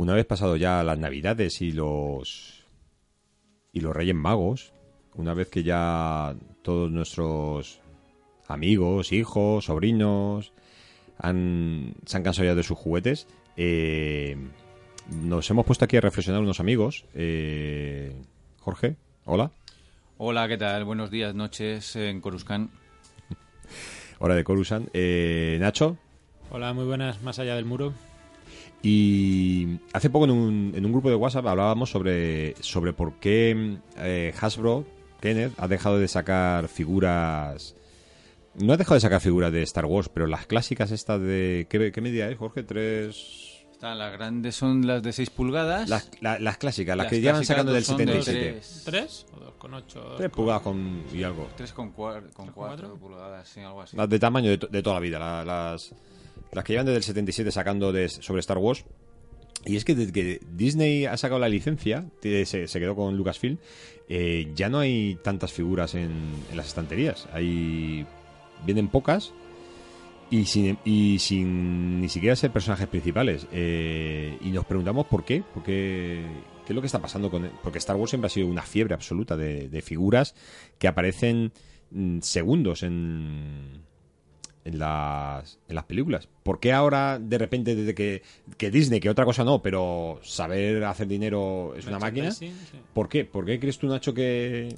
Una vez pasado ya las Navidades y los y los Reyes Magos, una vez que ya todos nuestros amigos, hijos, sobrinos han, se han cansado ya de sus juguetes, eh, nos hemos puesto aquí a reflexionar unos amigos. Eh, Jorge, hola. Hola, ¿qué tal? Buenos días, noches en Coruscant. Hora de Coruscant. Eh, Nacho. Hola, muy buenas, más allá del muro. Y hace poco en un, en un grupo de WhatsApp hablábamos sobre, sobre por qué eh, Hasbro, Kenneth, ha dejado de sacar figuras... No ha dejado de sacar figuras de Star Wars, pero las clásicas estas de... ¿Qué, qué medida es, Jorge? ¿Tres...? Están las grandes son las de 6 pulgadas. Las, la- las clásicas, las, Las que llevan sacando del son de 77. tres. ¿O dos con ocho? Tres pulgadas con, y algo. 3 con 4 con con cuatro cuatro? pulgadas, sí, algo así. Las de tamaño de, to- de toda la vida. la- las, las que llevan desde el 77 sacando de, sobre Star Wars. Y es que desde que Disney ha sacado la licencia, se, quedó con Lucasfilm, eh, ya no hay tantas figuras en, en las estanterías. Hay vienen pocas y sin, ni siquiera ser personajes principales. Eh, y nos preguntamos por qué, por qué, qué es lo que está pasando con... Porque Star Wars siempre ha sido una fiebre absoluta de, de figuras que aparecen mm, segundos en, en las, en las películas. ¿Por qué ahora, de repente, desde que, que Disney, que otra cosa no, pero saber hacer dinero es una máquina? Sí. ¿Por qué? ¿Por qué crees tú, Nacho, que...?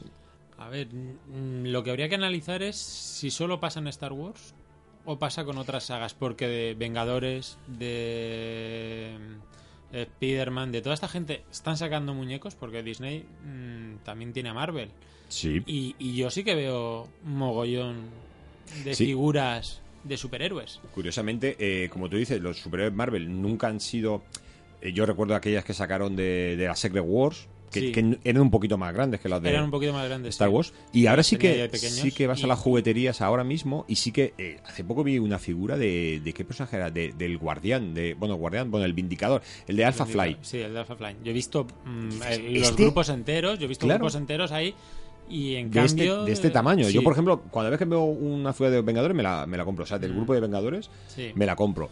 A ver, mm, lo que habría que analizar es si solo pasa en Star Wars o pasa con otras sagas, porque de Vengadores, de mm, Spider-Man, de toda esta gente están sacando muñecos porque Disney mm, también tiene a Marvel. Sí. Y, y yo sí que veo mogollón de Sí. figuras de superhéroes. Curiosamente, eh, como tú dices, los superhéroes Marvel nunca han sido... eh, yo recuerdo aquellas que sacaron de, de la Secret Wars, que, Sí. que eran un poquito más grandes que las de... Eran un poquito más grandes. Star sí. Wars. Y ahora sí que sí que vas y- a las jugueterías ahora mismo y sí que eh, hace poco vi una figura de, de qué personaje era de- del guardián de bueno guardián bueno el vindicador el de Alpha Fly Sí, el de Alpha Fly. Yo he visto mm, eh, Este- los grupos enteros, yo he visto Claro. grupos enteros ahí y en de este, cambio... de este tamaño sí, yo por ejemplo cuando vez que veo una figura de Vengadores me la, me la compro o sea del Mm. grupo de Vengadores sí. me la compro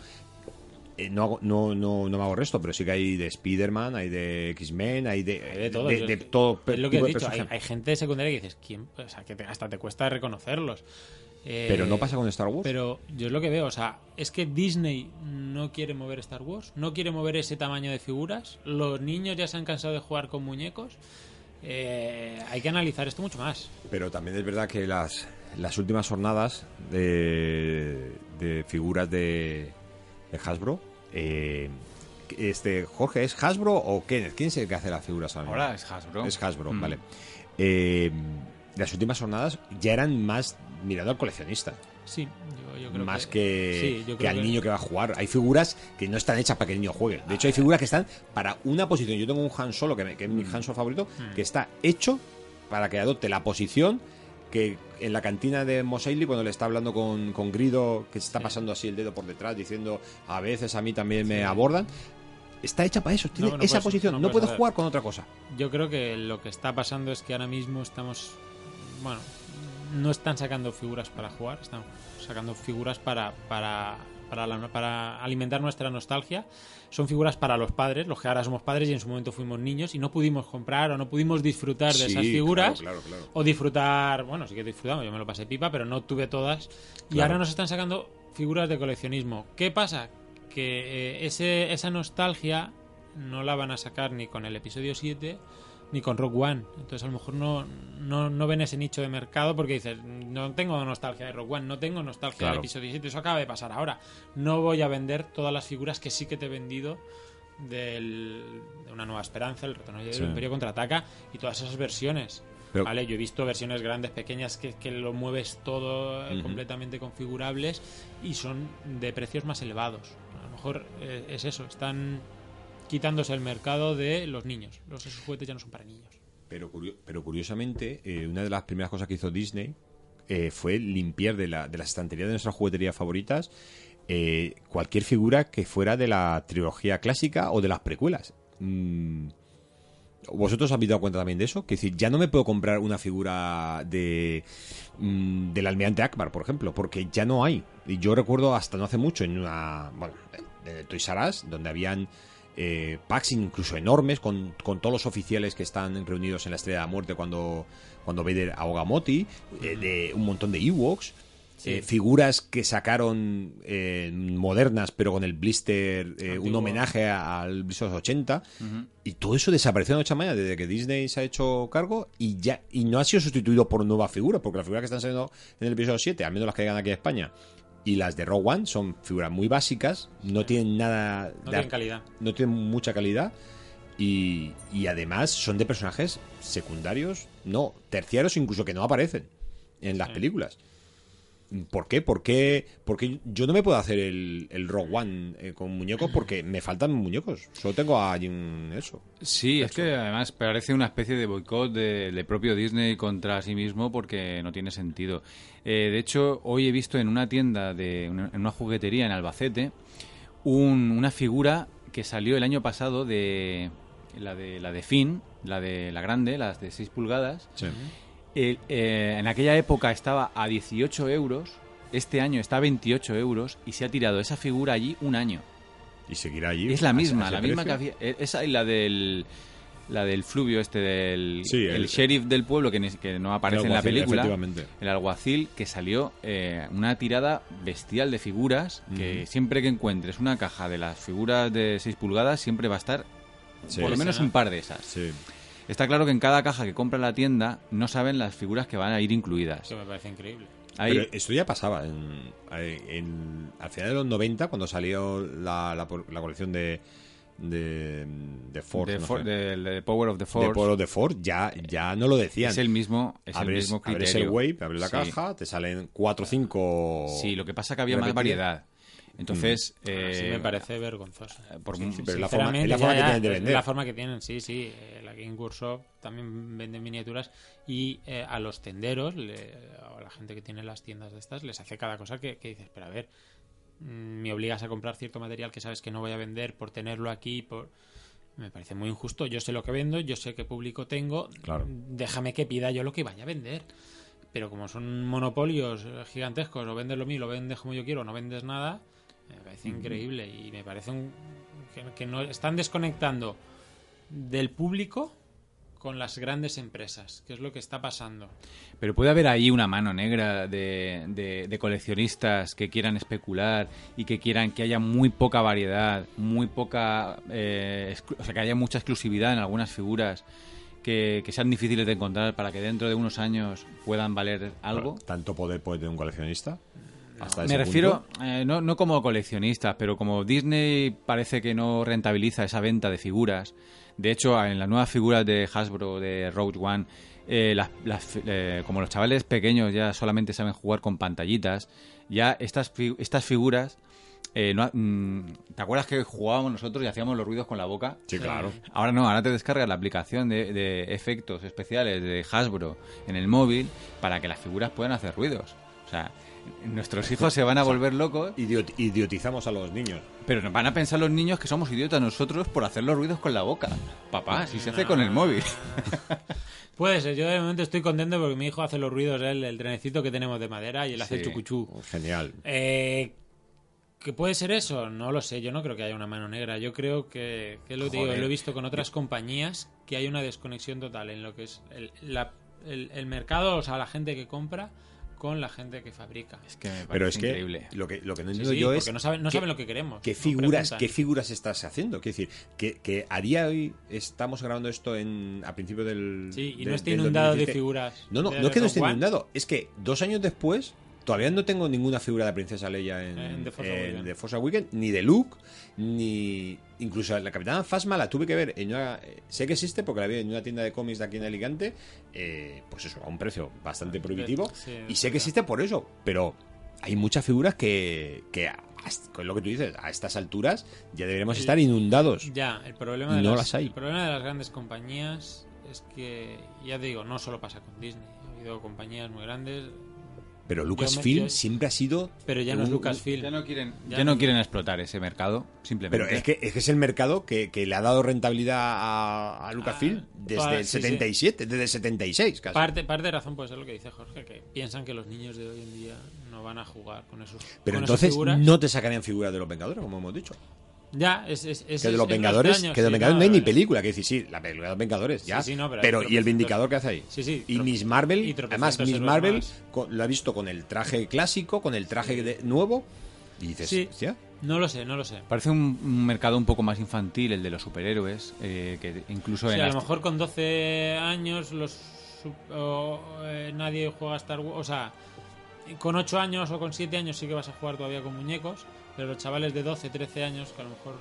Eh, no, hago- no, no, no me hago resto, pero sí que hay de Spider-Man, hay de X-Men, hay de, Hay de todo. de, yo- de todo es lo que he dicho, hay, hay gente secundaria que dices, ¿quién? O sea, que te- hasta te cuesta reconocerlos. Eh, Pero no pasa con Star Wars. Pero yo es lo que veo, o sea, es que Disney no quiere mover Star Wars, no quiere mover ese tamaño de figuras, los niños ya se han cansado de jugar con muñecos. Eh, hay que analizar esto mucho más. Pero también es verdad que las, las últimas jornadas de, de figuras de, de Hasbro. eh, este Jorge, ¿es Hasbro o Kenneth? ¿Quién es el que hace las figuras ahora? Ahora es Hasbro. Es Hasbro, Mm. vale. Eh, las últimas jornadas ya eran más mirando al coleccionista. Sí, yo, yo creo más que, que, sí, que al que- niño que va a jugar. Hay figuras que no están hechas para que el niño juegue. De hecho, hay figuras que están para una posición. Yo tengo un Han Solo, que, me- que es mi Han Solo favorito, Mm. que está hecho para que adopte la posición que en la cantina de Mos Eisley, cuando le está hablando con, con Grido, que se está pasando así el dedo por detrás, diciendo a veces a mí también me abordan. Está hecha para eso, tiene No, no esa puedes- posición, no no, puedes jugar con otra cosa. Yo creo que lo que está pasando es que ahora mismo estamos. Bueno, no están sacando figuras para jugar, están sacando figuras para, para, para, la- para alimentar nuestra nostalgia. Son figuras para los padres, los que ahora somos padres y en su momento fuimos niños y no pudimos comprar o no pudimos disfrutar de esas figuras. claro, claro, claro. O disfrutar, bueno, sí que disfrutamos, yo me lo pasé pipa, pero no tuve todas. Y ahora nos están sacando figuras de coleccionismo. ¿Qué pasa? Que eh, ese, esa nostalgia no la van a sacar ni con el episodio 7 ni con Rock One. Entonces a lo mejor no, no, no ven ese nicho de mercado porque dices, no tengo nostalgia de Rock One, no tengo nostalgia Claro. del episodio 7, eso acaba de pasar ahora. No voy a vender todas las figuras que sí que te he vendido del- de una nueva esperanza, el retorno del Sí. Imperio contraataca y todas esas versiones. Pero- ¿vale? Yo he visto versiones grandes, pequeñas, que, que lo mueves todo eh, completamente configurables y son de precios más elevados. A lo mejor eh, es eso, están quitándose el mercado de los niños. Los esos juguetes ya no son para niños. Pero, pero curiosamente, eh, una de las primeras cosas que hizo Disney eh, fue limpiar de, la, de las estanterías de nuestras jugueterías favoritas eh, cualquier figura que fuera de la trilogía clásica o de las precuelas. Mm, ¿Vosotros habéis dado cuenta también de eso? Que es decir, ya no me puedo comprar una figura de mm, del almirante Akbar, por ejemplo, porque ya no hay. Y yo recuerdo hasta no hace mucho en una. Bueno, de Toys R Us, donde habían eh, packs incluso enormes con, con todos los oficiales que están reunidos en la Estrella de la Muerte cuando, cuando Vader ahoga a Moti, eh, de un montón de Ewoks. Sí. eh, figuras que sacaron eh, modernas, pero con el blister, eh, un homenaje a- al blister de los 80. Y todo eso desapareció de noche a mañana desde que Disney se ha hecho cargo y ya y no ha sido sustituido por nueva figura, porque las figuras que están saliendo en el episodio 7, al menos las que llegan aquí a España, y las de Rogue One son figuras muy básicas, no tienen nada No de- tienen calidad. no tienen mucha calidad y, y además son de personajes secundarios, no, terciarios incluso que no aparecen en las Sí. películas. ¿Por qué? ¿Por qué? Porque yo no me puedo hacer el, el Rogue One eh, con muñecos porque me faltan muñecos. Solo tengo a Jim eso. Sí, es que además parece una especie de boicot de, de propio Disney contra sí mismo porque no tiene sentido. Eh, de hecho, hoy he visto en una tienda, de una- en una juguetería en Albacete, un- una figura que salió el año pasado de la de la de Finn, la de la grande, las de 6 pulgadas. El- eh, en aquella época estaba a 18 euros, este año está a 28 euros y se ha tirado esa figura allí un año. Y seguirá allí. Es la misma, la misma que había. eh, Esa y la del. La del fluvio este del Sí, el, el- sheriff del pueblo que, ni- que no aparece en la película efectivamente. el alguacil que salió eh, una tirada bestial de figuras que siempre que encuentres una caja de las figuras de 6 pulgadas siempre va a estar Sí. por lo menos un par de esas Sí. Está claro que en cada caja que compra la tienda no saben las figuras que van a ir incluidas Eso me parece increíble. Ahí- Pero esto ya pasaba en, en- al final de los 90 cuando salió la, la, la colección de de, de Ford, de no For- del- de Power of the de Force Pueblo de Ford ya, ya no lo decían. es el mismo es el abres, mismo abres criterio el wave, abres la Sí. caja, te salen 4 o 5 Sí, lo que pasa que había más variedad. Entonces, eh, Sí, me parece vergonzoso. por Sí, pero es la forma- es la forma ya, que ya, tienen de es vender. la forma que tienen, sí, sí. Game Workshop también vende miniaturas y eh, a los tenderos, le- o a la gente que tiene las tiendas de estas, les hace cada cosa que, que dices, pero a ver, mm, me obligas a comprar cierto material que sabes que no voy a vender por tenerlo aquí, por... Me parece muy injusto. Yo sé lo que vendo, yo sé qué público tengo. Claro. Déjame que pida yo lo que vaya a vender. Pero como son monopolios eh, gigantescos, o vendes lo mío, lo vendes como yo quiero, no vendes nada, me parece increíble. Y me parece un, que, que no están desconectando del público con las grandes empresas, que es lo que está pasando. Pero puede haber ahí una mano negra de, de- de coleccionistas que quieran especular y que quieran que haya muy poca variedad, muy poca. eh, o sea, que haya mucha exclusividad en algunas figuras que, que sean difíciles de encontrar para que dentro de unos años puedan valer algo. ¿Tanto poder puede tener un coleccionista? Hasta ese Me refiero, punto. eh, no, no como coleccionistas, pero como Disney parece que no rentabiliza esa venta de figuras. De hecho, en las nuevas figuras de Hasbro, de Rogue One, eh, las- las fi- eh, como los chavales pequeños ya solamente saben jugar con pantallitas, ya estas, fi- estas figuras... eh, no mm, ¿Te acuerdas que jugábamos nosotros y hacíamos los ruidos con la boca? Sí, claro. Ahora no, ahora te descargas la aplicación de, de efectos especiales de Hasbro en el móvil para que las figuras puedan hacer ruidos. O sea, nuestros hijos se van a volver locos, Idiot- idiotizamos a los niños. pero nos van a pensar los niños que somos idiotas nosotros por hacer los ruidos con la boca. Papá, si se hace con el móvil. Puede ser, yo de momento estoy contento porque mi hijo hace los ruidos, él, el trenecito que tenemos de madera, y él hace Sí. chucuchú. Genial. Eh, ¿Que puede ser eso? No lo sé, yo no creo que haya una mano negra. Yo creo que, que lo, digo, lo he visto con otras compañías, que hay una desconexión total en lo que es el, la- el- el mercado, o sea, la gente que compra con la gente que fabrica. Es que me parece Pero es que increíble. lo que lo que no entiendo sí, yo porque es no saben, no saben lo que queremos. qué figuras qué figuras estás haciendo. Quiero decir, que, que a día de hoy estamos grabando esto en a principio del Sí, y de- no esté del inundado de 2017. figuras. No, no, no es que no esté inundado, es que dos años después todavía no tengo ninguna figura de Princesa Leia en, En The Force en Awakens. The Force Awakens, ni de Luke, ni... Incluso la Capitana Phasma la tuve que ver en una... eh, Sé que existe porque la vi en una tienda de cómics de aquí en Alicante, eh, pues eso, a un precio bastante prohibitivo. Sí, y sé que existe por eso, pero hay muchas figuras que, que con lo que tú dices, a estas alturas ya deberíamos estar inundados. Ya, el problema, de no las, las hay. el problema de las grandes compañías es que, ya te digo, no solo pasa con Disney. Ha habido compañías muy grandes, Pero Lucasfilm siempre ha sido... pero ya no es Lucasfilm. Ya no quieren, Ya ya no- quieren explotar ese mercado, simplemente. Pero es que, es que es el mercado que, que le ha dado rentabilidad a, a Lucasfilm Ah, desde el sí, sí. 77, desde el 76 casi. Parte, parte de razón puede ser lo que dice Jorge, que piensan que los niños de hoy en día no van a jugar con esos Pero con esas entonces figuras. no te sacarían figuras de los Vengadores, como hemos dicho. Ya, es, es, es- Que de los es Vengadores, extraño, que de los sí, Vengadores no, no hay ni película, que decir, sí, la película de los Vengadores, ya. Sí, sí, no, pero ¿y el Vindicador qué hace ahí? Sí, sí, Y Miss Marvel, y además Miss Marvel con- lo ha visto con el traje clásico, con el traje de- nuevo, y dices, No lo sé, no lo sé. Parece un, un mercado un poco más infantil, el de los superhéroes, eh, que incluso Sí, en a lo mejor con 12 años los o, eh, nadie juega a Star Wars. O sea, con 8 años o con 7 años sí que vas a jugar todavía con muñecos, pero los chavales de 12, 13 años, que a lo mejor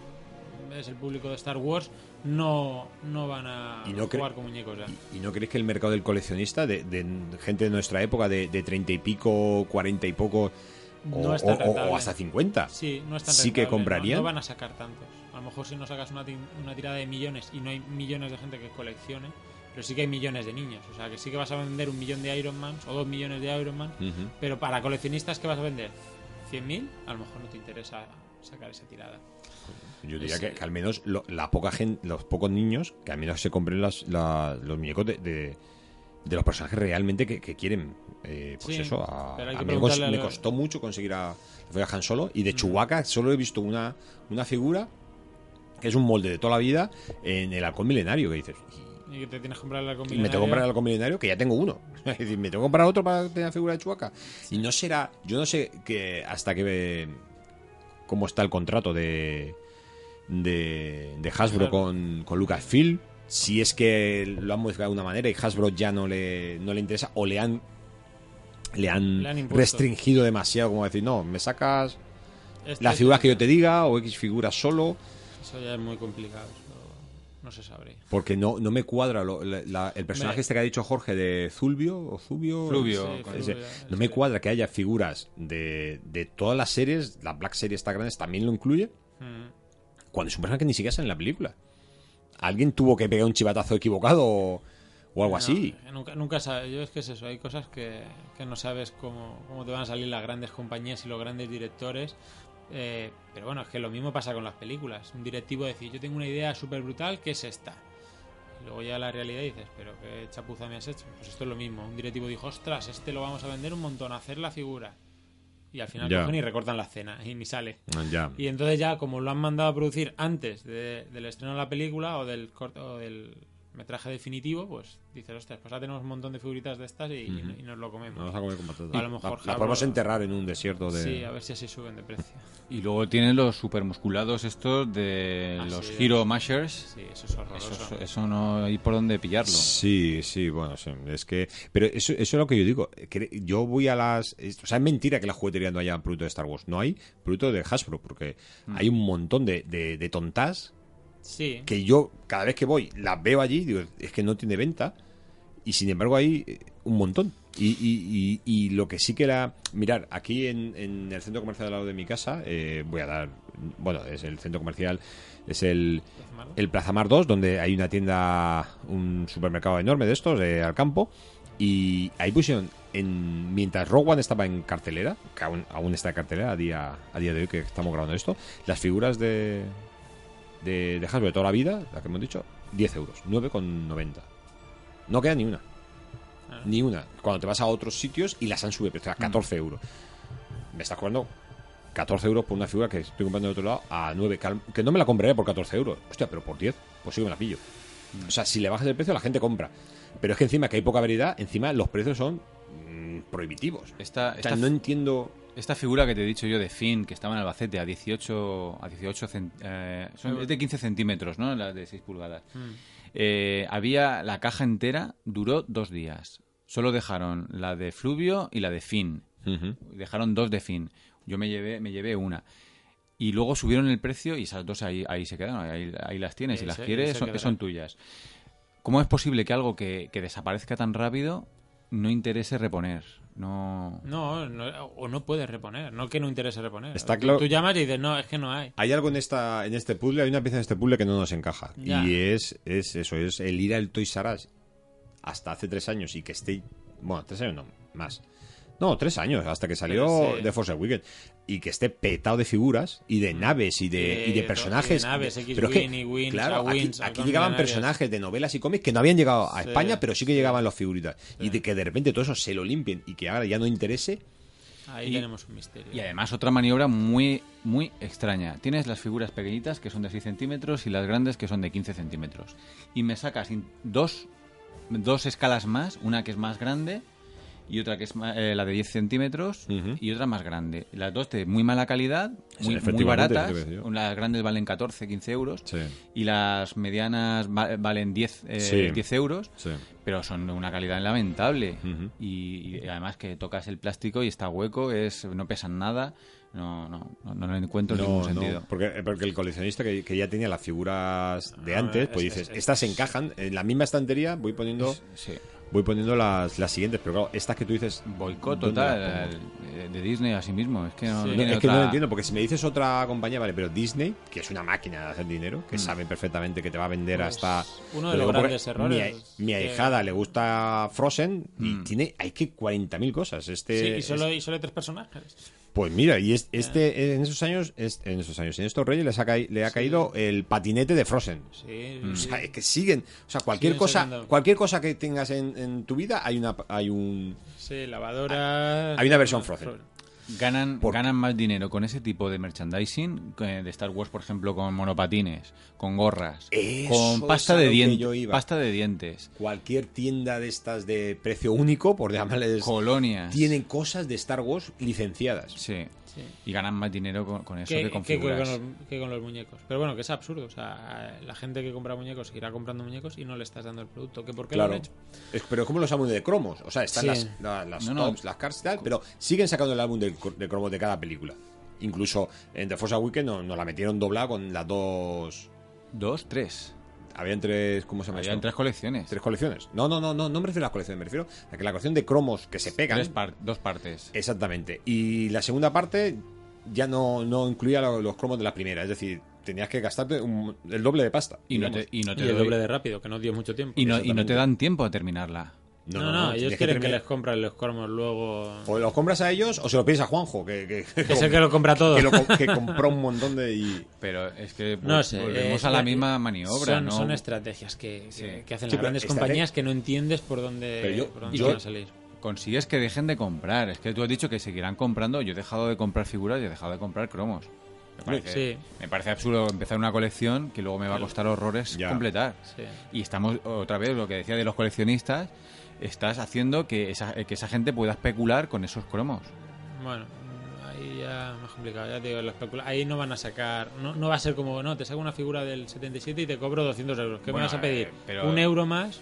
es el público de Star Wars, no, no van a Y no cre- jugar con muñecos ya. ¿Y no crees que el mercado del coleccionista, de, de gente de nuestra época, de, de 30 y pico, 40 y poco, o, No es tan o- o- rentable. o hasta 50? Sí, no es tan sí que comprarían. No, van a sacar tantos. A lo mejor si no sacas una, una tirada de millones y no hay millones de gente que coleccione, pero sí que hay millones de niños. O sea, que sí que vas a vender un millón de Iron Man o dos millones de Iron Man, pero para coleccionistas, ¿qué vas a vender? ¿100.000? A lo mejor no te interesa sacar esa tirada. Yo diría que, que al menos lo- la poca gente, los pocos niños, que al menos se compren las, la- los muñecos de, de, de los personajes realmente que, que quieren. Eh, pues Sí, eso, a, a mí me cos- costó mucho conseguir a, a Han Solo. Y de Chewbacca solo he visto una, una figura que es un molde de toda la vida en el halcón milenario. Que dices, Y que te tienes que comprar la y me tengo que comprar el milenario, que ya tengo uno. Es decir, me tengo que comprar otro para tener la figura de Chewbacca. Y no será, yo no sé que hasta que cómo está el contrato de de, de Hasbro Claro. con, con Lucasfilm, si es que lo han modificado de una manera y Hasbro ya no le, no le interesa o le han le han, Le han impuesto. restringido demasiado como decir, no, me sacas Este las es- figuras que yo te diga o X figuras solo Eso ya es muy complicado. No se sabría. porque no, no me cuadra lo- la- la- el personaje este que ha dicho Jorge de Zulbio o Zubio Fluvio, Sí, Ese, no me cuadra que haya figuras de, de todas las series, la Black Series está grandes también lo incluye, Mm. cuando es un personaje que ni siquiera sale en la película. Alguien tuvo que pegar un chivatazo equivocado o, o algo No, así. que nunca, nunca sabes. Yo es que es eso. Hay cosas que, que no sabes cómo, cómo te van a salir las grandes compañías y los grandes directores. Eh, pero bueno, es que lo mismo pasa con las películas. Un directivo decir, yo tengo una idea súper brutal que es esta. Y luego ya la realidad dices, pero qué chapuza me has hecho. Pues esto es lo mismo. Un directivo dijo, ostras, este lo vamos a vender un montón, a hacer la figura. Y al final Ya. cogen y recortan la escena y ni sale. Ya. Y entonces ya, como lo han mandado a producir antes de- del estreno de la película o del corto o del metraje definitivo, pues dices, ostras, pues ahora tenemos un montón de figuritas de estas y, y- y nos lo comemos. Vamos a comer con patatas. A lo mejor la, la podemos enterrar en un desierto de. Sí, a ver si así suben de precio. Y luego tienen los supermusculados estos de Ah, los sí. Hero Mashers. Sí, eso es horroroso. Eso, eso no hay por dónde pillarlo. Sí, sí, bueno, sí, es que... Pero eso, eso es lo que yo digo. que yo voy a las... O sea, es mentira que la juguetería no haya producto de Star Wars. No hay producto de Hasbro, porque hay un montón de, de, de tontas Sí, que yo, cada vez que voy, las veo allí, digo, es que no tiene venta. Y sin embargo hay eh, un montón. Y, y, y, y lo que sí que la... Mirar, aquí en, en el centro comercial al lado de mi casa, eh, voy a dar... Bueno, es el centro comercial, es el, el Plaza Mar 2, donde hay una tienda, un supermercado enorme de estos, de al campo. Y ahí pusieron, en, mientras Rogue One estaba en cartelera, que aún, aún está en cartelera a día, a día de hoy que estamos grabando esto, las figuras de, de, de Hasbro de toda la vida, la que hemos dicho, 10 euros, 9,90. No queda ni una. Ah. Ni una. Cuando te vas a otros sitios y las han subido, pero a 14 euros. Me estás cobrando 14 euros por una figura que estoy comprando de otro lado a 9, que, no me la compraría por 14 euros. Hostia, pero por 10, pues sí que me la pillo. O sea, si le bajas el precio, la gente compra. Pero es que encima que hay poca variedad, encima los precios son mm, prohibitivos. Esta, O sea, esta, no entiendo. Esta figura que te he dicho yo de Finn, que estaba en Albacete a 18, a 18 cent- eh, son- es de 15 centímetros, ¿no? La de 6 pulgadas. Mm. Eh, había la caja entera, duró dos días. Solo dejaron la de Fluvio y la de Finn. Dejaron dos de Finn. Yo me llevé, me llevé una. Y luego subieron el precio y esas dos ahí, ahí se quedaron. Ahí, ahí las tienes. Si las quieres, son, son tuyas. ¿Cómo es posible que algo que, que desaparezca tan rápido no interese reponer? No. No, no, o no puedes reponer, no que no interese reponer. Está Tú- claro- Tú llamas y dices, no, es que no hay. Hay algo en esta en este puzzle, hay una pieza de este puzzle que no nos encaja. Ya. Y es, es eso, es el ir al Toys R Us hasta hace tres años y que esté... Bueno, tres años no, más. No, tres años, hasta que salió. The Force Weekend. Y que esté petado de figuras y de naves y de, y de de personajes. y de naves, de- X-Wing pero es que, y claro, aquí, llegaban personajes de novelas y cómics que no habían llegado a Sí, España, pero sí que llegaban los figuritas. Y de que de repente todo eso se lo limpien y que ahora ya no interese. Ahí Y- tenemos un misterio. Y además otra maniobra muy, muy extraña. Tienes las figuras pequeñitas que son de 6 centímetros y las grandes que son de 15 centímetros. Y me sacas dos, dos escalas más, una que es más grande y otra que es ma- eh, la de 10 centímetros y otra más grande. Las dos de muy mala calidad, Sí, muy, baratas. lo. Las grandes valen 14, 15 euros Sí. y las medianas va- valen 10, eh, Sí. 10 euros Sí. pero son de una calidad lamentable y, y además que tocas el plástico y está hueco es no pesan nada no no no, no le encuentro ningún sentido porque, eh, porque el coleccionista que, que ya tenía las figuras de Ah, antes, es- pues es- dices, es- estas se encajan en la misma estantería, voy poniendo sí voy poniendo las, las siguientes, pero claro, estas que tú dices... boicot ¿dónde las total eh, de Disney a sí mismo es que no, Sí. no es que no lo entiendo, porque si me dices otra compañía, vale, pero Disney, que es una máquina de hacer dinero, que Mm. sabe perfectamente que te va a vender Pues, hasta... uno de Lo los grandes errores Mi, mi que- ahijada le gusta Frozen y Mm. tiene, hay que 40.000 cosas. Este, Sí, y solo, es- y solo hay tres personajes. Pues mira, y es- este en esos años, es- en esos años, en estos reyes les ha le ha caído el patinete de Frozen. Sí, O sea, es que siguen, o sea, cualquier cosa, cualquier cosa que tengas en, en tu vida hay una, hay un, Sí, lavadora. Hay una versión Frozen. Ganan Por- ganan más dinero con ese tipo de merchandising de Star Wars por ejemplo con monopatines con gorras Eso con pasta de dientes pasta de dientes cualquier tienda de estas de precio único, por llamarles, colonias tienen cosas de Star Wars licenciadas. Sí. Sí. Y ganan más dinero con, con eso que, que con que con figuras. los, que con los muñecos. Pero bueno, que es absurdo. O sea, la gente que compra muñecos seguirá comprando muñecos y no le estás dando el producto. ¿Que ¿Por qué Claro. lo han hecho? Es- pero es como los álbumes de cromos. O sea, están Sí. las, la- las No, no. tops, las cards y tal, pero siguen sacando el álbum de cromos de cada película. Incluso en The Force Awakens nos, nos la metieron doblada con las dos... Dos, tres. Habían tres... ¿Cómo se llama Habían esto? tres colecciones. Tres colecciones. No, no, no, no, no me refiero a las colecciones, me refiero a que la colección de cromos que se pegan... Tres par- dos partes. Exactamente. Y la segunda parte ya no, no incluía lo- los cromos de la primera. Es decir, tenías que gastarte un- el doble de pasta. Y no te, y no te Y el doble de rápido, que no dio mucho tiempo. y no, y no te dan tiempo a terminarla. No, no, ellos tienes quieren que, les compren los cromos luego. O los compras a ellos o se lo pides a Juanjo, que, que, Que es el que lo compra todo. que lo compró un montón de... y- Pero es que No sé. volvemos eh, a la misma maniobra, son, ¿no? son estrategias que, que- Sí. que hacen Sí, las grandes compañías que no entiendes por dónde, Pero yo- por dónde yo- van a salir. Consigues que dejen de comprar. Es que tú has dicho que seguirán comprando. Yo he dejado de comprar figuras y he dejado de comprar cromos. Me parece, Sí. me parece absurdo empezar una colección que luego me va a costar horrores Ya. completar. Sí. Y estamos, otra vez, lo que decía de los coleccionistas, estás haciendo que esa, que esa gente pueda especular con esos cromos. Bueno, ahí ya más complicado. Ya te digo, ahí no van a sacar. No, no va a ser como, no, te saco una figura del 77 y te cobro 200 euros. ¿Qué Bueno, me vas a pedir? eh, pero- ¿Un euro más?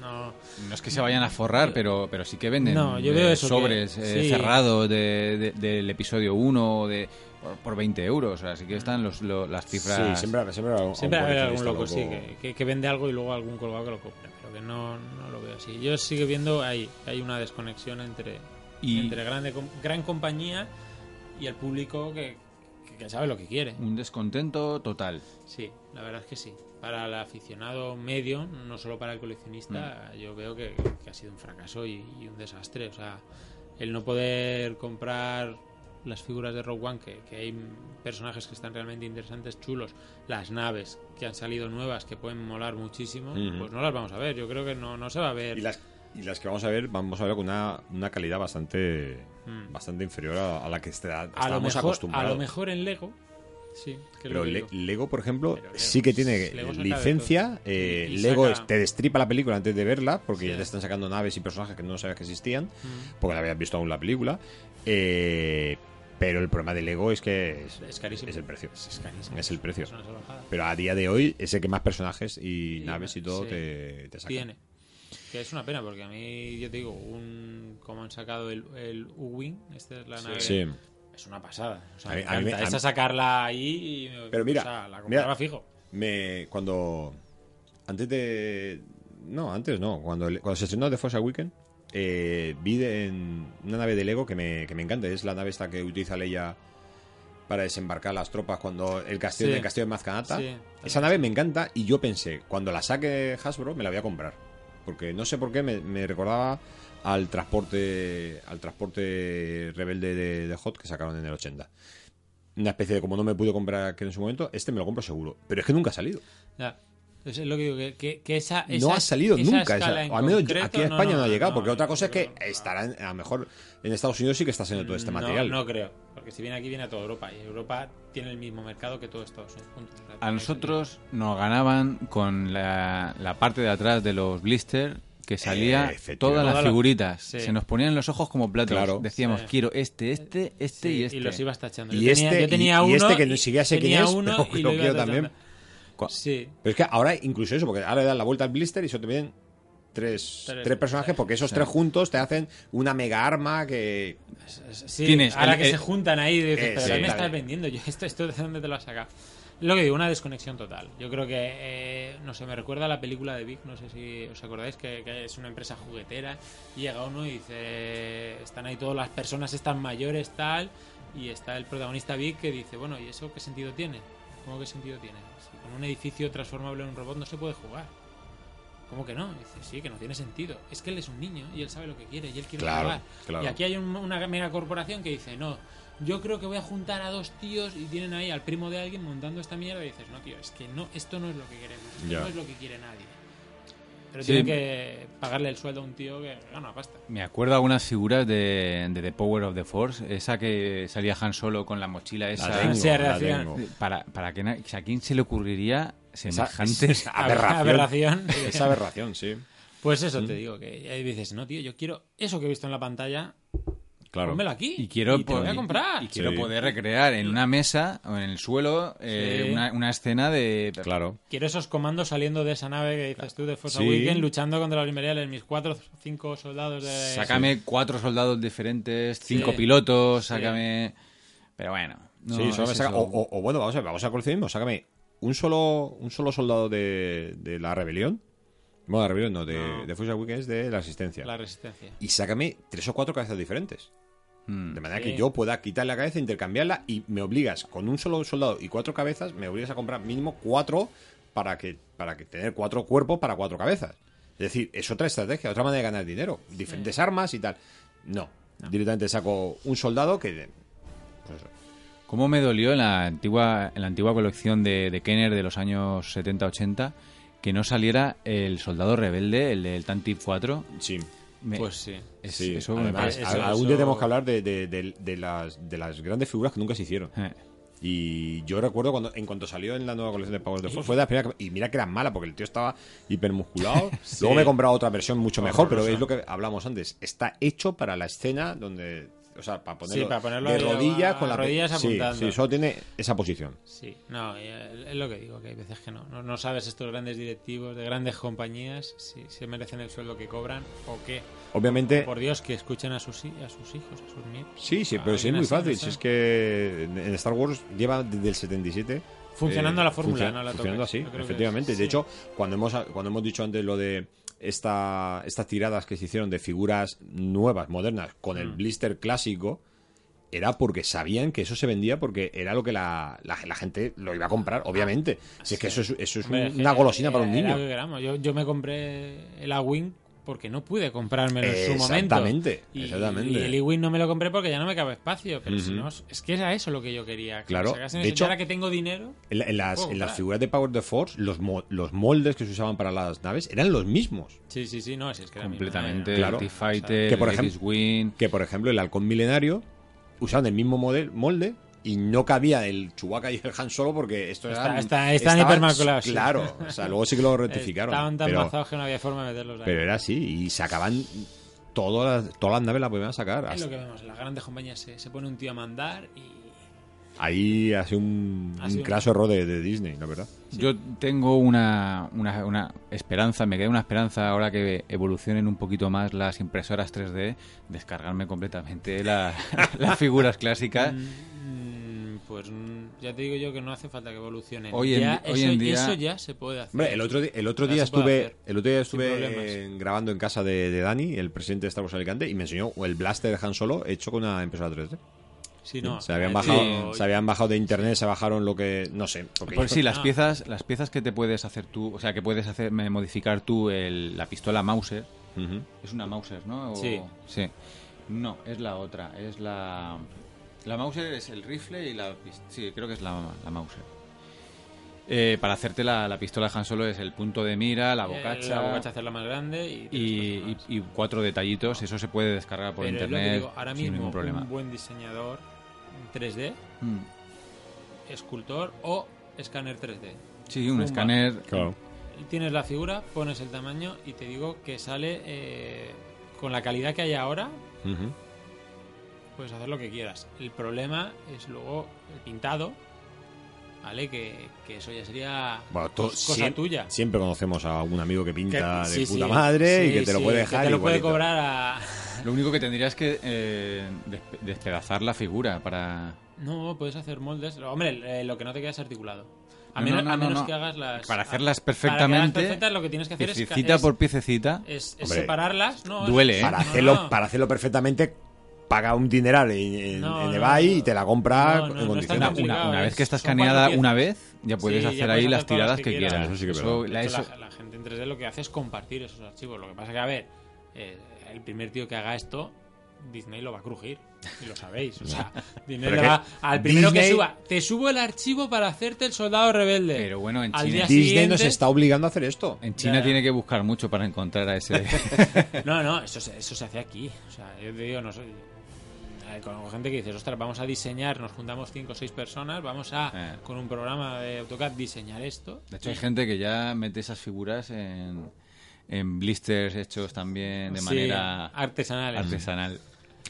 No. No es que se vayan a forrar, pero, pero sí que venden No, yo eh, veo eso que- sobres eh, cerrados de, de- del episodio 1 de, por, por 20 euros. Así que están los, lo- las cifras. Sí, siempre, siempre, un- Siempre algún coleccionista loco, sí, que, que- que vende algo y luego algún colgado que lo compre. Pero que no, no lo veo así. Yo sigo viendo ahí, hay una desconexión entre, Y- entre grande, gran compañía y el público que, que- que sabe lo que quiere. Un descontento total. Sí, la verdad es que sí. Para el aficionado medio, no solo para el coleccionista, Mm. yo veo que, que ha sido un fracaso y, y un desastre. O sea, el no poder comprar las figuras de Rogue One, que, que hay personajes que están realmente interesantes, chulos, las naves que han salido nuevas, que pueden molar muchísimo, pues no las vamos a ver. Yo creo que no, no se va a ver. Y las, y las que vamos a ver, vamos a ver con una, una calidad bastante Mm. bastante inferior a, a la que está, a, lo estábamos mejor, a acostumbrados. lo mejor en Lego, sí. que Pero Le-. Lego, por ejemplo, Lego- sí que tiene Lego licencia. eh, Y Lego saca- te destripa la película antes de verla, porque Sí. ya te están sacando naves y personajes que no sabías que existían, Mm. porque no habías visto aún la película. Eh, pero el problema de Lego es que es, Es carísimo. es el precio. Es carísimo. Es el precio. Es. Pero a día de hoy es el que más personajes y, Y naves y todo te, te saca. Tiene. Que es una pena, porque a mí, yo te digo, un como han sacado el, el U-Wing, esta es la nave. Sí. Es una pasada. O sea, A mí- a mí encanta. a sacarla ahí y me- Pero mira, o sea, la mira. compraba fijo. Me, cuando. Antes de. No, antes no. Cuando, cuando se estrenó The Force Weekend, eh, vi de- en una nave de Lego que me, que me encanta. Es la nave esta que utiliza Leia para desembarcar las tropas cuando el castillo Sí. del castillo de Mazcanata. Sí. Esa nave me encanta y yo pensé, cuando la saque Hasbro, me la voy a comprar. Porque no sé por qué me, me recordaba al transporte al transporte rebelde de, de Hot que sacaron en el 80. Una especie de como no me pude comprar que en su momento, este me lo compro seguro. Pero es que nunca ha salido. Ya. Eso es lo que digo, que, que, que esa, no esa- ha salido esa nunca. esa- en o al menos concreto, aquí a España no, ha llegado. porque otra cosa es que estará, en- a lo mejor en Estados Unidos sí que está haciendo todo este no, material. No creo, porque si viene aquí viene a toda Europa y Europa tiene el mismo mercado que todo Estados Unidos. A nosotros nos ganaban con la, la parte de atrás de los blister que salía efectivamente. todas las figuritas. sí. Se nos ponían los ojos como platos. Claro. Decíamos, Sí. quiero este, este, este Sí, y este. los ibas tachando. Y Yo tenía- este- yo tenía y- y uno este que ni siquiera sé quién tenía es, uno pero y lo iba quiero tachando. también. Sí. Pero es que ahora incluso eso, porque ahora le dan la vuelta al blister y solo te vienen tres, Tres, tres personajes, porque esos tres juntos te hacen una mega arma que... Sí, Tienes ahora el- que el- se juntan ahí, dices, Eh, pero sí, ¿qué me estás vendiendo? Yo esto, esto de dónde te lo has sacado. Lo que digo, una desconexión total. Yo creo que, eh, no sé, me recuerda a la película de Big, no sé si os acordáis, que, que es una empresa juguetera. Y llega uno y dice, están ahí todas las personas, están mayores, tal, y está el protagonista Big que dice, bueno, ¿y eso qué sentido tiene? ¿Cómo qué sentido tiene? Con un edificio transformable en un robot no se puede jugar. ¿Cómo que no? Dice, sí, que no tiene sentido. Es que él es un niño y él sabe lo que quiere y él quiere Claro, jugar. claro. Y aquí hay un- una mega corporación que dice, no, yo creo que voy a juntar a dos tíos y tienen ahí al primo de alguien montando esta mierda y dices, no, tío, es que no, esto no es lo que queremos, esto no es lo que quiere nadie. Pero Sí. tienen que pagarle el sueldo a un tío que gana pasta. Me acuerdo algunas figuras de, de The Power of the Force, esa que salía Han Solo con la mochila esa. La tengo, la tengo. Para, para que ¿a quién se le ocurriría Esa, semejantes? esa aberración. Aberración. Esa aberración, sí. Pues eso te digo, que ahí dices, no, tío, yo quiero eso que he visto en la pantalla, Claro. pónmelo aquí. Y quiero, te lo voy a po- comprar. y quiero Sí. poder recrear en una mesa o en el suelo eh, Sí. una, una escena de... Claro. Quiero esos comandos saliendo de esa nave que dices tú de Force Sí. Awakens luchando contra los imperiales, mis cuatro o cinco soldados de... Sácame cuatro soldados diferentes, cinco Sí. pilotos, Sí. sácame... Pero bueno. no, sí, solo me es saca- eso. o, o- o bueno, vamos a, vamos a coleccionismo. Sácame un solo, un solo soldado de, de la rebelión. Bueno, rebelión no, de, No. de Force Awakens de la Resistencia. La resistencia. Y sácame tres o cuatro cabezas diferentes. Mm. De manera Sí. que yo pueda quitarle la cabeza, intercambiarla y me obligas, con un solo soldado y cuatro cabezas, me obligas a comprar mínimo cuatro para que, para que tener cuatro cuerpos para cuatro cabezas. Es decir, es otra estrategia, otra manera de ganar dinero. Diferentes armas y tal. No, directamente saco un soldado que... pues eso. ¿Cómo me dolió en la antigua, en la antigua colección de, de Kenner de los años 70-80 que no saliera el soldado rebelde, el del Tantif 4? Sí. Me- Pues sí. es- Sí, eso además, eso- a- algún eso- día tenemos que hablar de, de- de- de las, de las grandes figuras que nunca se hicieron. Eh. Y yo recuerdo cuando en cuanto salió en la nueva colección de Powers de Force, fue de la primera que- y mira que era mala porque el tío estaba hipermusculado. Luego me he comprado otra versión mucho mejor, pero es lo que hablamos antes. Está hecho para la escena donde, o sea, para ponerlo, Sí, para ponerlo de rodillas a- con la rodillas sí, apuntando. sí, solo tiene esa posición. Sí, no, eh, es lo que digo, que hay veces que no. No, no sabes estos grandes directivos de grandes compañías si se merecen el sueldo que cobran o qué. Obviamente, Por Dios, que escuchen a sus, a sus hijos, a sus nietos. sí, sí, pero sí es muy fácil. Si es que en Star Wars lleva desde el 77 Funcionando eh, la fórmula, no la funcionando así, efectivamente. es- De sí. hecho, cuando hemos, cuando hemos dicho antes lo de esta, estas tiradas que se hicieron de figuras nuevas, modernas, con Mm. el blister clásico, era porque sabían que eso se vendía porque era lo que la, la, la gente lo iba a comprar, obviamente. Si es que eso es, eso es Hombre, una golosina para un era niño. lo que queramos. Yo, yo me compré el A-Wing porque no pude comprármelo en su momento. Exactamente, Y, exactamente. y el E-Wing no me lo compré porque ya no me cabe espacio. Pero si no, es que era eso lo que yo quería. Que Claro, me de hecho- ahora que tengo dinero, En, la- en las, en las comprar. figuras de Power the Force, los, mo- los moldes que se usaban para las naves eran los mismos. sí, sí, sí, no, si es que era completamente Claro. el T-Fighter, Que, por ejemplo- que por ejemplo el halcón milenario usaban el mismo model, molde y no cabía el Chewbacca y el Han Solo porque esto Está- está- están hipermaculados, sí. Claro, o sea, luego sí que lo rectificaron. Estaban tan mazados que no había forma de meterlos ahí. pero era así y sacaban todas las, todas las naves las podían sacar. Es lo que vemos, en las grandes compañías se, se pone un tío a mandar y Ahí ha sido un, Ha un craso error de, de Disney, la verdad. Yo tengo una, una, una esperanza, me queda una esperanza ahora que evolucionen un poquito más las impresoras 3D, descargarme completamente la- las figuras clásicas. Pues mm, ya te digo yo que no hace falta que evolucionen. Hoy en Ya, hoy eso, en día- eso ya se puede hacer. Hombre, el otro, el otro día estuve, hacer, el otro día estuve grabando en casa de, de Dani, el presidente de Star Wars Alicante, y me enseñó el blaster de Han Solo hecho con una impresora 3D. Sí, no, se, habían eh, bajado, sí. se habían bajado de internet, se bajaron lo que... No sé. porque Pues yo- sí, las Ah. piezas, las piezas que te puedes hacer tú, o sea, que puedes hacer, modificar tú el- la pistola Mauser. Es una Mauser, ¿no? O- Sí. Sí. No, es la otra, es la... La Mauser es el rifle y la... Sí, creo que es la, la Mauser. Eh, para hacerte la, la pistola de Han Solo es el punto de mira, la Eh, bocacha, La bocacha hacerla más grande y, cuatro detallitos. Eso se puede descargar por Pero internet digo, ahora sin mismo ningún problema. un buen diseñador 3D, Mm. escultor o escáner 3D. Sí, un escáner... Claro. Tienes la figura, pones el tamaño y te digo que sale eh, con la calidad que hay ahora. Puedes hacer lo que quieras. El problema es luego el pintado, ¿vale? Que, que eso ya sería Bueno, to- cosa tuya. Siempre conocemos a un amigo que pinta Que- de sí, puta sí, madre y sí, que te lo puede que dejar te lo puede cobrar a... Lo único que tendrías que eh, despe- despedazar la figura para... No, puedes hacer moldes. Hombre, eh, lo que no te queda es articulado. A No, menos, no, no, a menos no. que hagas las... Para hacerlas Para que perfectamente, perfectas, lo que tienes que hacer es, piececita es, por piececita. es- es Hombre, separarlas. No, duele, es- ¿eh? Para, no, hacerlo, no. para hacerlo perfectamente, paga un dineral en, No, en no, eBay no. y te la compra No, no, en condiciones. Una, una- vez que está escaneada una vez, ya puedes Sí, ya hacer puedes ahí hacer las tiradas que que quieras. quieras. Eso sí que es Eso- verdad. la- De hecho, eso- la, la gente en 3D lo que hace es compartir esos archivos. Lo que pasa que, a ver, eh, el primer tío que haga esto, Disney lo va a crujir. Y lo sabéis. O sea, Disney le va al primero que suba. Te subo el archivo para hacerte el soldado rebelde. Pero bueno, en Al China, Disney siguiente- nos está obligando a hacer esto. en China Ya, ya. tiene que buscar mucho para encontrar a ese... No, no, eso se, eso se hace aquí. O sea, yo te digo, no soy. Eh, Con gente que dices, ostras, vamos a diseñar, nos juntamos cinco o seis personas, vamos a, Eh. con un programa de AutoCAD, diseñar esto. De hecho, hay gente que ya mete esas figuras en, en blisters hechos también de Sí, manera artesanales. artesanal.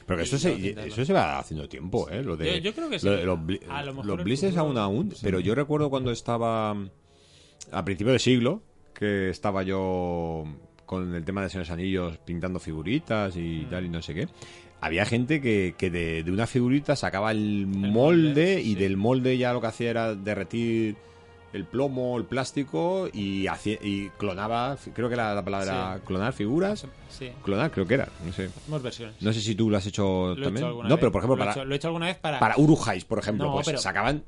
Pero que eso se, eso se va haciendo tiempo, ¿eh? Lo de, Yo- yo creo que sí. lo de los, bli- A lo mejor los blisters aún aún, pero yo recuerdo cuando estaba mm, a principio de siglo, que estaba yo con el tema de Señores Anillos pintando figuritas Mm. y tal y no sé qué. Había gente que, que de, de una figurita sacaba el, molde, molde, y sí. del molde ya lo que hacía era derretir el plomo, el plástico y, hacía, y clonaba, creo que la, la palabra Sí. era clonar figuras. Sí, Clonar, creo que era, no sé. hacemos versiones. No sé si tú lo has hecho Lo he también. hecho no, vez. pero por ejemplo, lo he, para, hecho, lo he hecho alguna vez para. para Urujais, por ejemplo, No, pues pero- sacaban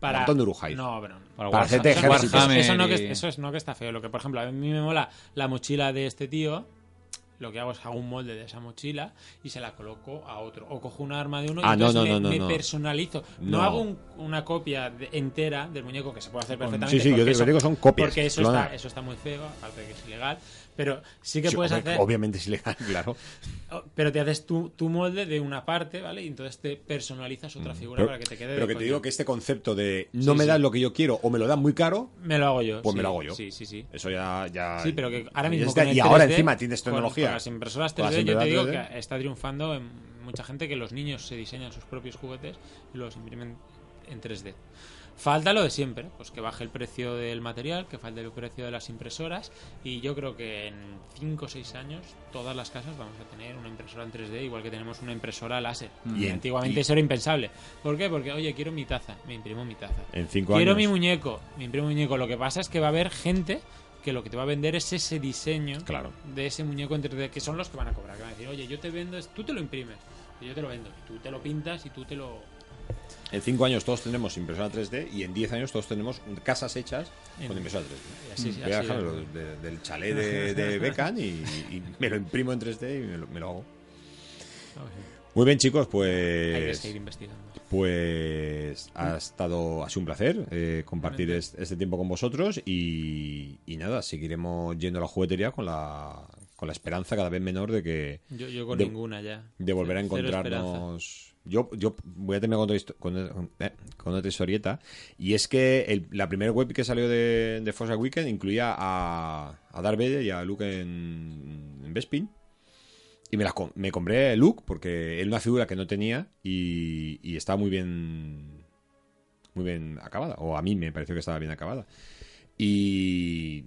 para- un montón de Urujais. No, pero. Para, Para hacerte ejércitos. Eso, eso no que, eso es no que está feo. Lo que, por ejemplo, a mí me mola la mochila de este tío. Lo que hago es hago un molde de esa mochila y se la coloco a otro. O cojo un arma de uno y Ah, entonces no, me, no, personalizo. No, hago un- una copia de- entera del muñeco que se puede hacer perfectamente. Sí, sí, yo te- digo son copias, Porque eso está, eso está muy feo, aparte de que es ilegal. Pero sí que Sí, puedes hacer. Obviamente es ilegal, claro. Oh, Pero te haces tu, tu molde de una parte, ¿vale? Y entonces te personalizas otra figura Mm. Pero, para que te quede. pero que te digo que este concepto de no Sí, me sí. das lo que yo quiero o me lo dan muy caro, Me lo hago yo. pues me lo hago yo. Sí, sí, sí. eso ya. ya Sí, pero que ahora mismo. está. con el y ahora 3D, encima tienes tecnología. Con, las impresoras Con las 3D, yo te digo impresoras que está triunfando en mucha gente que los niños se diseñan sus propios juguetes y los imprimen en 3D. Falta lo de siempre, pues que baje el precio del material, que falte el precio de las impresoras y yo creo que en 5 o 6 años todas las casas vamos a tener una impresora en 3D igual que tenemos una impresora láser. Y Y en- antiguamente y- eso era impensable. ¿Por qué? Porque, oye, quiero mi taza, me imprimo mi taza. En cinco Quiero años. mi muñeco, me imprimo mi muñeco. Lo que pasa es que va a haber gente que lo que te va a vender es ese diseño Claro. de ese muñeco en 3D, que son los que van a cobrar. Que van a decir, oye, yo te vendo, tú te lo imprimes, yo te lo vendo, y tú te lo pintas y tú te lo. En 5 años todos tenemos impresora 3D y en 10 años todos tenemos casas hechas con impresora 3D. y así- Voy a dejarlo de- del chalet de, de Becan y, y me lo imprimo en 3D y me lo, me lo hago. Muy bien, chicos, Hay que pues. seguir investigando. Pues ha estado, ha sido un placer eh, compartir este tiempo con vosotros y, y nada, seguiremos yendo a la juguetería con la, con la esperanza cada vez menor de que Yo, yo con De- ninguna ya. de volver a encontrarnos. Yo, yo voy a terminar con otra, con, eh, historieta. Y es que la primera web que salió de, Forza Weekend incluía a, a Darth y a Luke en, en Bespin. Y me, las me compré Luke porque era una figura que no tenía y, y estaba muy bien muy bien acabada. O a mí me pareció que estaba bien acabada. Y.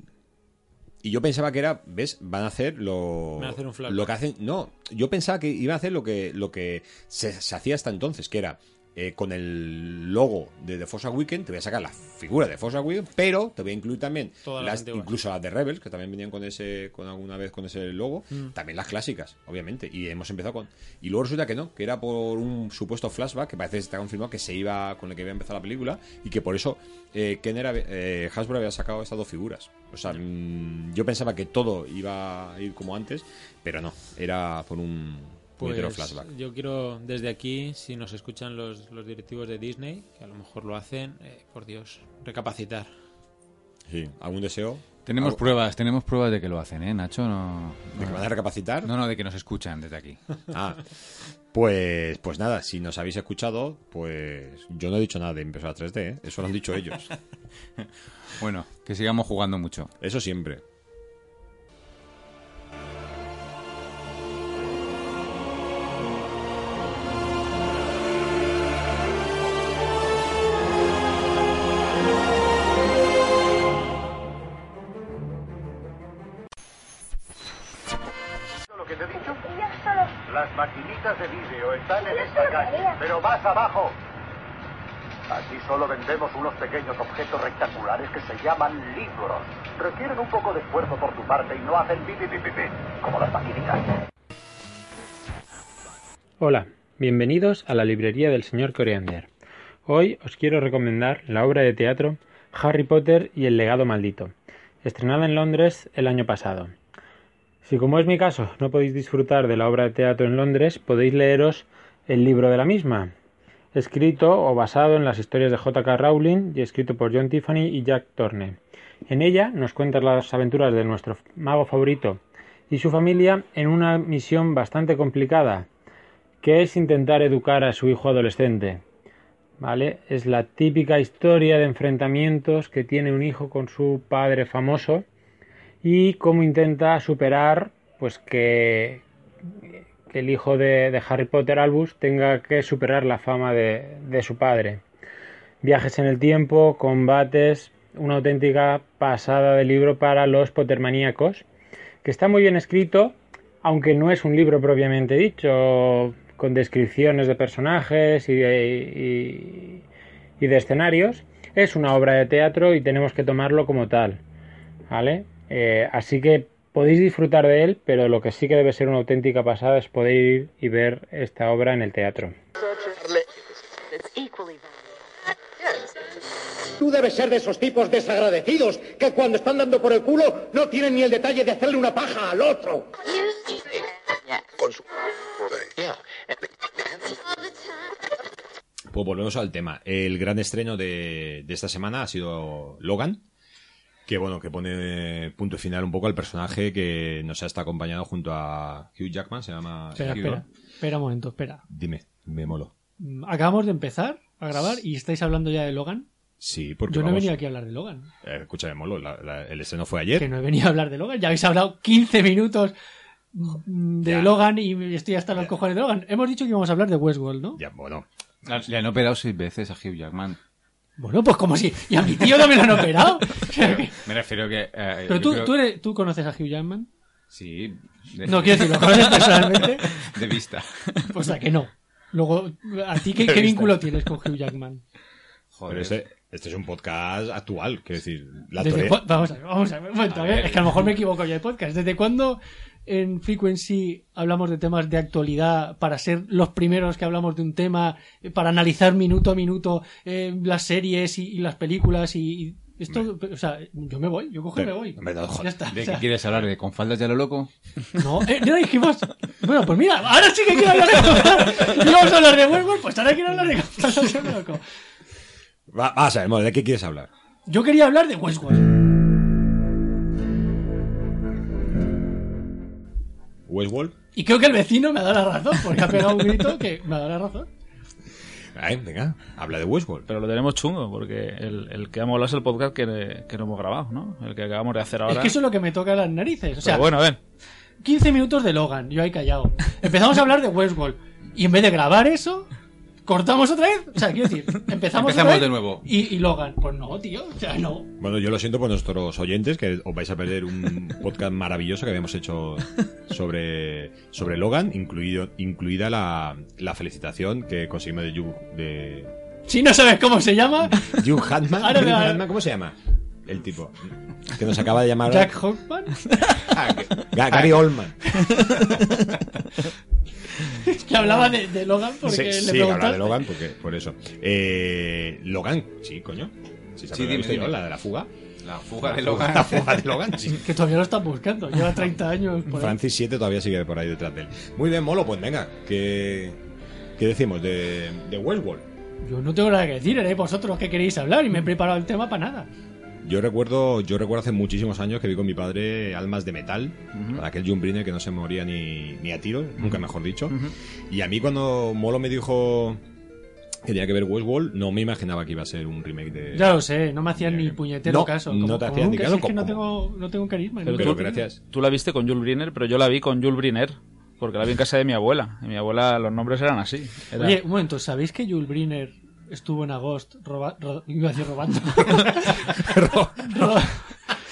Y yo pensaba que era, ¿ves? Van a hacer lo, Van a hacer un lo que hacen. No, yo pensaba que iban a hacer lo que, lo que se, se hacía hasta entonces, que era eh, con el logo de The Force Awakens, te voy a sacar la figura de Force Awakens, pero te voy a incluir también Todas las incluso las de Rebels, que también venían con ese, con alguna vez con ese logo, Mm. también las clásicas, obviamente. Y hemos empezado con. Y luego resulta que no, que era por un supuesto flashback que parece que está confirmado que se iba con el que iba a empezar la película y que por eso eh, había- eh, Hasbro había sacado estas dos figuras. O sea, mm, yo pensaba que todo iba a ir como antes, pero no, era por un Pues yo quiero desde aquí, si nos escuchan los, los directivos de Disney, que a lo mejor lo hacen, eh, por Dios, recapacitar. Sí, ¿algún deseo? Tenemos ¿Algo- pruebas, tenemos pruebas de que lo hacen, ¿eh, Nacho? No, ¿De que van a recapacitar? no, no, de que nos escuchan desde aquí. Ah, pues, pues nada, si nos habéis escuchado, pues yo no he dicho nada de impresora 3D, ¿eh? eso lo han dicho ellos. Bueno, que sigamos jugando mucho. Eso siempre. Vendemos unos pequeños objetos rectangulares que se llaman libros. Requieren un poco de esfuerzo por tu parte y no hacen pi, pi, pi, pi, pi, como las maquinitas. Hola, bienvenidos a la librería del señor Coriander. Hoy os quiero recomendar la obra de teatro Harry Potter y el legado maldito, estrenada en Londres el año pasado. Si como es mi caso no podéis disfrutar de la obra de teatro en Londres, podéis leeros el libro de la misma, escrito o basado en las historias de J.K. Rowling y escrito por John Tiffany y Jack Thorne. En ella nos cuenta las aventuras de nuestro mago favorito y su familia en una misión bastante complicada, que es intentar educar a su hijo adolescente. ¿Vale? Es la típica historia de enfrentamientos que tiene un hijo con su padre famoso y cómo intenta superar pues que, el hijo de, de Harry Potter, Albus, tenga que superar la fama de, de su padre. Viajes en el tiempo, combates, una auténtica pasada de libro para los Pottermaníacos, que está muy bien escrito, aunque no es un libro propiamente dicho, con descripciones de personajes y de, y- y de escenarios. Es una obra de teatro y tenemos que tomarlo como tal. ¿Vale? Eh, así que podéis disfrutar de él, pero lo que sí que debe ser una auténtica pasada es poder ir y ver esta obra en el teatro. Tú debes ser de esos tipos desagradecidos que cuando están dando por el culo no tienen ni el detalle de hacerle una paja al otro. Pues volvemos al tema. El gran estreno de, de esta semana ha sido Logan. Que bueno, que pone punto final un poco al personaje que nos ha estado acompañando junto a Hugh Jackman, se llama Espera, Hugh, espera, ¿no? espera un momento, espera. Dime, me molo. Mm, Acabamos de empezar a grabar y estáis hablando ya de Logan. Sí, porque Yo no he vamos, venido aquí a hablar de Logan. eh, escúchame, molo. la- la- el estreno fue ayer. Que no he venido a hablar de Logan. Ya habéis hablado 15 minutos mm, de Ya. Logan y estoy hasta los cojones de Logan. Hemos dicho que íbamos a hablar de Westworld, ¿no? Ya, bueno. Le han operado seis veces a Hugh Jackman. Bueno, pues como si. Y a mi tío también lo han operado. Me refiero que... eh, Pero tú, creo- tú, eres- tú conoces a Hugh Jackman. Sí. De, No quiero decir, lo conoces personalmente. de vista. Pues a que no. Luego, ¿a ti qué, vínculo tienes con Hugh Jackman? Joder. Pero este, este es un podcast actual, quiero decir. La ¿Desde tore- cua- Vamos a ver, vamos a ver, un momento, A ver. Es que a lo mejor me equivoco yo de podcast. ¿Desde cuándo en Frequency hablamos de temas de actualidad para ser los primeros que hablamos de un tema, eh, para analizar minuto a minuto eh, las series y, y las películas y, y esto, o sea, yo me voy, yo cojo y me voy. joder. ya está. ¿De o sea, qué quieres hablar? ¿De con faldas ya lo loco? no, eh, no dijimos. Bueno, pues mira, ahora sí que quiero hablar de Íbamos a hablar de Westworld, pues ahora quiero hablar de Gonzalo Loco. Va- Vamos a ver, ¿de qué quieres hablar? Yo quería hablar de Westworld. ¿Westworld? Y creo que el vecino me ha dado la razón, porque ha pegado un grito que me ha dado la razón. Ay, venga, habla de Westworld. Pero lo tenemos chungo, porque el, el que hemos hablado es el podcast que, que no hemos grabado, ¿no? El que acabamos de hacer ahora. Es que eso es lo que me toca las narices. O sea, Pero bueno, ven. 15 minutos de Logan, yo ahí callado. Empezamos a hablar de Westworld. Y en vez de grabar eso, ¿Cortamos otra vez? O sea, quiero decir, empezamos, otra Empezamos vez de nuevo. Y, y Logan. Pues no, tío. O sea, no. Bueno, yo lo siento por nuestros oyentes, que os vais a perder un podcast maravilloso que habíamos hecho sobre, sobre Logan, incluido, incluida la, la felicitación que conseguimos de Hugh, de Si no sabes cómo se llama, Hugh Hatman. Ahora Hugh me va- Hatman, ¿Cómo se llama? El tipo. Que nos acaba de llamar. Jack Hoffman. Ah, Ga- Gary Oldman. Que hablaba de, de Logan porque Sí, le sí, habla de Logan, porque, por eso. Eh, Logan, sí, coño. Sí, Sí, dime, dime. la de la fuga. La fuga de Logan. La fuga de Logan, sí. Que todavía lo están buscando. Lleva 30 años por ahí. Francis 7 todavía sigue por ahí detrás de él. Muy bien, Molo, pues venga, ¿qué, qué decimos de, de Westworld? Yo no tengo nada que decir, ¿eh? Vosotros que queréis hablar y me he preparado el tema para nada. Yo recuerdo, yo recuerdo hace muchísimos años que vi con mi padre Almas de Metal, para aquel John Briner que no se moría ni, ni a tiro, nunca mejor dicho. Y a mí cuando Molo me dijo que tenía que ver Westworld, no me imaginaba que iba a ser un remake de... Ya lo sé, no me hacían ni puñetero No, caso. no Como- te como hacían ni caso, si es que no tengo, no tengo carisma. Pero. Pero tú- gracias. Tú la viste con Jules Briner, pero yo la vi con Jules Briner. Porque la vi en casa de mi abuela. Y mi abuela, los nombres eran así. Era- Oye, un momento, ¿sabéis que Jules Briner estuvo en agosto roba, ro- iba a decir robando, Ro-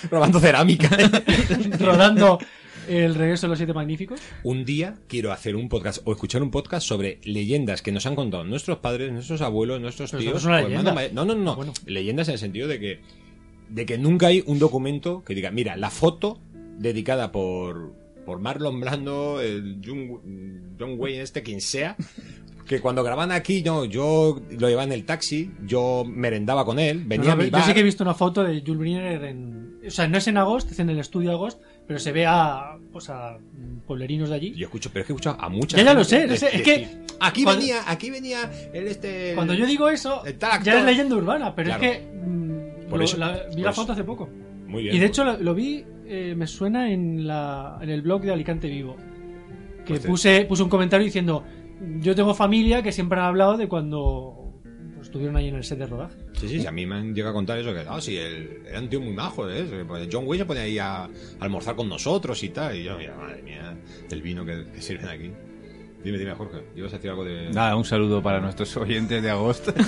Robando cerámica. rodando el regreso de los siete magníficos? un día quiero hacer un podcast o escuchar un podcast sobre leyendas que nos han contado nuestros padres, nuestros abuelos, nuestros Pero tíos. no hermanos No, no, no. no. Bueno. Leyendas en el sentido de que de que nunca hay un documento que diga, mira, la foto dedicada por por Marlon Blando, el John, John Wayne este, quien sea, que cuando graban aquí, no, yo lo llevaba en el taxi, yo merendaba con él, venía No, a mi yo bar. sí que he visto una foto de Jules Briner en... O sea, no es en agosto, es en el estudio Agost, pero se ve a, pues a pueblerinos de allí. Yo escucho, pero es que he escuchado a mucha Ya, ya lo sé, lo sé, de- es que aquí cuando- venía, aquí venía el este Cuando yo digo eso, ya es leyenda urbana, pero Claro. es que mm, Por lo- eso, la- vi por la eso. foto hace poco. Muy bien. Y de hecho lo, lo vi, eh, me suena en, la, en el blog de Alicante Vivo. Que Pues puse, puse un comentario diciendo, yo tengo familia que siempre han hablado de cuando pues, estuvieron ahí en el set de rodaje. Sí, sí, sí, a mí me han llegado a contar eso, que ah, sí, el, era un tío muy majo, ¿eh? Pues John Wayne se ponía ahí a, a almorzar con nosotros y tal, y yo, mira, madre mía, el vino que, que sirven aquí. Dime, dime, Jorge, ¿ibas a decir algo de...? Nada, un saludo para nuestros oyentes de agosto.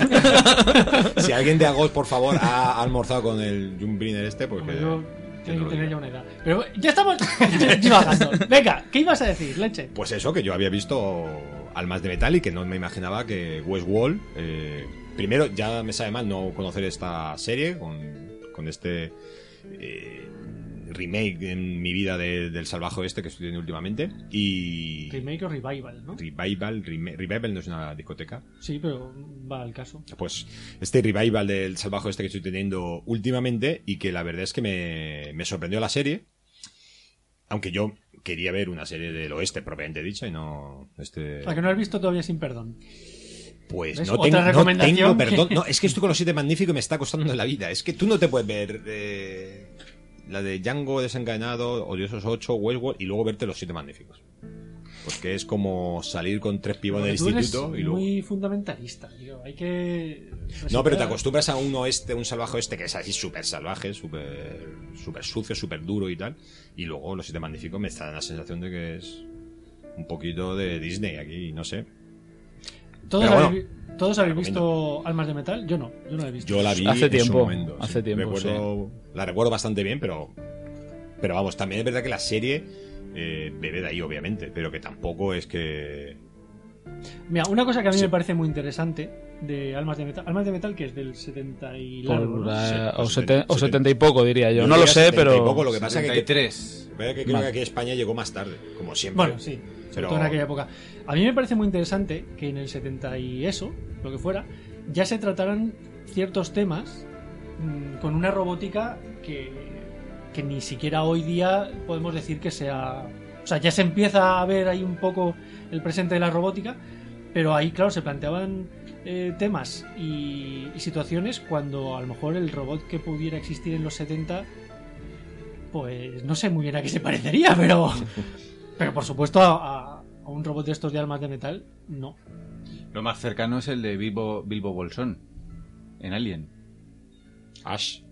Si alguien de Agost, por favor, ha almorzado con el John Briner este, pues que... Yo no que tener ya una edad. Pero ya estamos divagando. Venga, ¿qué ibas a decir, Leche? Pues eso, que yo había visto Almas de Metal y que no me imaginaba que Westworld... Eh, primero, ya me sabe mal no conocer esta serie con, con este eh, remake en mi vida de- del Salvaje Oeste que estoy teniendo últimamente. Y... Remake o revival, ¿no? Revival, Revival no es una discoteca. Sí, pero va al caso. Pues este revival del Salvaje Oeste que estoy teniendo últimamente y que la verdad es que me, me sorprendió la serie. Aunque yo quería ver una serie del oeste propiamente dicha y no este... La que no has visto todavía sin perdón. Pues no tengo, no tengo perdón. No, es que estoy con los siete magníficos y me está costando la vida. Es que tú no te puedes ver eh, la de Django desencadenado, Odiosos 8, Westworld y luego verte los siete magníficos. Porque es como salir con tres pibos del instituto y luego... muy fundamentalista, tío. Hay que... No, pero te acostumbras a un oeste, un salvaje oeste que es así súper salvaje, súper súper sucio, súper duro y tal. Y luego los siete magníficos me está dando la sensación de que es un poquito de Disney aquí, no sé. ¿Todos Pero habéis, vi- ¿todos habéis recomiendo. visto Almas de Metal? Yo no, yo no la he visto. Yo la vi Hace en su tiempo, momento. hace tiempo, Recuerdo- La recuerdo bastante bien, pero. Pero vamos, también es verdad que la serie eh, bebe de ahí, obviamente. Pero que tampoco es que. Mira, una cosa que a mí Sí. me parece muy interesante de Almas de Metal. Almas de Metal que es del 70 y Por largo, ¿no? la- Sí, o, pues seten- o 70 70 y poco, diría yo. Yo no lo sé, 70 y pero. poco, lo que pasa que- 73. Vaya que creo Vale. que aquí España llegó más tarde, como siempre. Bueno, sí, Pero- todo en aquella época. A mí me parece muy interesante que en el 70 y eso, lo que fuera, ya se trataran ciertos temas mm, con una robótica que, que ni siquiera hoy día podemos decir que sea... O sea, ya se empieza a ver ahí un poco el presente de la robótica, pero ahí, claro, se planteaban eh, temas y, y situaciones cuando a lo mejor el robot que pudiera existir en los 70 pues no sé muy bien a qué se parecería, pero pero por supuesto a, a- a un robot de estos de armas de metal, no. Lo más cercano es el de Bilbo, Bilbo Bolsón, en Alien. Ash.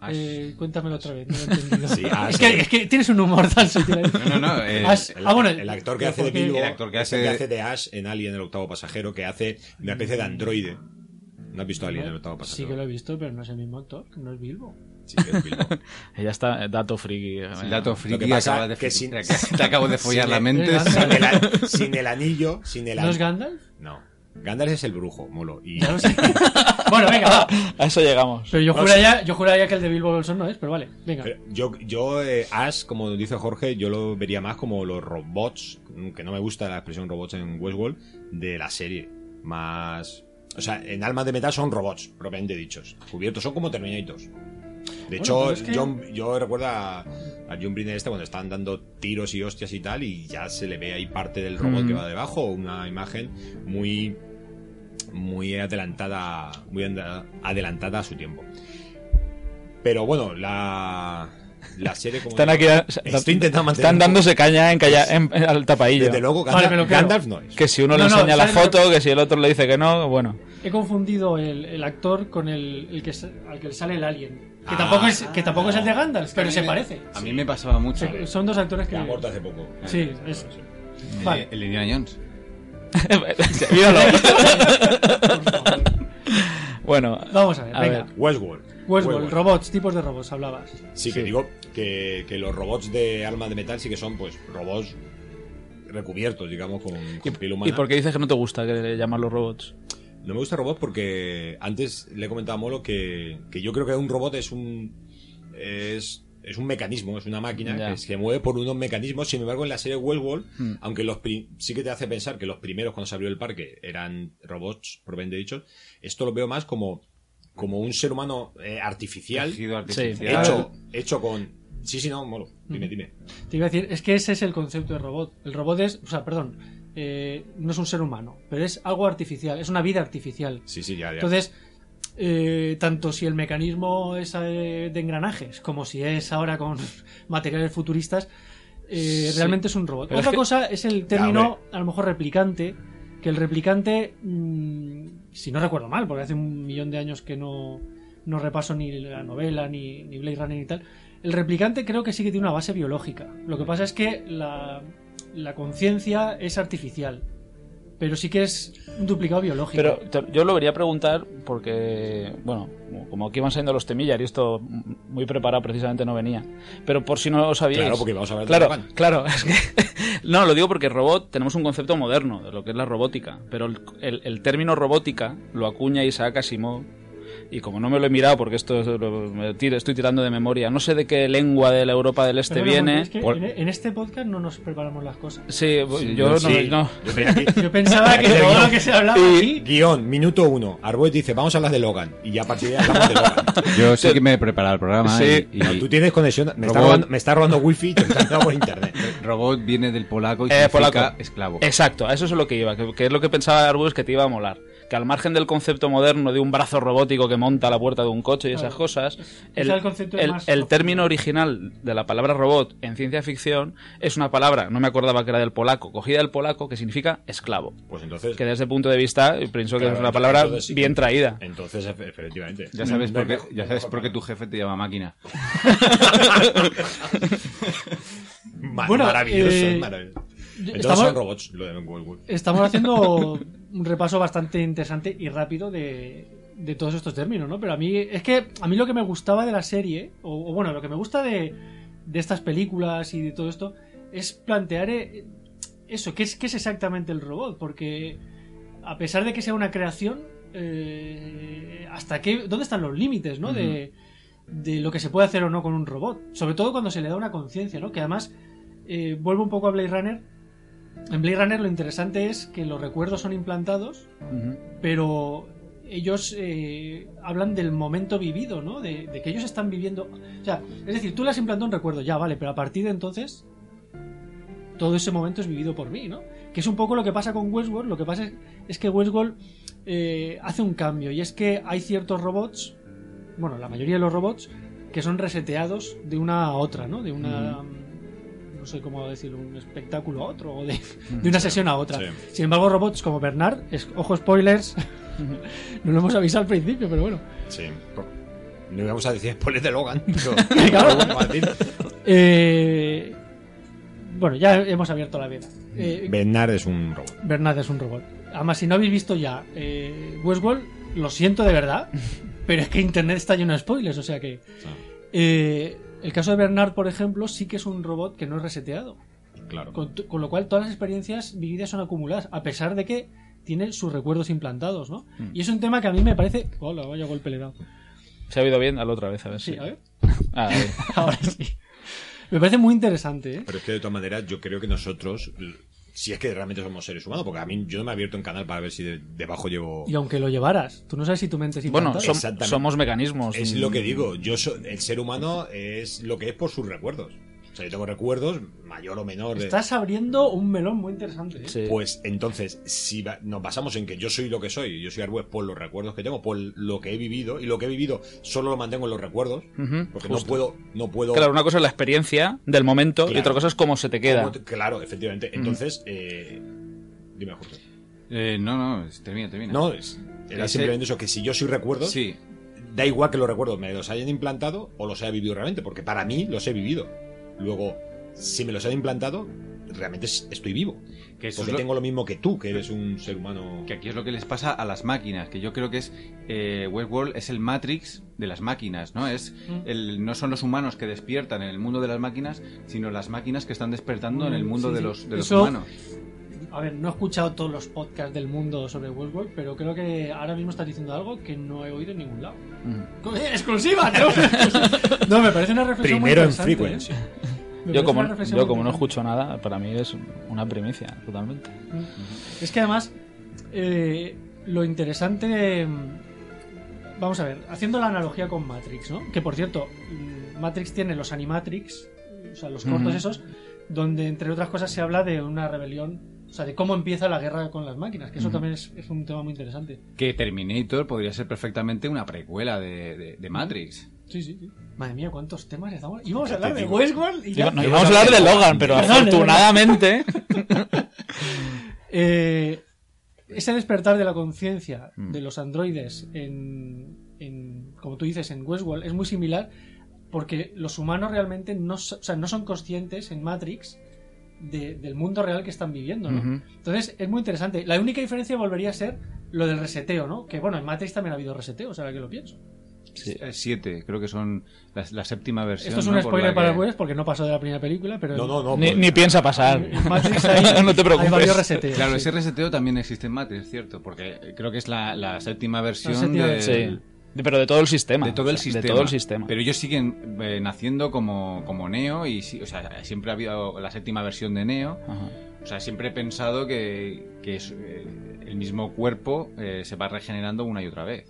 Ash. Eh, cuéntamelo otra vez, no lo he entendido. Sí, Ash, es, que, eh. es que tienes un humor tan sutil. No, no, no. eh, Ash- El, ah, bueno, el actor que hace de Bilbo, El actor que es el hace- de Ash en Alien el octavo pasajero, que hace una especie de androide. ¿No has visto Alien el octavo Sí pasajero? que lo he visto, pero no es el mismo actor, no es Bilbo. Sí, que es Bilbo. Ya está, eh, dato friki. el dato friki que pasa acaba de que sin- te, acabo de follar sin la el- mente. Sin, el, sin el anillo, sin el ¿No an- es Gandalf? No. Gandalf es el brujo, molo. Y Ya lo sé. bueno, venga, va. A eso llegamos. Pero yo juraría, yo juraría que el de Bilbo Bolsón no es, pero vale, venga. Pero yo, yo eh, Ash, como dice Jorge, yo lo vería más como los robots, que no me gusta la expresión robots en Westworld, de la serie. Más. O sea, en Almas de Metal son robots, propiamente dichos. Cubiertos, son como Terminators. De hecho, pero es que- John- yo recuerdo a, a John Briner este cuando están dando tiros y hostias y tal, y ya se le ve ahí parte del robot Mm. que va debajo, una imagen muy muy adelantada muy adelantada a su tiempo. Pero bueno, la la serie como Están aquí. digo, eh, estoy intentando mantener Están dándose caña en, calla, en, en- al tapaillo. Desde luego, Gandalf, no es. Que si uno le No, enseña la ¿sabes lo foto, que si el otro le dice que no, bueno. He confundido el, el actor con el, el que al que le sale el alien. Que Ah. tampoco es, que tampoco es el de Gandalf, pero se parece. A mí me pasaba mucho. Son dos actores que. Ha muerto hace poco. Sí, es. El, Vale. el Indiana Jones. Míralo. Por favor. bueno, Vamos a ver, venga. Westworld. Westworld, robots, tipos de robots, hablabas. Sí, que digo que, que los robots de alma de metal sí que son pues robots recubiertos, digamos, con, con piel humana. ¿Y por qué dices que no te gusta que le llaman los robots? No me gusta robots porque antes le he comentado a Molo que, que yo creo que un robot es un es, es un mecanismo, es una máquina que se mueve por unos mecanismos. Sin embargo, en la serie Westworld, Hmm. aunque los sí que te hace pensar que los primeros cuando se abrió el parque eran robots, propiamente dichos, esto lo veo más como, como un ser humano eh, artificial artificial. hecho, hecho con... Sí, sí, no, Molo, dime, dime. Te iba a decir, es que ese es el concepto de robot. El robot es, o sea, perdón, eh, no es un ser humano, pero es algo artificial, es una vida artificial. Sí, sí, ya, ya. Entonces, eh, tanto si el mecanismo es eh, de engranajes como si es ahora con materiales futuristas, eh, Sí. realmente es un robot. Pero es Otra que- cosa es el término, a lo mejor replicante, que el replicante, mm, si no recuerdo mal, porque hace un millón de años que no, no repaso ni la novela, ni, ni Blade Runner ni tal, el replicante creo que sí que tiene una base biológica. Lo que pasa es que la, la conciencia es artificial. Pero sí que es un duplicado biológico. Pero te- yo lo quería preguntar porque, bueno, como- aquí van saliendo los temillas y esto muy preparado precisamente no venía. Pero por si no lo sabíais. Claro, porque vamos a de Claro, claro. Es que, no, lo digo porque robot tenemos un concepto moderno de lo que es la robótica. Pero el, el- el término robótica lo acuña Isaac Asimov. Y como no me lo he mirado porque esto me tiro- estoy tirando de memoria, no sé de qué lengua de la Europa del Este viene. es que Por- en, este podcast no nos preparamos las cosas. Sí, Sí, yo, no, Sí, no. yo estoy aquí. Yo pensaba que todo lo que se hablaba Y- aquí. Guión, minuto uno. Arboet dice, vamos a hablar de Logan. Y ya a partir de ahí hablamos de Logan. Yo sí que me he preparado el programa Sí. y, y No, tú tienes conexión. Me está, robando, me está robando wifi y te está por internet. robot viene del polaco y Eh, significa polaco. esclavo. Exacto, a eso es lo que iba, que, que es lo que pensaba Arbus que te iba a molar. Que al margen del concepto moderno de un brazo robótico que monta a la puerta de un coche y esas Claro. cosas, el, el el- el término original de la palabra robot en ciencia ficción es una palabra, no me acordaba que era del polaco, cogida del polaco, que significa esclavo. Pues entonces. Que desde ese punto de vista pienso que es una palabra entonces bien traída. Entonces, efe- efectivamente. Ya sabes, No por qué, ya sabes por qué tu jefe te llama máquina. Bueno, maravilloso, eh, maravilloso. Entonces estamos- son robots, lo de. Estamos haciendo un repaso bastante interesante y rápido de, de todos estos términos, ¿no? Pero a mí, es que a mí lo que me gustaba de la serie, o, o bueno, lo que me gusta de, de estas películas y de todo esto, es plantear eh, eso, ¿qué es, qué es exactamente el robot? Porque a pesar de que sea una creación, eh, hasta qué, ¿dónde están los límites, ¿no? De, de lo que se puede hacer o no con un robot. Sobre todo cuando se le da una conciencia, ¿no? Que además, eh, vuelvo un poco a Blade Runner. En Blade Runner lo interesante es que los recuerdos son implantados, pero ellos eh, hablan del momento vivido, ¿no? De, de que ellos están viviendo. O sea, es decir, tú le has implantado un recuerdo, ya, vale, pero a partir de entonces, todo ese momento es vivido por mí, ¿no? Que es un poco lo que pasa con Westworld. Lo que pasa es, es que Westworld eh, hace un cambio, y es que hay ciertos robots, bueno, la mayoría de los robots, que son reseteados de una a otra, ¿no? De una. Sé cómo decirlo, un espectáculo a otro, o de, de una sesión a otra. Sí. Sin embargo, robots como Bernard, es- ojo spoilers, no lo hemos avisado al principio, pero bueno. Sí. No íbamos a decir spoilers de Logan, pero... Claro. decir. Eh, bueno, ya hemos abierto la veda. Eh, Bernard es un robot. Bernard es un robot. Además, si no habéis visto ya eh, Westworld, lo siento de verdad, pero es que Internet está lleno de spoilers, o sea que... eh, el caso de Bernard, por ejemplo, sí que es un robot que no es reseteado. Claro. Con, con lo cual, todas las experiencias vividas son acumuladas, a pesar de que tiene sus recuerdos implantados, ¿no? Mm. Y es un tema que a mí me parece... Hola, vaya golpe le he dado. ¿Se ha oído bien? Hazlo otra vez, a ver Sí, si- a ver. Ah, ahí. Ahora sí. Me parece muy interesante, ¿eh? Pero es que de todas maneras yo creo que nosotros, si es que realmente somos seres humanos, porque a mí yo no me he abierto un canal para ver si de- debajo llevo... Y aunque lo llevaras, tú no sabes si tu mente es Bueno, som- somos mecanismos. Es lo que digo, yo so- el ser humano es lo que es por sus recuerdos. Sea, yo tengo recuerdos, mayor o menor. de- Estás abriendo un melón muy interesante. ¿eh? Sí. Pues entonces, si va- nos basamos en que yo soy lo que soy, yo soy Arbues por los recuerdos que tengo, por lo que he vivido, y lo que he vivido solo lo mantengo en los recuerdos, porque justo. no puedo, no puedo. Claro, una cosa es la experiencia del momento y otra cosa es cómo se te queda. te- claro, efectivamente. Entonces, eh, dime, Jorge. Eh, no, no, termina, termina. No, es, era Ese- simplemente eso, que si yo soy recuerdos, Sí, da igual que los recuerdos me los hayan implantado o los haya vivido realmente, porque para mí los he vivido. Luego, si me los han implantado, realmente es- estoy vivo. que Porque lo- tengo lo mismo que tú, que eres un ser humano. que aquí es lo que les pasa a las máquinas, que yo creo que es eh, Westworld es el Matrix de las máquinas, ¿no? Es el, no son los humanos que despiertan en el mundo de las máquinas, sino las máquinas que están despertando en el mundo Sí, de sí. los, de los Eso- humanos. A ver, no he escuchado todos los podcasts del mundo sobre Westworld, pero creo que ahora mismo estás diciendo algo que no he oído en ningún lado. ¡Eh, ¡Exclusiva! ¿no? no, me parece una reflexión muy Primero en interesante, Frequency. ¿eh? Yo como, yo como no escucho nada, para mí es una primicia, totalmente. Es que además, eh, lo interesante. mm, Vamos a ver, haciendo la analogía con Matrix, ¿no? Que por cierto, mm, Matrix tiene los Animatrix, o sea, los cortos esos, donde entre otras cosas se habla de una rebelión, o sea, de cómo empieza la guerra con las máquinas, que eso también es, es un tema muy interesante. Que Terminator podría ser perfectamente una precuela de, de- de Matrix. Sí, sí, sí. Madre mía, cuántos temas estamos. Íbamos a hablar de. Westworld y ya. No, íbamos a hablar de Logan, pero Perdón, afortunadamente. Eh, ese despertar de la conciencia Mm. de los androides en, en, como tú dices, en Westworld es muy similar porque los humanos realmente no, o sea, no son conscientes en Matrix de- del mundo real que están viviendo, ¿no? Entonces es muy interesante. La única diferencia volvería a ser lo del reseteo, ¿no? Que bueno, en Matrix también ha habido reseteos, ahora que lo pienso. Sí. Eh, Siete, creo que son la, la séptima versión. Esto es un spoiler para que- después porque no pasó de la primera película, pero No, no, no. Ni, pues- ni piensa pasar. no te preocupes. reseteos. Claro, sí. ese reseteo también existe en Matrix, ¿cierto? Porque creo que es la, la séptima versión séptima del- versión. Sí. Pero de todo el sistema. de todo el o sea, sistema. De todo el sistema. Pero ellos siguen eh, naciendo como, como Neo y, sí- o sea, siempre ha habido la séptima versión de Neo. Ajá. O sea, siempre he pensado que, que es, eh, el mismo cuerpo eh, se va regenerando una y otra vez.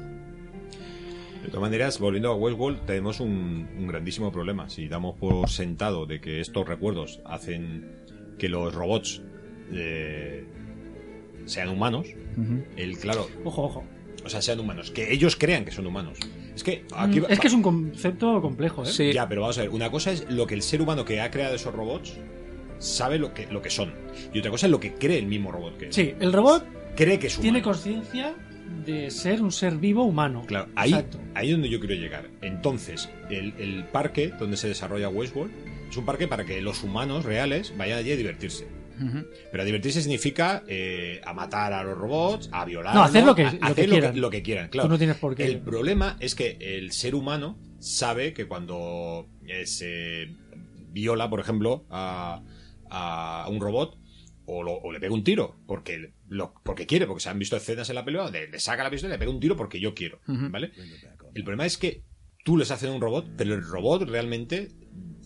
De todas maneras, volviendo a Westworld, tenemos un, un grandísimo problema. Si damos por sentado de que estos recuerdos hacen que los robots eh, sean humanos, Ujú. el claro, Ojo, ojo. o sea, sean humanos, que ellos crean que son humanos. Es que aquí Mm, es que es un concepto complejo, ¿eh? Sí. Ya, pero vamos a ver, una cosa es lo que el ser humano que ha creado esos robots sabe lo que, lo que son. Y otra cosa es lo que cree el mismo robot que es. Sí, el robot Cree que es humano. tiene conciencia de ser un ser vivo humano. Claro, ahí, Exacto. ahí es donde yo quiero llegar. Entonces, el, el parque donde se desarrolla Westworld es un parque para que los humanos reales vayan allí a divertirse. Pero a divertirse significa eh, a matar a los robots, a violar. No, hacer lo que- a- lo hacer que lo que, quieran. lo que quieran. Claro. Tú no tienes por qué. El problema es que el ser humano sabe que cuando eh, se viola, por ejemplo, a, a un robot o, lo- o le pega un tiro porque lo, porque quiere, porque se han visto escenas en la pelea donde le saca la pistola y le pega un tiro porque yo quiero. ¿vale? El problema es que tú les haces un robot, pero el robot realmente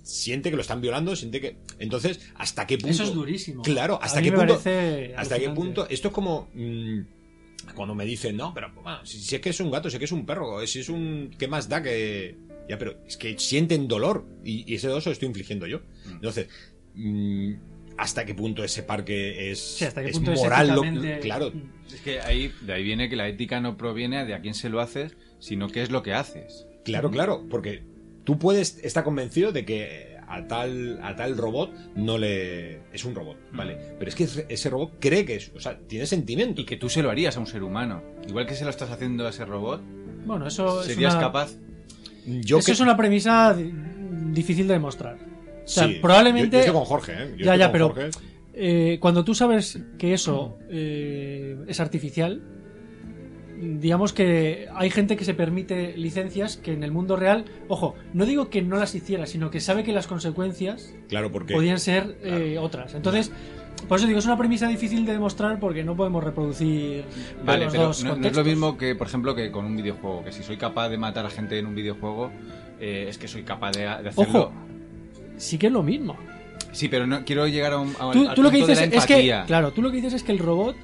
siente que lo están violando, siente que entonces hasta qué punto Eso es durísimo. Claro, hasta qué punto hasta qué punto esto es como mm, cuando me dicen, no, pero bueno, si, si es que es un gato, si es que es un perro, si es un... ¿Qué más da que...? Ya, pero es que sienten dolor y, y ese dolor se lo estoy infligiendo yo. Entonces, mm, ¿hasta qué punto ese parque es, Sí, hasta qué es punto es moral? lo- claro, Es que ahí, de ahí viene que la ética no proviene de a quién se lo haces, sino qué es lo que haces. claro, claro, porque tú puedes estar convencido de que a tal, a tal robot no le... Es un robot, ¿vale? Pero es que ese- robot cree que es... O sea, tiene sentimiento. Y que tú se lo harías a un ser humano. Igual que se lo estás haciendo a ese robot, Bueno, eso es serías una- capaz. Yo Eso que- es una premisa di- difícil de demostrar. O sea, Sí, probablemente. yo- yo estoy con Jorge, ¿eh? Yo ya, estoy ya, con pero Jorge. eh, cuando tú sabes que eso eh, es artificial, digamos que hay gente que se permite licencias que en el mundo real, ojo, no digo que no las hiciera, sino que sabe que las consecuencias Claro, porque. podían ser eh, otras. Entonces, por eso digo, es una premisa difícil de demostrar porque no podemos reproducir Vale, los pero no, dos no es lo mismo que, por ejemplo, que con un videojuego. Que si soy capaz de matar a gente en un videojuego, eh, es que soy capaz de, de hacerlo. Ojo, sí que es lo mismo. Sí, pero no quiero llegar a un. a- Tú, al tú lo que de dices la es que, claro, tú lo que dices es que el robot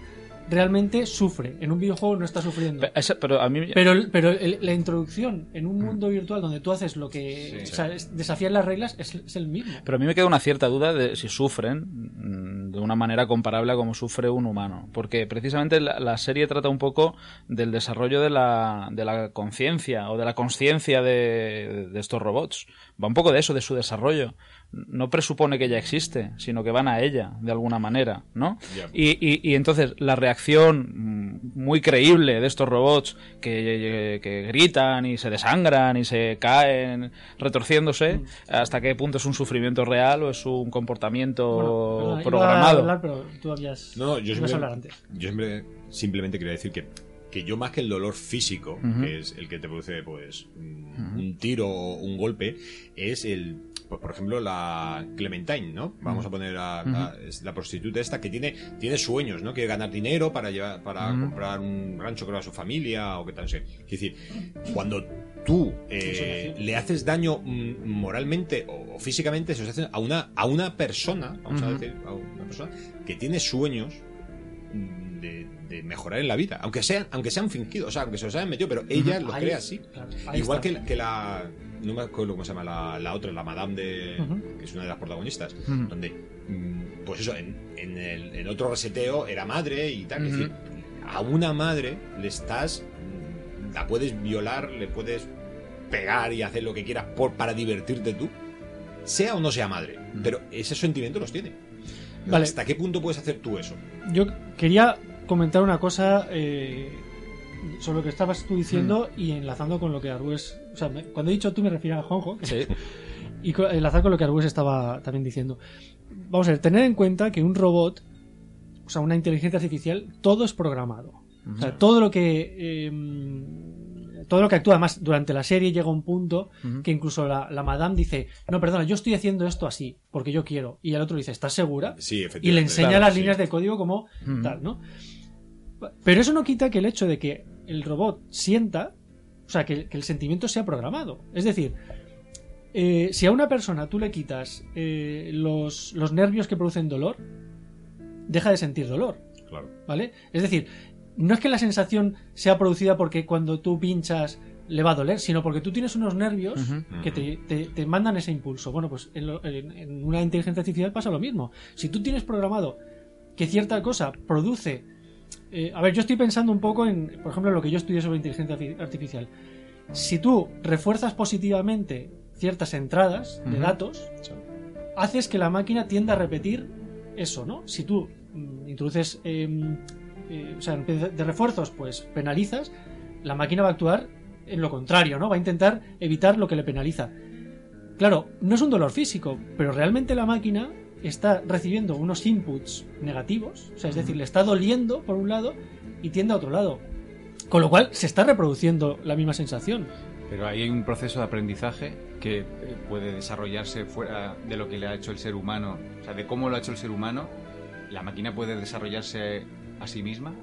realmente sufre. En un videojuego no está sufriendo. Pero a mí Pero, pero el- la introducción en un mundo virtual donde tú haces lo que. Sí. o sea, es- desafías las reglas es, es el mismo. Pero a mí me queda una cierta duda de si sufren mm, de una manera comparable a como sufre un humano. Porque precisamente la, la serie trata un poco del desarrollo de la, de la conciencia o de la conciencia de, de estos robots. Va un poco de eso, de su desarrollo. No presupone que ella existe, sino que van a ella, de alguna manera, ¿no? Y, y- y entonces la reacción mm, muy creíble de estos robots que, que gritan y se desangran y se caen retorciéndose, hasta qué punto es un sufrimiento real o es un comportamiento Bueno, programado. hablar, pero tú habías. No, yo siempre- antes. Yo siempre, simplemente quería decir que, que yo más que el dolor físico, que es el que te produce pues un, un tiro o un golpe, es el pues, por ejemplo la Clementine, ¿no? Vamos a poner a, la prostituta esta que tiene tiene sueños, ¿no? Quiere ganar dinero para llevar para Ujú. comprar un rancho con a su familia o qué tal, sé. Es decir, cuando tú eh, le haces daño mm, moralmente o, o físicamente, se hace a una a una persona, vamos a decir, a una persona que tiene sueños mm, de, de mejorar en la vida, aunque sean, aunque sean fingidos, o sea, aunque se los hayan metido, pero ella lo Ahí- cree así. claro, Igual está. que, que la. No me acuerdo cómo se llama la, la otra, la Madame de. Que es una de las protagonistas. Donde, mm, pues eso, en, en el en otro reseteo era madre y tal. Es decir, a una madre le estás. mm, la puedes violar, le puedes pegar y hacer lo que quieras por, para divertirte tú. Sea o no sea madre. Pero ese sentimiento los tiene. Vale. ¿Hasta qué punto puedes hacer tú eso? Yo quería comentar una cosa eh, sobre lo que estabas tú diciendo y enlazando con lo que Arbues. O sea, me- cuando he dicho tú me refiero a Juanjo. Sí. y enlazar con lo que Arbues estaba también diciendo. Vamos a ver, tener en cuenta que un robot, o sea, una inteligencia artificial, todo es programado. O sea, todo lo que. eh, todo lo que actúa, además, durante la serie llega un punto que incluso la, la madame dice: No, perdona, yo estoy haciendo esto así, porque yo quiero. Y el otro dice: ¿Estás segura? Sí, efectivamente. Y le enseña Claro, las sí. líneas de código como tal, ¿no? Pero eso no quita que el hecho de que el robot sienta, o sea, que, que el sentimiento sea programado. Es decir, eh, si a una persona tú le quitas eh, los, los nervios que producen dolor, deja de sentir dolor, Claro. ¿vale? Es decir, no es que la sensación sea producida porque cuando tú pinchas le va a doler, sino porque tú tienes unos nervios que te, te- te mandan ese impulso. Bueno, pues en, lo- en- en una inteligencia artificial pasa lo mismo. Si tú tienes programado que cierta cosa produce... eh, a ver, yo estoy pensando un poco en, por ejemplo, lo que yo estudié sobre inteligencia arti- artificial. Si tú refuerzas positivamente ciertas entradas de datos, haces que la máquina tienda a repetir eso, ¿no? Si tú mm, introduces, eh, eh, o sea, de refuerzos, pues penalizas, la máquina va a actuar en lo contrario, ¿no? Va a intentar evitar lo que le penaliza. Claro, no es un dolor físico, pero realmente la máquina está recibiendo unos inputs negativos, o sea, es decir, le está doliendo por un lado y tiende a otro lado. Con lo cual se está reproduciendo la misma sensación. Pero ahí hay un proceso de aprendizaje que eh, puede desarrollarse fuera de lo que le ha hecho el ser humano, o sea, de cómo lo ha hecho el ser humano. La máquina puede desarrollarse a sí misma.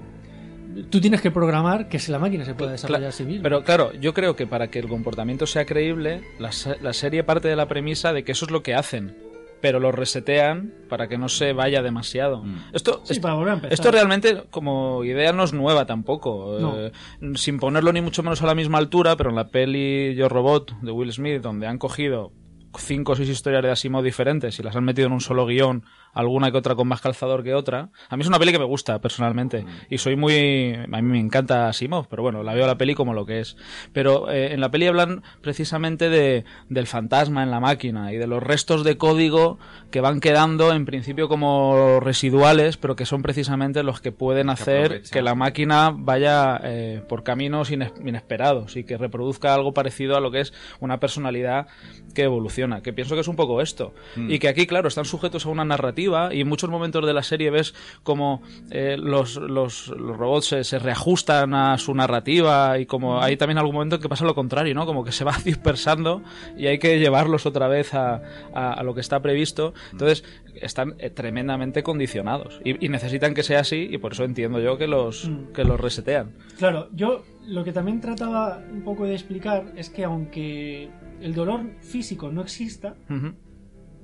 Tú tienes que programar que si la máquina se pueda desarrollar a sí misma. Pero claro, yo creo que para que el comportamiento sea creíble, la, la serie parte de la premisa de que eso es lo que hacen, pero lo resetean para que no se vaya demasiado. Mm. Esto, Sí, esto- para volver a empezar. esto realmente como idea no es nueva tampoco, No. eh, sin ponerlo ni mucho menos a la misma altura, pero en la peli Yo Robot de Will Smith, donde han cogido cinco o seis historias de Asimov diferentes y las han metido en un solo guion, alguna que otra con más calzador que otra. A mí es una peli que me gusta personalmente Mm. y soy muy... A mí me encanta Asimov, pero bueno, la veo la peli como lo que es. Pero eh, en la peli hablan precisamente de, del fantasma en la máquina y de los restos de código que van quedando en principio como residuales, pero que son precisamente los que pueden hacer aprovechar. que la máquina vaya eh, por caminos ines- inesperados y que reproduzca algo parecido a lo que es una personalidad que evoluciona. Que pienso que es un poco esto. Y que aquí, claro, están sujetos a una narrativa y en muchos momentos de la serie ves como eh, los, los, los robots se, se reajustan a su narrativa y como hay también algún momento en que pasa lo contrario, ¿no? Como que se va dispersando y hay que llevarlos otra vez a, a- a lo que está previsto. Entonces, están eh, tremendamente condicionados y, y necesitan que sea así y por eso entiendo yo que los, Mm. que los resetean. Claro, yo lo que también trataba un poco de explicar es que aunque el dolor físico no exista,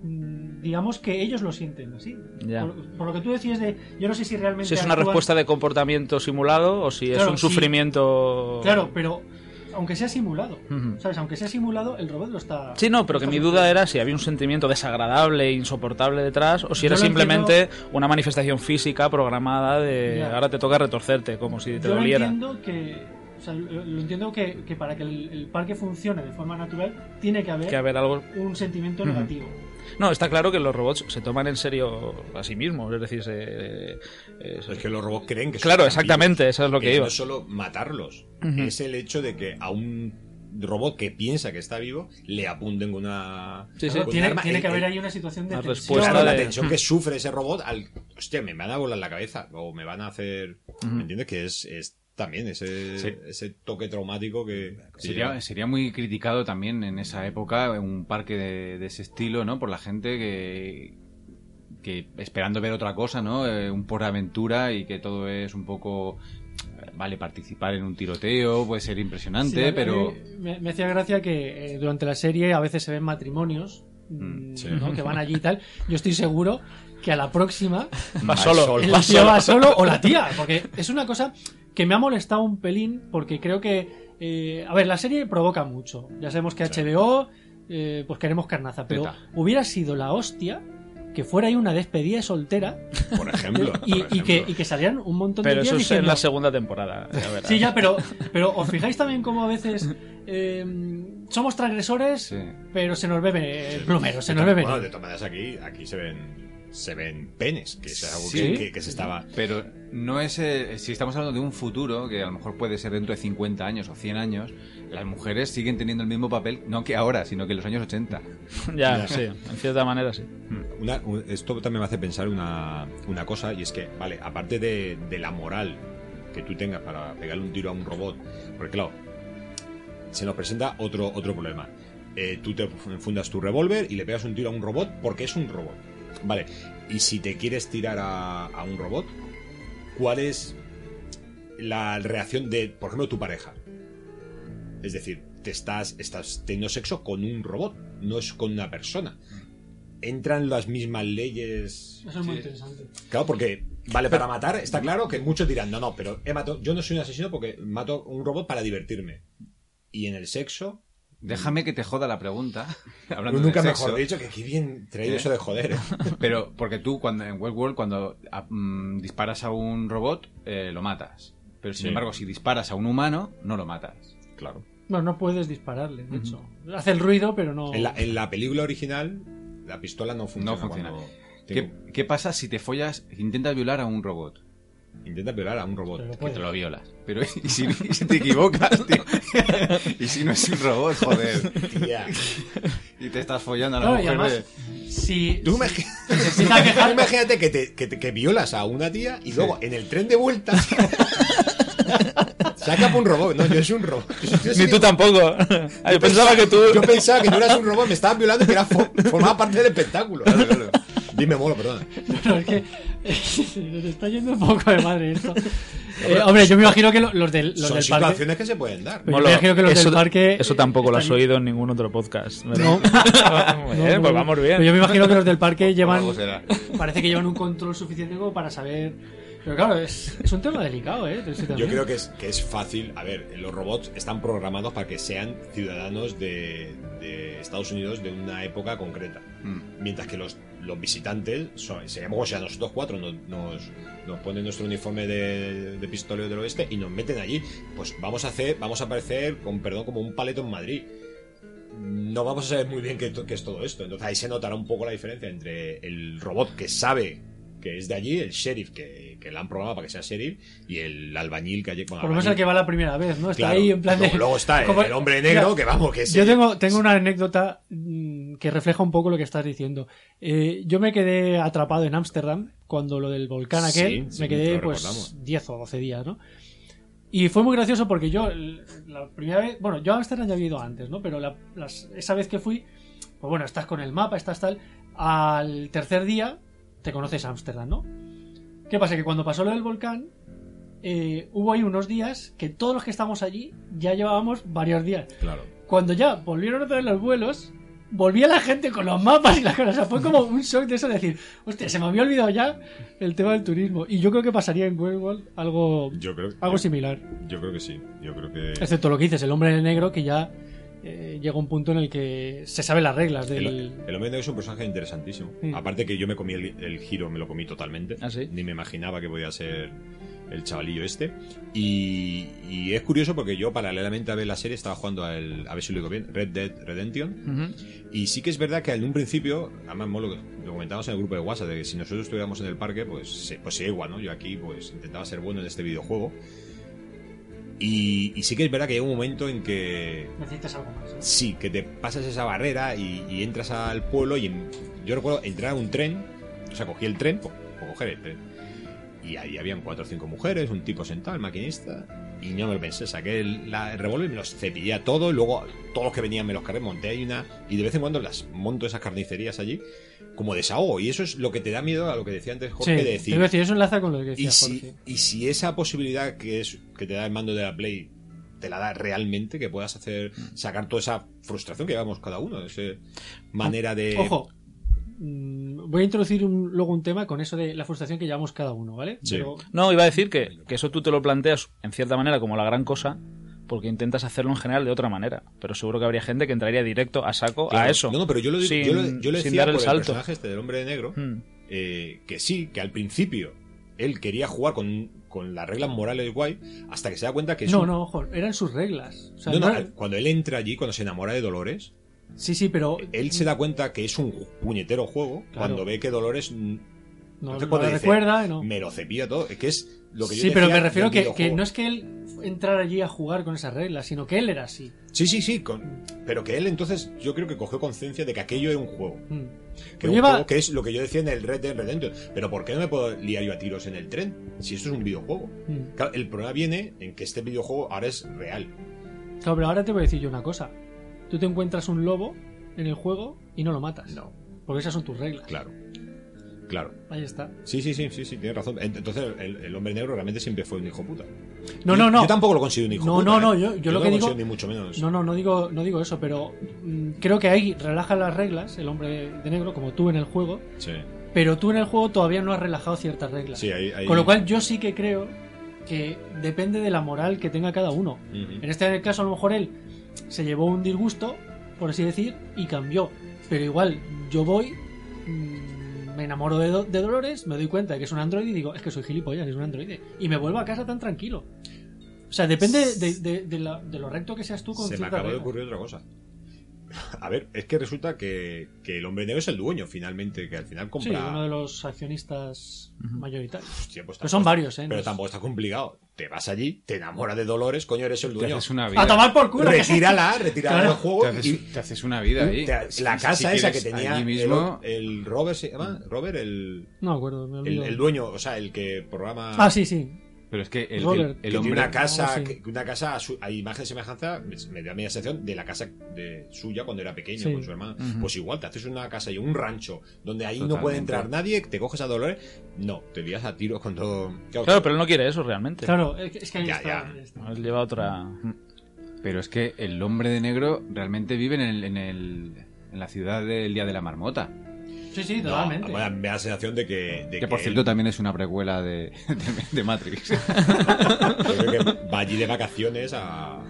digamos que ellos lo sienten así. Por, por lo que tú decías de, yo no sé si realmente... Si es una actúan- respuesta de comportamiento simulado o si es Claro, un sí. sufrimiento... Claro, pero aunque sea simulado, Ujú. ¿sabes? Aunque sea simulado, el robot lo está... Sí, no, pero que lo mi duda era si había un sentimiento desagradable e insoportable detrás o si Yo era lo simplemente una manifestación física programada de Ya. ahora te toca retorcerte, como si te Yo lo doliera. entiendo que... O sea, lo, lo entiendo que, que para que el, el parque funcione de forma natural tiene que haber, Que haber algo... un sentimiento negativo. No, está claro que los robots se toman en serio a sí mismos, es decir, se... eh, Es que los robots creen que son Claro, exactamente, vivos. eso es lo que iba. No es solo matarlos, es el hecho de que a un robot que piensa que está vivo le apunten con una. Sí, sí. con un Tiene, arma. tiene El- que haber ahí una situación de Una tensión. respuesta Claro, la tensión que sufre ese robot al. Hostia, me van a volar la cabeza. O me van a hacer. ¿Me entiendes? Que es, es también ese, Sí. ese toque traumático que. que Sería, sería muy criticado también en esa época un parque de, de ese estilo, ¿no? Por la gente que, que esperando ver otra cosa, ¿no? Eh, un por aventura y que todo es un poco... eh, Vale, participar en un tiroteo puede ser impresionante, Sí, pero... Me, me hacía gracia que eh, durante la serie a veces se ven matrimonios mm, sí. ¿no? que van allí y tal. Yo estoy seguro que a la próxima Va solo. el tío va solo o la tía, porque es una cosa que me ha molestado un pelín porque creo que... eh, a ver, la serie provoca mucho. Ya sabemos que HBO, eh, pues queremos carnaza, pero Teta. hubiera sido la hostia que fuera ahí una despedida de soltera Por ejemplo. y, por y que, y que salieran un montón Pero de eso días es en la segunda temporada. ya. Sí, ya, pero, pero os fijáis también cómo a veces eh, somos transgresores, Sí. pero se nos bebe el plumero, se nos bebe. Bueno, de todas maneras aquí, aquí se ven. Se ven penes, que es algo Sí. que, que- que se estaba. Pero no es. eh, si estamos hablando de un futuro, que a lo mejor puede ser dentro de 50 años o 100 años, las mujeres siguen teniendo el mismo papel, no que ahora, sino que en los años 80. ya, sí, en cierta manera sí. Una- un- esto también me hace pensar una, una cosa, y es que, vale, aparte de, de la moral que tú tengas para pegarle un tiro a un robot, porque claro, se nos presenta otro, otro problema. Eh, tú te fundas tu revólver y le pegas un tiro a un robot porque es un robot. Vale, y si te quieres tirar a, a un robot, ¿cuál es la reacción de, por ejemplo, tu pareja? Es decir, te estás, estás teniendo sexo con un robot, no es con una persona. Entran las mismas leyes. Eso es muy interesante. Claro, porque, vale, para matar, está claro que muchos dirán, no, no, pero he matado, yo no soy un asesino porque mato un robot para divertirme. Y en el sexo, Déjame que te joda la pregunta. Hablando nunca de mejor dicho que qué bien traído ¿Eh? eso de joder. Pero porque tú cuando en Westworld cuando ah, mm, disparas a un robot eh, lo matas. Pero sin Sí. embargo si disparas a un humano no lo matas. Claro. No, no puedes dispararle, de hecho. Hace el ruido, pero no. En la, en la película original, la pistola no funciona. No funciona. cuando ¿Qué, tengo- qué pasa si te follas, intentas violar a un robot? Intenta violar a un robot. Que te lo violas. Pero ¿y si, y si te equivocas, tío? ¿Y si no es un robot, joder? Tía. Y te estás follando a la Claro, y mujer además, de- si, Tú si imagi- se empieza a quejar, Tú imagínate que, te, que, te- que violas a una tía y luego en el tren de vuelta saca un robot. No, yo soy un robot. Yo- Ni tú tampoco. Ah, yo pensaba que tú... Yo pensaba que no eras un robot, me estabas violando y que era fo- formaba parte del espectáculo. Dime, molo, perdona. Pero es que se nos está yendo un poco de madre esto. Eh, hombre, yo me imagino que lo- los del, los Son del parque. situaciones que se pueden dar. Yo me imagino que los eso, del parque. eso tampoco lo has están- oído en ningún otro podcast. ¿verdad? No. Muy No, bien, no, pues vamos bien. Pero yo me imagino que los del parque llevan. Algo será. Parece que llevan un control suficiente como para saber Pero claro, es, es un tema delicado, ¿eh? Yo creo que es, que es fácil. A ver, los robots están programados para que sean ciudadanos de, de Estados Unidos de una época concreta. Mm. Mientras que los, los visitantes, son, seríamos, o sea, nosotros cuatro, nos, nos, nos ponen nuestro uniforme de, de pistolero del oeste y nos meten allí. Pues vamos a hacer, vamos a aparecer, con perdón, como un paleto en Madrid. No vamos a saber muy bien qué es todo esto. Entonces ahí se notará un poco la diferencia entre el robot que sabe que es de allí, el sheriff que, que la han programado para que sea sheriff, y el albañil que allí. bueno, Por lo menos el que va la primera vez, ¿no? Está Claro. ahí en plan de... Luego- luego está el- como- el hombre negro, Mira, que vamos, que es Yo tengo, tengo una anécdota mm, que refleja un poco lo que estás diciendo. Eh, yo me quedé atrapado en Ámsterdam cuando lo del volcán aquel. Sí, sí, me quedé pues recordamos. 10 o 12 días, ¿no? Y fue muy gracioso porque yo, la primera vez, bueno, yo a Ámsterdam ya había ido antes, ¿no? Pero la- las- esa vez que fui, pues bueno, estás con el mapa, estás tal. Al tercer día te conoces Ámsterdam, ¿no? ¿Qué pasa? Que cuando pasó lo del volcán, eh, hubo ahí unos días que todos los que estamos allí ya llevábamos varios días. Claro. Cuando ya volvieron a traer los vuelos, volvía la gente con los mapas y las cosas. O sea, fue como un shock de eso de decir, hostia, se me había olvidado ya el tema del turismo. Y yo creo que pasaría en Westworld algo, Yo creo, algo yo- similar. Yo creo que sí. Yo creo que. Excepto lo que dices, el hombre negro que ya eh, llega a un punto en el que se sabe las reglas El, del... el hombre negro es un personaje interesantísimo. Sí. Aparte que yo me comí el, el giro, me lo comí totalmente. ¿Ah, sí? Ni me imaginaba que podía ser el chavalillo este. Y, y es curioso porque yo, paralelamente a ver la serie, estaba jugando al, a ver si lo digo bien, Red Dead Redemption. Y sí que es verdad que en un principio, además lo, lo comentábamos en el grupo de WhatsApp, de que si nosotros estuviéramos en el parque, pues, se- pues sería igual, ¿no? Yo aquí pues intentaba ser bueno en este videojuego. Y, y sí que es verdad que hay un momento en que Necesitas algo más. ¿eh? Sí, que te pasas esa barrera y, y entras al pueblo y en- yo recuerdo entrar a un tren, o sea, cogí el tren, por, por coger el tren, y ahí habían cuatro o cinco mujeres, un tipo sentado, el maquinista, y no me lo pensé, saqué el, la- el revólver y me los cepillé a todos, y luego todos los que venían me los cargué, monté ahí una, y de vez en cuando las monto esas carnicerías allí, como desahogo, y eso es lo que te da miedo a lo que decía antes Jorge, Sí, de decir, decir, eso enlaza con lo que y decía si, Jorge. y si esa posibilidad que es que te da el mando de la Play te la da realmente, que puedas hacer sacar toda esa frustración que llevamos cada uno, esa manera de... Ojo, mm, voy a introducir un- luego un tema con eso de la frustración que llevamos cada uno, ¿vale? Sí. Pero No, iba a decir que, que eso tú te lo planteas en cierta manera como la gran cosa porque intentas hacerlo en general de otra manera. Pero seguro que habría gente que entraría directo a saco Claro. a eso. No, no, pero yo lo, sin- yo lo- yo lo sin decía dar el por el salto. personaje este del hombre de negro, Mm. eh, que sí, que al principio él quería jugar con, con las reglas morales guay, hasta que se da cuenta que no, un- no, ojo, eran sus reglas. O sea, No, no, cuando él entra allí, cuando se enamora de Dolores, sí, sí, pero él se da cuenta que es un puñetero juego Claro. cuando ve que Dolores no, dice, recuerda, no. me lo cepilla todo, es que es lo que yo Sí, pero me refiero que, que no es que él entrara allí a jugar con esas reglas, sino que él era así. Sí, sí, sí, con- pero que él entonces yo creo que cogió conciencia de que aquello era un juego. Mm. Que, Pues un lleva- juego que es lo que yo decía en el Red Dead Redemption. Pero ¿por qué no me puedo liar yo a tiros en el tren? Si esto es un videojuego. Mm. Claro, el problema viene en que este videojuego ahora es real. Claro, pero ahora te voy a decir yo una cosa. Tú te encuentras un lobo en el juego y no lo matas. No. Porque esas son tus reglas. Claro. Claro. Ahí está. Sí, sí, sí, sí, sí, tienes razón. Ent- Entonces el, el hombre negro realmente siempre fue un hijo puta. No, no, no. Yo tampoco lo considero un hijo No, puta. no, no, ¿eh? yo- yo lo no que lo digo- ni mucho menos. No, no, no digo, no digo eso, pero mm, creo que ahí relaja las reglas el hombre de negro, como tú en el juego, Sí, pero tú en el juego todavía no has relajado ciertas reglas. sí, ahí, ahí- Con lo cual yo sí que creo que depende de la moral que tenga cada uno. En este caso a lo mejor él se llevó un disgusto, por así decir, y cambió. Pero igual yo voy, mm, me enamoro de, Do- de Dolores, me doy cuenta de que es un androide y digo, es que soy gilipollas, es un androide. Y me vuelvo a casa tan tranquilo. O sea, depende de, de- de la- lo recto que seas tú con Se me acaba de ocurrir otra cosa. A ver, es que resulta que, que el hombre negro es el dueño finalmente, que al final Sí, compra. uno de los accionistas mayoritarios. Hostia, pues Pero son varios, ¿eh? Pero tampoco está complicado. Te vas allí, te enamoras de Dolores, coño, eres el Te dueño. haces una vida. A tomar por culo. Retírala, retírala Claro. del juego. Te haces, y te haces una vida ahí. te- Si- la si casa esa que tenía mismo. el, el Robert, ¿se llama? Robert, el, No acuerdo, me el, olvido. el dueño, o sea, el que programa. Ah, sí, sí. Pero es que el, Robert, el- hombre. una casa, que, que una casa a, su- a imagen y semejanza, me, da mi sensación de la casa de suya cuando era pequeño Sí. con su hermana. Pues igual, te haces una casa y un rancho donde ahí no puede entrar nadie, te coges a Dolores, no, te lías a tiros con todo. Claro, pero él no quiere eso realmente. Claro, es que, es que ahí Ya, está, ya. ahí está. Él lleva otra. Pero es que el hombre de negro realmente vive en, el, en, el- en la ciudad del Día de la Marmota. Sí, sí, No, totalmente. bueno, me da la sensación de que. de Que por él- cierto también es una precuela de, de, de Matrix. yo creo que va allí de vacaciones a.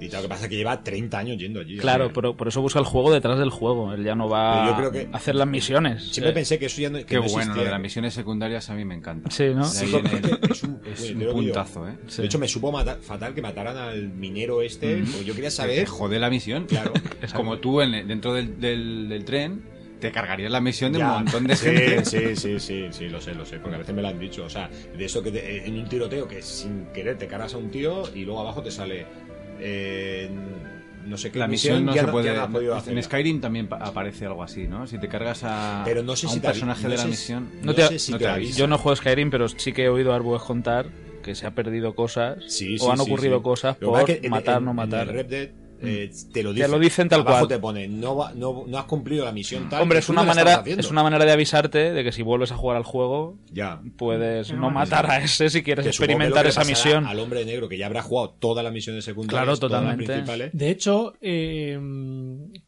Y lo que pasa es que lleva 30 años yendo allí. Claro, pero por eso busca el juego detrás del juego. Él ya no va yo creo que- a hacer las misiones. Siempre Eh, pensé que eso ya no. que Qué no bueno, lo existía. de las misiones secundarias a mí me encanta. Sí, ¿no? De Sí, es un, es un lo puntazo, ¿eh? De hecho, me supo matar- fatal que mataran al minero este. Porque yo quería saber. jode la misión. Claro. Es como tú en- dentro del, del, del tren te cargarías la misión de Ya. un montón de sí, gente. Sí, sí, sí, sí, lo sé, lo sé, porque a veces me lo han dicho. O sea, de eso que te- en un tiroteo que sin querer te cargas a un tío y luego abajo te sale. eh, no sé qué La misión no se puede. no has podido hacer. en Skyrim también pa- aparece algo así, ¿no? Si te cargas a, Pero no sé a si un personaje no de la misión. No, No te- sé si no te te avisa. Yo no juego Skyrim, pero sí que he oído a Arbues contar que se ha perdido cosas Sí, o han sí, ocurrido sí. cosas por que en- matar, en- no en matar. el Red Dead, eh, te lo Te dicen. lo dicen tal Abajo cual. te pone, no, va- no, no has cumplido la misión tal. Hombre, es una manera es una manera de avisarte de que si vuelves a jugar al juego Ya. puedes no matar a ese si quieres Que experimentar que esa misión. Al hombre negro que ya habrá jugado todas las misiones secundarias, Claro, todas las totalmente. principales. De hecho, eh,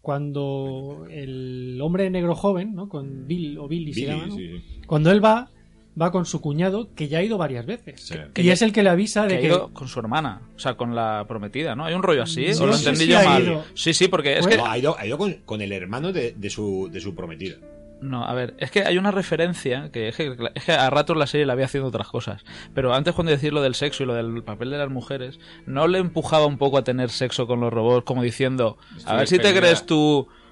cuando el hombre negro joven, ¿no? Con Bill o Billy, se llama, ¿no? sí, sí. Cuando él va, va con su cuñado, que ya ha ido varias veces. Sí. Y es el que le avisa que de ha que... ido con su hermana, o sea, con la prometida, ¿no? Hay un rollo así, Sí, o lo sí, entendí yo ha mal. ido. Sí, sí, porque es Pues- que No, ha ido, ha ido con, con el hermano de, de su, de su prometida. No, a ver, es que hay una referencia que es, que es que a ratos la serie la había haciendo otras cosas. Pero antes cuando decir lo del sexo y lo del papel de las mujeres, ¿no le empujaba un poco a tener sexo con los robots como diciendo, a ver si te crees tú que,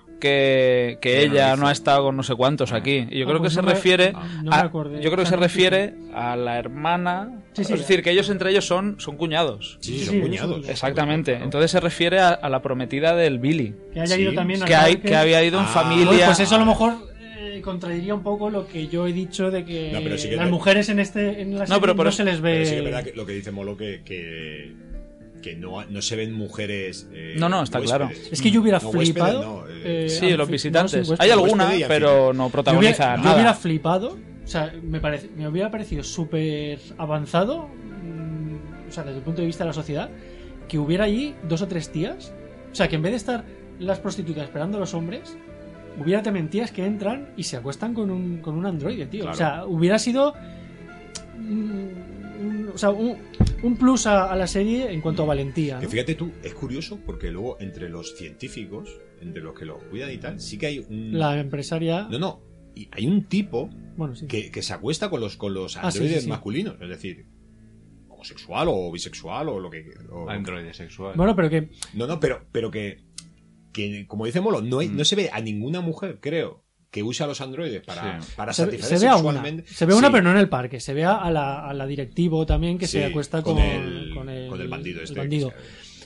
que ella no ha estado con no sé cuántos aquí? Y yo Ah, creo que pues se me- refiere no me a, acordé. yo creo que se refiere a la hermana, Sí, sí. es decir, que ellos entre ellos son son cuñados. Sí, Sí, son sí, cuñados. Exactamente. Entonces se refiere a, a la prometida del Billy, Que haya Sí, ido también al que hay que había ido en Ah. familia. Bueno, pues eso a lo mejor eh, contradiría un poco lo que yo he dicho de que, No, pero sí que las te- mujeres en este en la No, serie pero por no eso- se les ve Pero sí que es verdad que lo que dice Molo que, que, que no, no se ven mujeres. eh, No, no, está claro. es que yo hubiera No, huéspedes, flipado no, eh, eh, Sí, los no, visitantes. sí, Hay alguna, pero no yo hubiera, protagoniza yo nada. hubiera flipado o sea me parece me hubiera parecido súper avanzado mm, o sea desde el punto de vista de la sociedad que hubiera allí dos o tres tías o sea que en vez de estar las prostitutas esperando a los hombres hubiera también tías que entran y se acuestan con un, con un androide, tío. Claro. O sea, hubiera sido. mm, un- o sea, un, un plus a, a la serie en cuanto a valentía. Que fíjate tú, es curioso porque luego entre los científicos, entre los que los cuidan y tal, sí que hay un. La empresaria. No, no. y hay un tipo Bueno, sí. que, que se acuesta con los, con los Ah, sí, androides sí, sí. masculinos. Es decir, homosexual o bisexual o lo que. o- Androide sexual. Bueno, pero que. No, no, pero, pero que, que, como dice Molo, no, hay- Mm. no se ve a ninguna mujer, creo, que use a los androides para, Sí. para Se, satisfacer se ve a una. sexualmente. Se ve una, pero no en el parque. Se ve a la, a la directivo también que sí, se acuesta con, con, el, con el, con el bandido el este. bandido. se-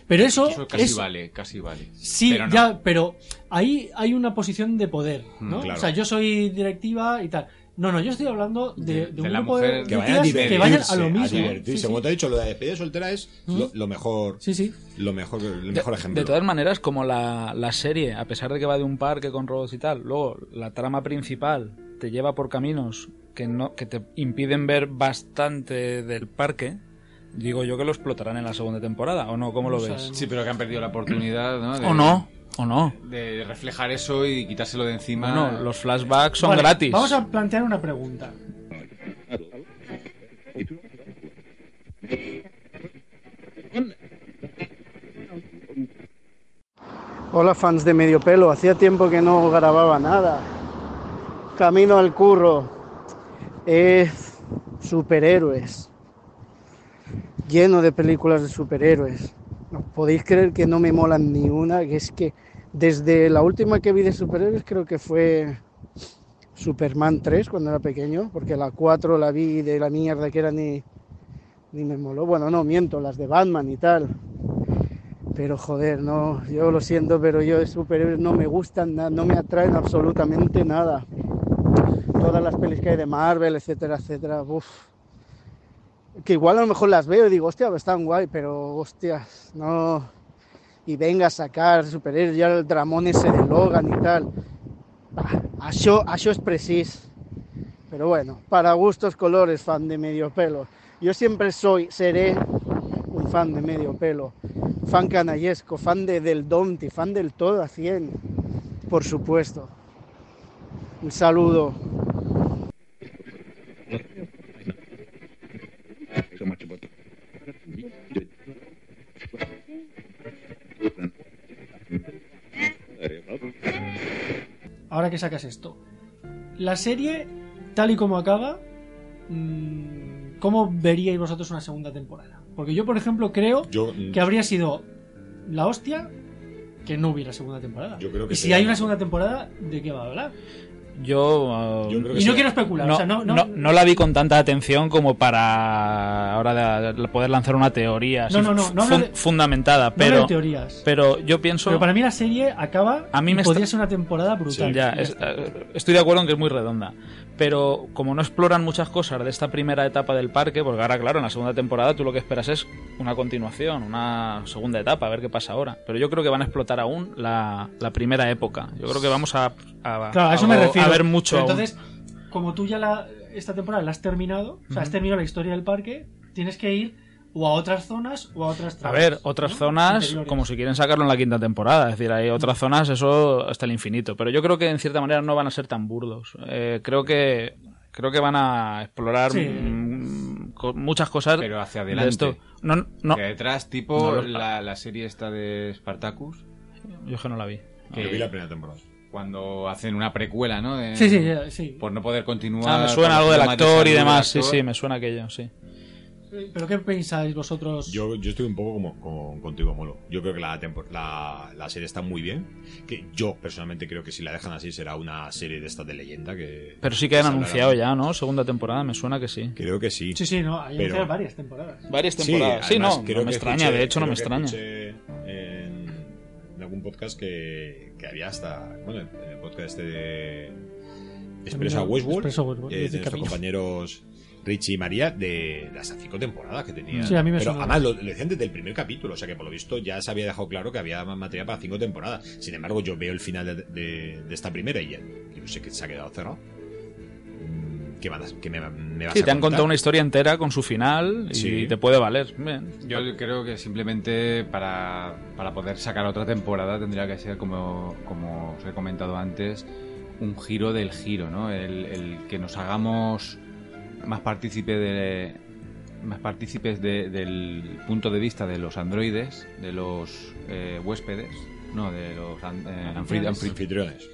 Pero eso. Eso casi es- vale, casi vale. Sí, Pero no. ya, pero ahí hay una posición de poder, ¿no? Mm, claro. O sea, yo soy directiva y tal. No, no, yo estoy hablando de, De- de de un la grupo mujer de, que vayan que vayan a lo mismo. a divertirse. Sí, sí. Como te he dicho, lo de la despedida soltera es lo, lo mejor, Sí, sí. lo mejor, el De, mejor ejemplo. de todas maneras, como la, la serie, a pesar de que va de un parque con robots y tal, luego la trama principal te lleva por caminos que no que te impiden ver bastante del parque, digo yo que lo explotarán en la segunda temporada, ¿o no? ¿Cómo lo No ves? sabemos. Sí, pero que han perdido la oportunidad, ¿no? De- ¿O no? ¿O no? De reflejar eso y quitárselo de encima. Bueno, los flashbacks son Vale, gratis. Vamos a plantear una pregunta. Hola fans de Medio Pelo, hacía tiempo que no grababa nada. Camino al curro es superhéroes, lleno de películas de superhéroes. No podéis creer que no me molan ni una, que es que desde la última que vi de superhéroes creo que fue Superman 3 cuando era pequeño, porque la 4 la vi de la mierda que era ni, ni me moló. Bueno, no, miento, las de Batman y tal. Pero joder, no, yo lo siento, pero yo de superhéroes no me gustan, no me atraen absolutamente nada. Todas las pelis que hay de Marvel, etcétera, etcétera, uff. Que igual a lo mejor las veo y digo, hostia, están guay, pero hostias, no. Y venga a sacar superhéroes, ya el dramón ese de Logan y tal. Bah, això, això es precis. Pero bueno, para gustos colores, fan de medio pelo. Yo siempre soy, seré un fan de medio pelo fan canallesco, fan de, del Domti, fan del todo a 100, por supuesto. Un saludo. Ahora que sacas esto. La serie, tal y como acaba, mm, ¿cómo veríais vosotros una segunda temporada? Porque yo, por ejemplo, creo Yo, mm, que habría sido la hostia que no hubiera segunda temporada. Yo creo que y si hay una segunda temporada, ¿de qué va a hablar? Yo, uh, Yo creo que Y no sea- quiero especular, no, o sea, no, no, no- no la vi con tanta atención como para ahora de- de poder lanzar una teoría así No, no, no, no fun- de- fundamentada. Pero, de teorías. pero yo pienso. Pero para mí la serie acaba A mí y me podría está- ser una temporada brutal. Ya, Ya es- eh, estoy de acuerdo en que es muy redonda. Pero como no exploran muchas cosas de esta primera etapa del parque, porque ahora, claro, en la segunda temporada tú lo que esperas es una continuación, una segunda etapa, a ver qué pasa ahora. Pero yo creo que van a explotar aún la, la primera época. Yo creo que vamos a, a, Claro, a eso me refiero. Ver mucho Pero aún. entonces, como tú ya la, esta temporada la has terminado, o sea, has terminado la historia del parque, tienes que ir o a otras zonas o a otras A zonas. ver, otras ¿no? zonas, Interiores. como si quieren sacarlo en la quinta temporada. Es decir, hay otras zonas, eso hasta el infinito. Pero yo creo que en cierta manera no van a ser tan burdos. Eh, creo que creo que van a explorar Sí. mm, muchas cosas. Pero hacia de adelante. esto. No, no, Que detrás, tipo No, la, la serie esta de Spartacus, yo es que no la vi. que Yo vi la primera temporada. Cuando hacen una precuela, ¿no? De- Sí, sí, sí. Por no poder continuar. Ah, me suena algo del actor y demás. Sí, actor. sí, me suena aquello, sí. ¿Pero qué pensáis vosotros? Yo, yo estoy un poco como, como contigo, Molo. Yo creo que la, tempor- la, la serie está muy bien. Que yo personalmente creo que si la dejan así será una serie de estas de leyenda. que Pero sí que han anunciado ya, ¿no? Segunda temporada, me suena que sí. Creo que sí. Sí, sí, no, hay Pero- varias temporadas. Varias Sí, temporadas. Sí, además, no, creo no me que extraña, escuché- de hecho no me extraña. escuché algún podcast que, que había hasta. Bueno, en el podcast este de Expresa Westworld. Eh, de nuestros camino. compañeros Richie y María de las cinco temporadas que tenían. Sí, a mí me Pero suena. además lo, lo decían desde el primer capítulo, o sea que por lo visto ya se había dejado claro que había más material para cinco temporadas. Sin embargo, yo veo el final de, de- de esta primera y yo sé que se ha quedado cerrado. Mm, ¿Qué, van a- qué me, me vas Sí, a te han contado una historia entera con su final y Sí. te puede valer. Bien. Yo creo que simplemente para, para poder sacar otra temporada tendría que ser, como, como os he comentado antes, un giro del giro, ¿no? El, el que nos hagamos más partícipe de más partícipes de- del punto de vista de los androides, de los eh, huéspedes, no, de los eh, anfri- Anfitriones.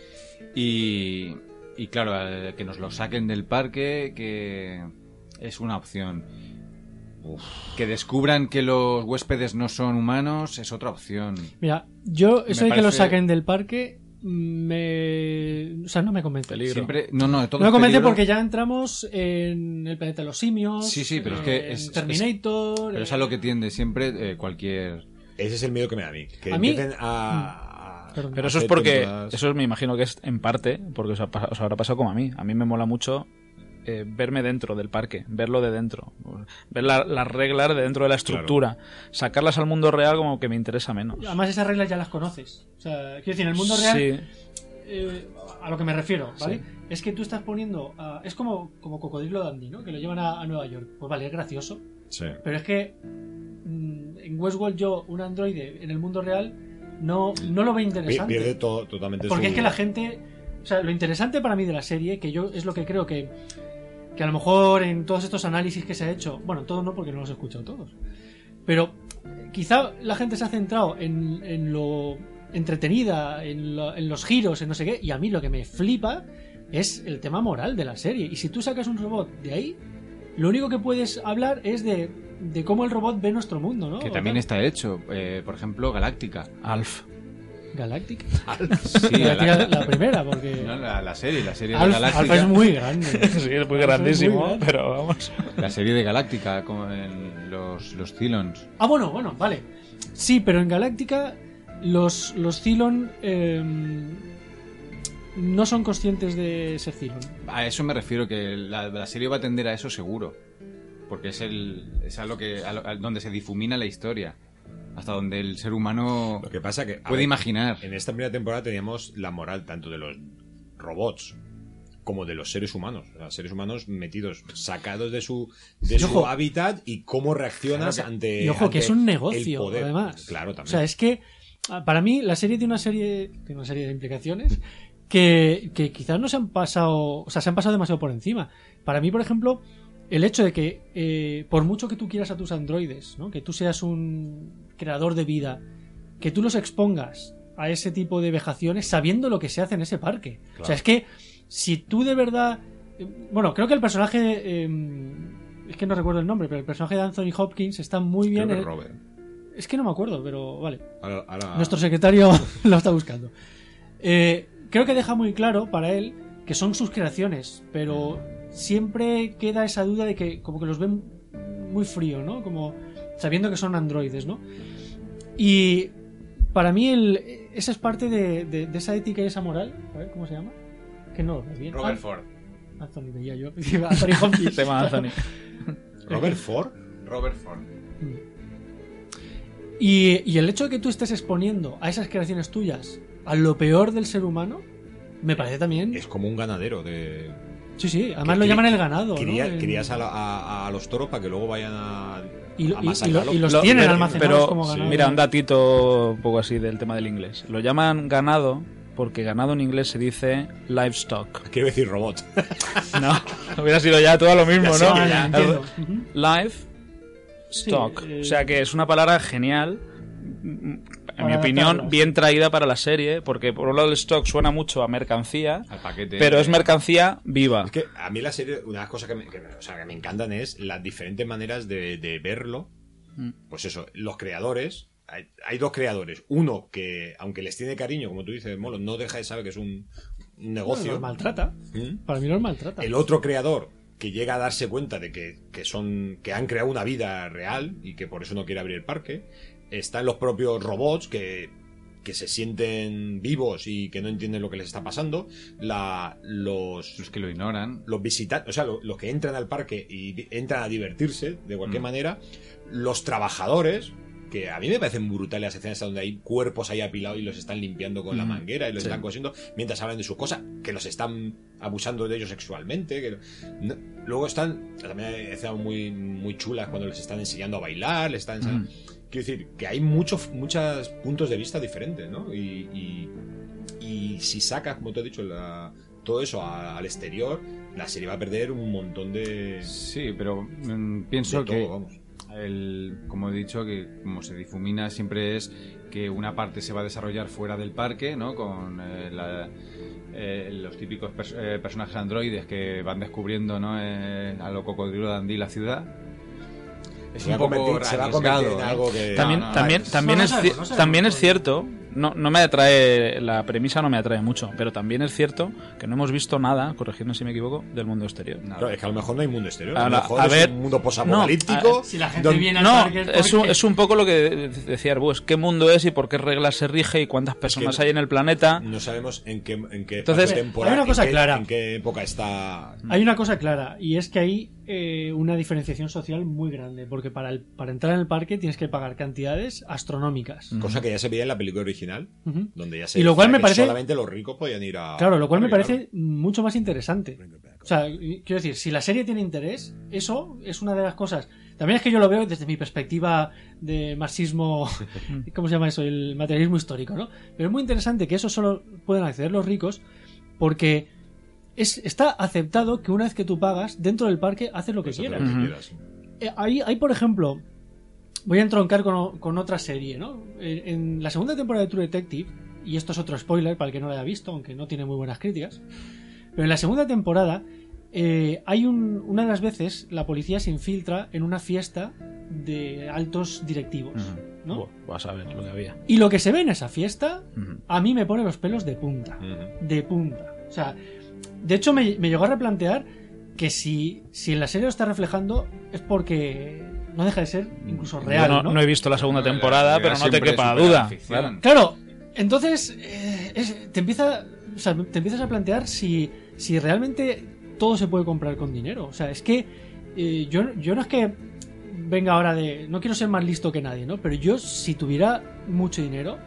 y, y claro, eh, que nos lo saquen del parque, que es una opción. Que descubran que los huéspedes no son humanos es otra opción. Mira, yo, eso Me de que lo saquen del parque, me. O sea, no me convence. Peligro. Siempre, no, no, todo No me es convence peligro, porque ya entramos en el planeta de los simios. Sí, sí, pero es que es- Terminator. Pero es a lo que tiende siempre eh, cualquier. Ese es el miedo que me da a mí. Que A mí- a. Perdón. Pero eso es porque, temporadas- eso me imagino que es en parte, porque os, ha os habrá pasado como a mí. A mí me mola mucho eh, verme dentro del parque, verlo de dentro, ver la- las reglas de dentro de la estructura, sacarlas al mundo real como que me interesa menos. Además, esas reglas ya las conoces. O sea, quiero decir, en el mundo real. Sí, eh, a lo que me refiero, ¿vale? Es que tú estás poniendo. a- es como, como Cocodrilo Dandy, ¿no? Que lo llevan a, a Nueva York. Pues vale, es gracioso. Sí. Pero es que mm, en Westworld yo, un androide en el mundo real, no, no lo Pi- interesante. Pierde todo, totalmente Porque su- es que la gente. O sea, lo interesante para mí de la serie, que yo es lo que creo que. Que a lo mejor en todos estos análisis que se ha hecho. Bueno, todos no, porque no los he escuchado todos. Pero quizá la gente se ha centrado en, en lo entretenida, en, lo- en los giros, en no sé qué. Y a mí lo que me flipa es el tema moral de la serie. Y si tú sacas un robot de ahí, lo único que puedes hablar es de, de cómo el robot ve nuestro mundo, ¿no? Que también está hecho. eh, por ejemplo, Galáctica. Alf. Galáctica. Sí, Galáctica Galáctica. la primera, porque. No, la, la serie, la serie de Alf, Galáctica. Alfa es muy grande. Sí, es muy Alf grandísimo, grande. pero vamos. La serie de Galáctica, como en los, los Cylons. Ah, bueno, bueno, vale. Sí, pero en Galáctica los, los Cylon eh, no son conscientes de ser Cylon. A eso me refiero, que la, la serie va a tender a eso seguro. Porque es, el, es a lo que, a lo- a donde se difumina la historia. Hasta donde el ser humano Lo que pasa que. puede ver, imaginar. En esta primera temporada teníamos la moral tanto de los robots como de los seres humanos. O sea, seres humanos metidos, sacados de su, de Y su ojo- hábitat y cómo reaccionas Claro ante. Y ojo, que es un negocio, poder. además. Claro, O también. sea, es que ah, para mí la serie tiene una serie, tiene una serie de implicaciones que, que quizás no se han pasado, o sea, se han pasado demasiado por encima. Para mí, por ejemplo, el hecho de que, eh, por mucho que tú quieras a tus androides, ¿no? que tú seas un creador de vida, que tú los expongas a ese tipo de vejaciones sabiendo lo que se hace en ese parque. O sea, es que si tú de verdad... eh, Bueno, creo que el personaje... eh, es que no recuerdo el nombre, pero el personaje de Anthony Hopkins está muy bien... Creo que Robert. Es que no me acuerdo, pero vale. Ahora- ahora- Nuestro secretario lo está buscando. Eh, creo que deja muy claro para él que son sus creaciones, pero siempre queda esa duda de que como que los ven muy frío, ¿no? Como sabiendo que son androides, ¿no? Y para mí el, esa es parte de, de- de esa ética y esa moral. A ver, ¿cómo se llama? Que no bien. Robert Ah, Ford. Anthony veía yo. Anthony Hopkins. Tema Anthony. Robert Ford. Robert Ford. Y, y el hecho de que tú estés exponiendo a esas creaciones tuyas a lo peor del ser humano, me parece también. Es como un ganadero de. Sí, sí, además que lo llaman el ganado. cría- Crías a, la- a- a los toros para que luego vayan a. Y a y- y masacrarlo. lo- y los Lo- tienen pero- almacenados pero, como ganado. Mira, un datito un poco así del tema del inglés. Lo llaman ganado porque ganado en inglés se dice livestock. Quiero decir robot. No, hubiera sido ya todo lo mismo, Ya ¿no? ya. Ujú. Live stock. Sí, eh, O sea que es una palabra genial. En mi opinión, bien traída para la serie, porque por un lado el stock suena mucho a mercancía, Al paquete. pero es mercancía viva. Es que a mí la serie, una de las cosas que me, que o sea, que me encantan es las diferentes maneras de, de verlo. Mm. Pues eso, los creadores. Hay, hay dos creadores. Uno que, aunque les tiene cariño, como tú dices, Molo, no deja de saber que es un, negocio. los maltrata. ¿Mm? Para mí los maltrata. El otro creador que llega a darse cuenta de que, que son que han creado una vida real y que por eso no quiere abrir el parque. Están los propios robots que, que se sienten vivos y que no entienden lo que les está pasando. La, los, Los que lo ignoran. los visitantes, o sea, lo- los que entran al parque y entran a divertirse de cualquier Mm. manera, los trabajadores, que a mí me parecen brutales las escenas donde hay cuerpos ahí apilados y los están limpiando con la Mm, manguera y los sí. están cosiendo mientras hablan de sus cosas, que los están abusando de ellos sexualmente. Que, no- luego están, también hay escenas muy, muy chulas cuando les están enseñando a bailar, les están enseñando- Quiero decir, que hay muchos muchos puntos de vista diferentes, ¿no? Y, y, y si sacas, como te he dicho, la- todo eso a- al exterior, la serie va a perder un montón de. Sí, pero mm, pienso de todo, que, vamos. el, como he dicho, que como se difumina siempre es que una parte se va a desarrollar fuera del parque, ¿no? Con eh, la- eh, los típicos pers- eh, personajes androides que van descubriendo, ¿no? Eh, a lo cocodrilo Dandy la ciudad. Es Se va un a poco se va a convertir en algo que- También, No, no, también, no, también, es, sabemos, también es cierto, no, no me atrae, la premisa no me atrae mucho, pero también es cierto que no hemos visto nada, corregidme si me equivoco, del mundo exterior. Nada. Claro, es que a lo mejor no hay mundo exterior. Ahora, a lo mejor a es ver, un mundo no, posapocalíptico. Si la gente donde- viene al No, parque es un, es un poco lo que decía Arbus, qué mundo es y por qué reglas se rige y cuántas personas hay en el planeta. No sabemos en qué, en qué Entonces, temporal, hay una cosa en qué- clara. en qué época está. Hay una cosa clara, y es que hay eh, una diferenciación social muy grande, porque para, el- para entrar en el parque tienes que pagar cantidades astronómicas. Cosa que ya se veía en la película original, donde ya se Y lo cual me que parece- solamente los ricos podían ir a. Claro, lo cual me parece mucho más interesante. O sea, quiero decir, si la serie tiene interés, eso es una de las cosas. También es que yo lo veo desde mi perspectiva de marxismo, ¿cómo se llama eso? El materialismo histórico, ¿no? Pero es muy interesante que eso solo puedan acceder los ricos porque es, está aceptado que una vez que tú pagas, dentro del parque haces lo que lo quieras. que quieras. Eh, Hay, hay, por ejemplo, voy a entroncar con, con otra serie, ¿no? En, en la segunda temporada de True Detective, y esto es otro spoiler para el que no lo haya visto, aunque no tiene muy buenas críticas, pero en la segunda temporada eh, hay un, una de las veces la policía se infiltra en una fiesta de altos directivos, ¿no? Vas a ver lo que había. Y lo que se ve en esa fiesta a mí me pone los pelos de punta de punta. O sea, de hecho me, me llegó a replantear que si, si en la serie lo está reflejando es porque no deja de ser incluso Yo real, no, ¿no? no he visto la segunda La- la temporada, pero no te quepa duda. Claro. Claro, entonces eh, es- te empieza, o sea, te empiezas a plantear si, si realmente todo se puede comprar con dinero. O sea, es que eh, yo, yo no es que venga ahora de... No quiero ser más listo que nadie, ¿no? Pero yo si tuviera mucho dinero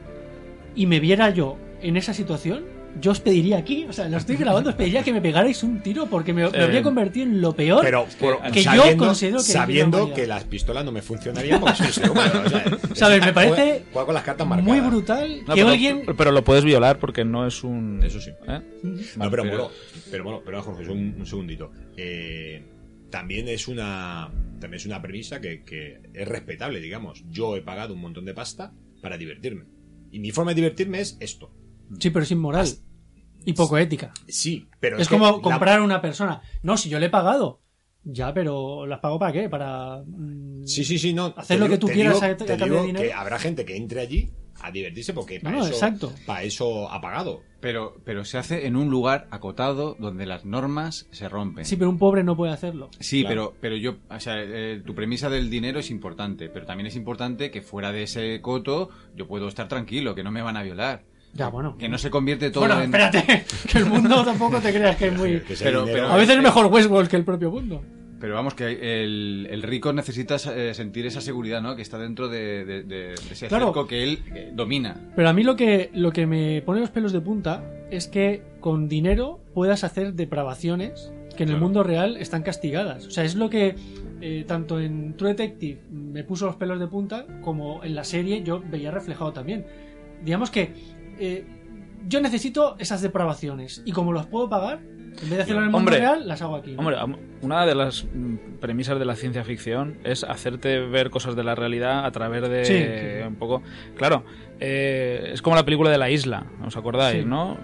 y me viera yo en esa situación, yo os pediría aquí, o sea, lo estoy grabando, os pediría que me pegarais un tiro porque me, me habría convertido en lo peor Pero por- que yo sabiendo, considero que sabiendo que las pistolas no me funcionarían porque soy ser humano. O sea, ¿Sabes? Me parece juega- juega con las cartas marcadas. muy brutal No, que pero, alguien... pero lo puedes violar porque no es un. Eso sí. ¿eh? No, pero, pero- bueno, pero bueno, pero Jorge, un, un segundito. Eh, también es una también es una premisa que, que es respetable, digamos. Yo he pagado un montón de pasta para divertirme. Y mi forma de divertirme es esto. Sí, pero es inmoral y poco ética. Sí, pero Es como comprar a una persona. No, si yo le he pagado. Ya, pero ¿las pago para qué? Para... mm, Sí, sí, sí, no. Hacer Te lo digo- que tú te quieras digo- a- a te cambio digo de dinero. que habrá gente que entre allí a divertirse porque para, No, eso, exacto. para eso ha pagado. Pero, pero se hace en un lugar acotado donde las normas se rompen. Sí, pero un pobre no puede hacerlo. Sí, Claro. pero, pero yo, o sea, eh, tu premisa del dinero es importante, pero también es importante que fuera de ese coto yo puedo estar tranquilo, que no me van a violar. Ya, bueno. Que no se convierte todo Bueno, en... espérate, que el mundo tampoco te creas que es muy... Que ese Pero- dinero- pero- A veces es mejor Westworld que el propio mundo. Pero vamos, que el, el rico necesita eh, sentir esa seguridad, ¿no? Que está dentro de, de- de- de ese Claro. cerco que él eh, domina. Pero a mí lo que, lo que me pone los pelos de punta es que con dinero puedas hacer depravaciones que en el mundo real están castigadas. O sea, es lo que eh, tanto en True Detective me puso los pelos de punta como en la serie yo veía reflejado también. Digamos que eh, yo necesito esas depravaciones y como los puedo pagar, en vez de hacerlo en el mundo Hombre, real, las hago aquí. ¿no? Hombre, una de las mm, premisas de la ciencia ficción es hacerte ver cosas de la realidad a través de Sí, sí. un poco. Claro, eh, es como la película de la isla, ¿os acordáis, Sí. no?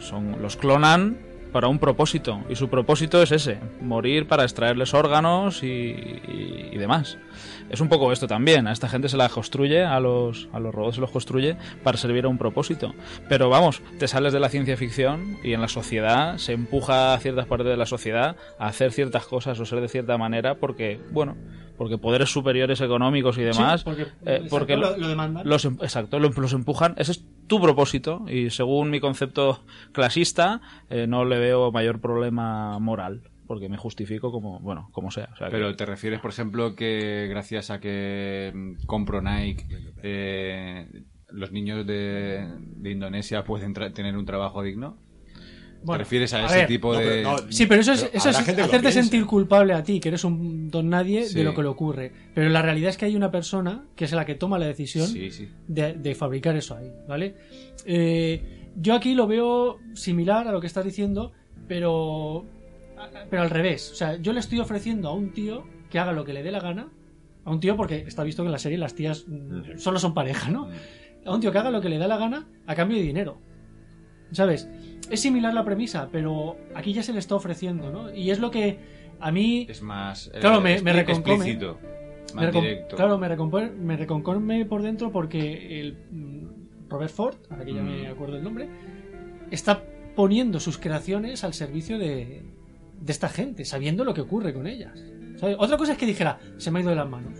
Son, los clonan para un propósito y su propósito es ese, morir para extraerles órganos y, y- y demás. Es un poco esto también, a esta gente se la construye, a los, a los robots se los construye para servir a un propósito. Pero vamos, te sales de la ciencia ficción y en la sociedad se empuja a ciertas partes de la sociedad a hacer ciertas cosas o ser de cierta manera porque, bueno, porque poderes superiores económicos y demás, Sí, porque, eh, exacto, porque lo, lo demandan. los, em- exacto, lo- los empujan. Ese es tu propósito y según mi concepto clasista eh, no le veo mayor problema moral porque me justifico como, bueno, como sea. O sea que- Pero te refieres, por ejemplo, que gracias a que mm, compro Nike, eh, los niños de, de Indonesia pueden tener un trabajo digno? Bueno, ¿Te refieres a, a ese ver, tipo No, de...? pero no, Sí, pero eso es, Pero eso hacerte sentir culpable a ti, que eres un don nadie Sí. de lo que le ocurre. Pero la realidad es que hay una persona que es la que toma la decisión Sí, sí. de, de fabricar eso ahí, ¿vale? Eh, yo aquí lo veo similar a lo que estás diciendo, pero, pero al revés. O sea, yo le estoy ofreciendo a un tío que haga lo que le dé la gana. A un tío, porque está visto que en la serie las tías mm, solo son pareja, ¿no? A un tío que haga lo que le da la gana a cambio de dinero. ¿Sabes? Es similar la premisa, pero aquí ya se le está ofreciendo, ¿no? Y es lo que a mí Es más eh, Claro, me- me reconcome. explícito, me más recon- directo. Claro, me, recompone, me reconcome por dentro porque el mm, Robert Ford, ahora que ya me Mm. acuerdo el nombre, está poniendo sus creaciones al servicio de, de esta gente, sabiendo lo que ocurre con ellas. ¿Sabes? Otra cosa es que dijera, se me ha ido de las manos.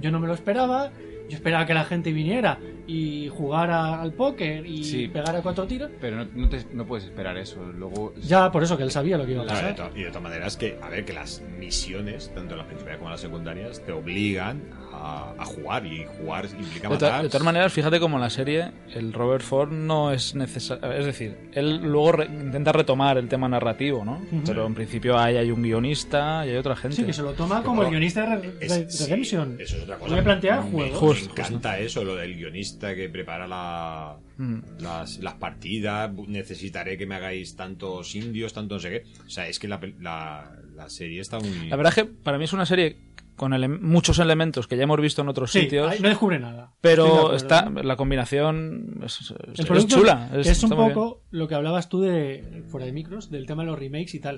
Yo no me lo esperaba, yo esperaba que la gente viniera y jugara al póker y Sí. pegara cuatro tiros. Pero no, no te- no puedes esperar eso. Luego... Ya, por eso que él sabía lo que iba a pasar. y de todas maneras que, a ver, que las misiones, tanto las principales como las secundarias, te obligan a, a jugar y jugar implica De, matar. de todas maneras, fíjate como en la serie el Robert Ford no es necesario. Es decir, él luego re- intenta retomar el tema narrativo, ¿no? Pero en principio hay, hay un guionista y hay otra gente. Sí, que se lo toma como el guionista de Re- es- Re- sí, Redemption. eso es otra cosa. Plantea el Me- juego. Me Justo, encanta eso, lo del guionista que prepara la, Mm. las, las partidas. Necesitaré que me hagáis tantos indios, tanto no sé qué. O sea, es que la, pel- la, la serie está muy. La verdad es que para mí es una serie con ele- muchos elementos que ya hemos visto en otros Sí, sitios. ahí no descubre nada. Pero está la combinación es, chula. Es, es- un bien. poco lo que hablabas tú de fuera de micros, del tema de los remakes y tal.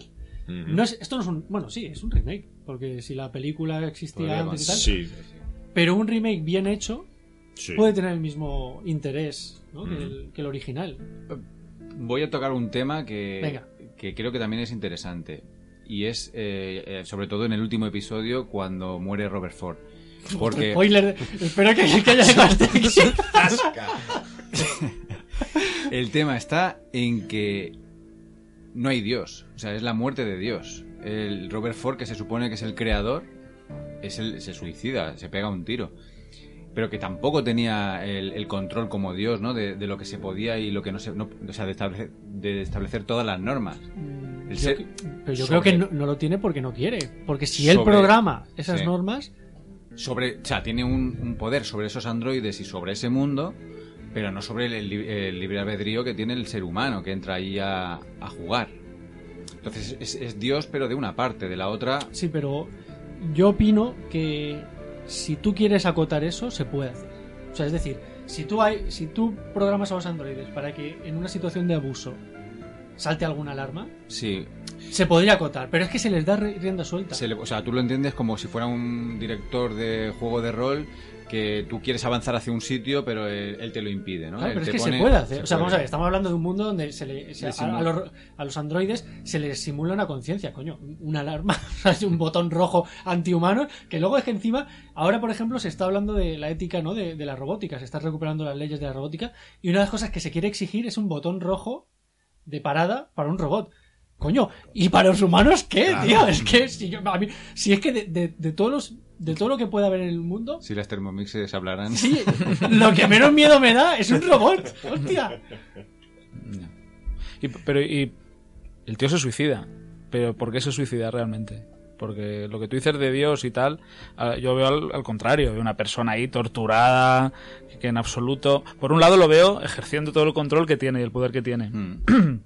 Ujú. No es, esto no es un. Bueno, sí, es un remake. Porque si la película existía Podría antes y tal. Sí, Pero un remake bien hecho sí. puede tener el mismo interés ¿no? que, el, que el original. Voy a tocar un tema que, Venga. que creo que también es interesante. Y es, eh, eh, sobre todo en el último episodio, cuando muere Robert Ford. Porque Spoiler. Espero que, que haya el tema está en que no hay Dios. O sea, es la muerte de Dios. El Robert Ford, que se supone que es el creador, es el, se suicida, se pega un tiro. Pero que tampoco tenía el, el control como Dios, ¿no? De, de lo que se podía y lo que no se... no- o sea, de establecer, de establecer todas las normas. Mm, El yo ser- que- pero yo sobre- creo que no, no lo tiene porque no quiere. Porque si él Sobre- programa esas sí. normas, sobre, o sea, tiene un, un poder sobre esos androides y sobre ese mundo, pero no sobre el, el libre albedrío que tiene el ser humano que entra ahí a, a jugar. Entonces es, es Dios, pero de una parte, de la otra. sí, pero yo opino que si tú quieres acotar eso, se puede hacer. O sea, es decir, si tú, hay, si tú programas a los androides para que en una situación de abuso salte alguna alarma, Sí, se podría acotar. Pero es que se les da ri- rienda suelta. se le- o sea, tú lo entiendes como si fuera un director de juego de rol que tú quieres avanzar hacia un sitio, pero él, él te lo impide, ¿no? Claro, Él pero es que pone- se puede hacer. se O sea, vamos a ver, estamos hablando de un mundo donde se le, se- a, los, a los androides se les simula una conciencia, coño. Una alarma, un botón rojo antihumano, que luego es que encima, ahora por ejemplo se está hablando de la ética, ¿no? De, de la robótica, se están recuperando las leyes de la robótica, y una de las cosas que se quiere exigir es un botón rojo de parada para un robot. Coño, ¿y para los humanos qué, Claro. tío? Es que si, yo- a mí- si es que de, de- de todos los, de todo lo que puede haber en el mundo, Si las termomixes hablaran. Sí, lo que menos miedo me da es un robot. Hostia. Y, pero y el tío se suicida. Pero ¿por qué se suicida realmente? Porque lo que tú dices de Dios y tal, yo veo al, al contrario, veo una persona ahí torturada, que en absoluto... Por un lado lo veo ejerciendo todo el control que tiene y el poder que tiene, Mm.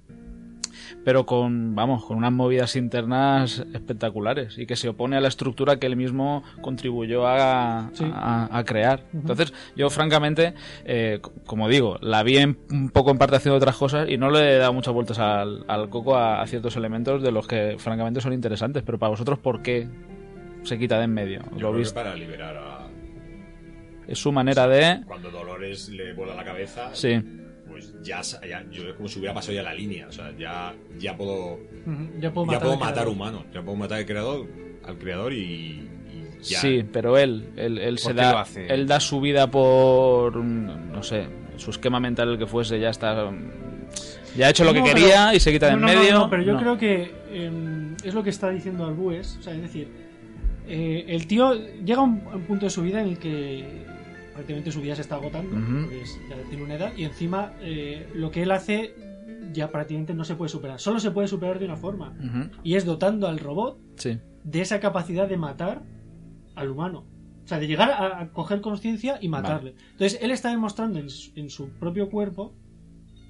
pero con, vamos, con unas movidas internas espectaculares y que se opone a la estructura que él mismo contribuyó a, Sí. a- a crear. Entonces, yo francamente, eh, como digo, la vi en- un poco en parte haciendo otras cosas y no le he dado muchas vueltas al, al coco a, a ciertos elementos de los que francamente son interesantes, pero para vosotros, ¿por qué se quita de en medio? Yo ¿Lo creo que viste? para liberar a... Es su manera de... Cuando Dolores le vuela la cabeza, Sí. Pues ya, ya- yo es como si hubiera pasado ya la línea. O sea, ya, ya puedo, Ya puedo ya matar, puedo al matar humanos. Ya puedo matar al creador, al creador y, y ya. Sí, pero él, él, él se ¿Por qué da, él da su vida por, no sé, su esquema mental el que fuese, ya está, ya ha hecho lo No, que pero- quería y se quita de No, en no, no, medio. no, pero yo No. creo que em, es lo que está diciendo Arbúes. O sea, es decir, eh, el tío llega a un, a un punto de su vida en el que prácticamente su vida se está agotando, Ujú. porque es- ya tiene una edad, y encima eh, lo que él hace ya prácticamente no se puede superar. Solo se puede superar de una forma, y es dotando al robot Sí. de esa capacidad de matar al humano. O sea, de llegar a, a coger conciencia y matarle. Entonces, él está demostrando en su, en su propio cuerpo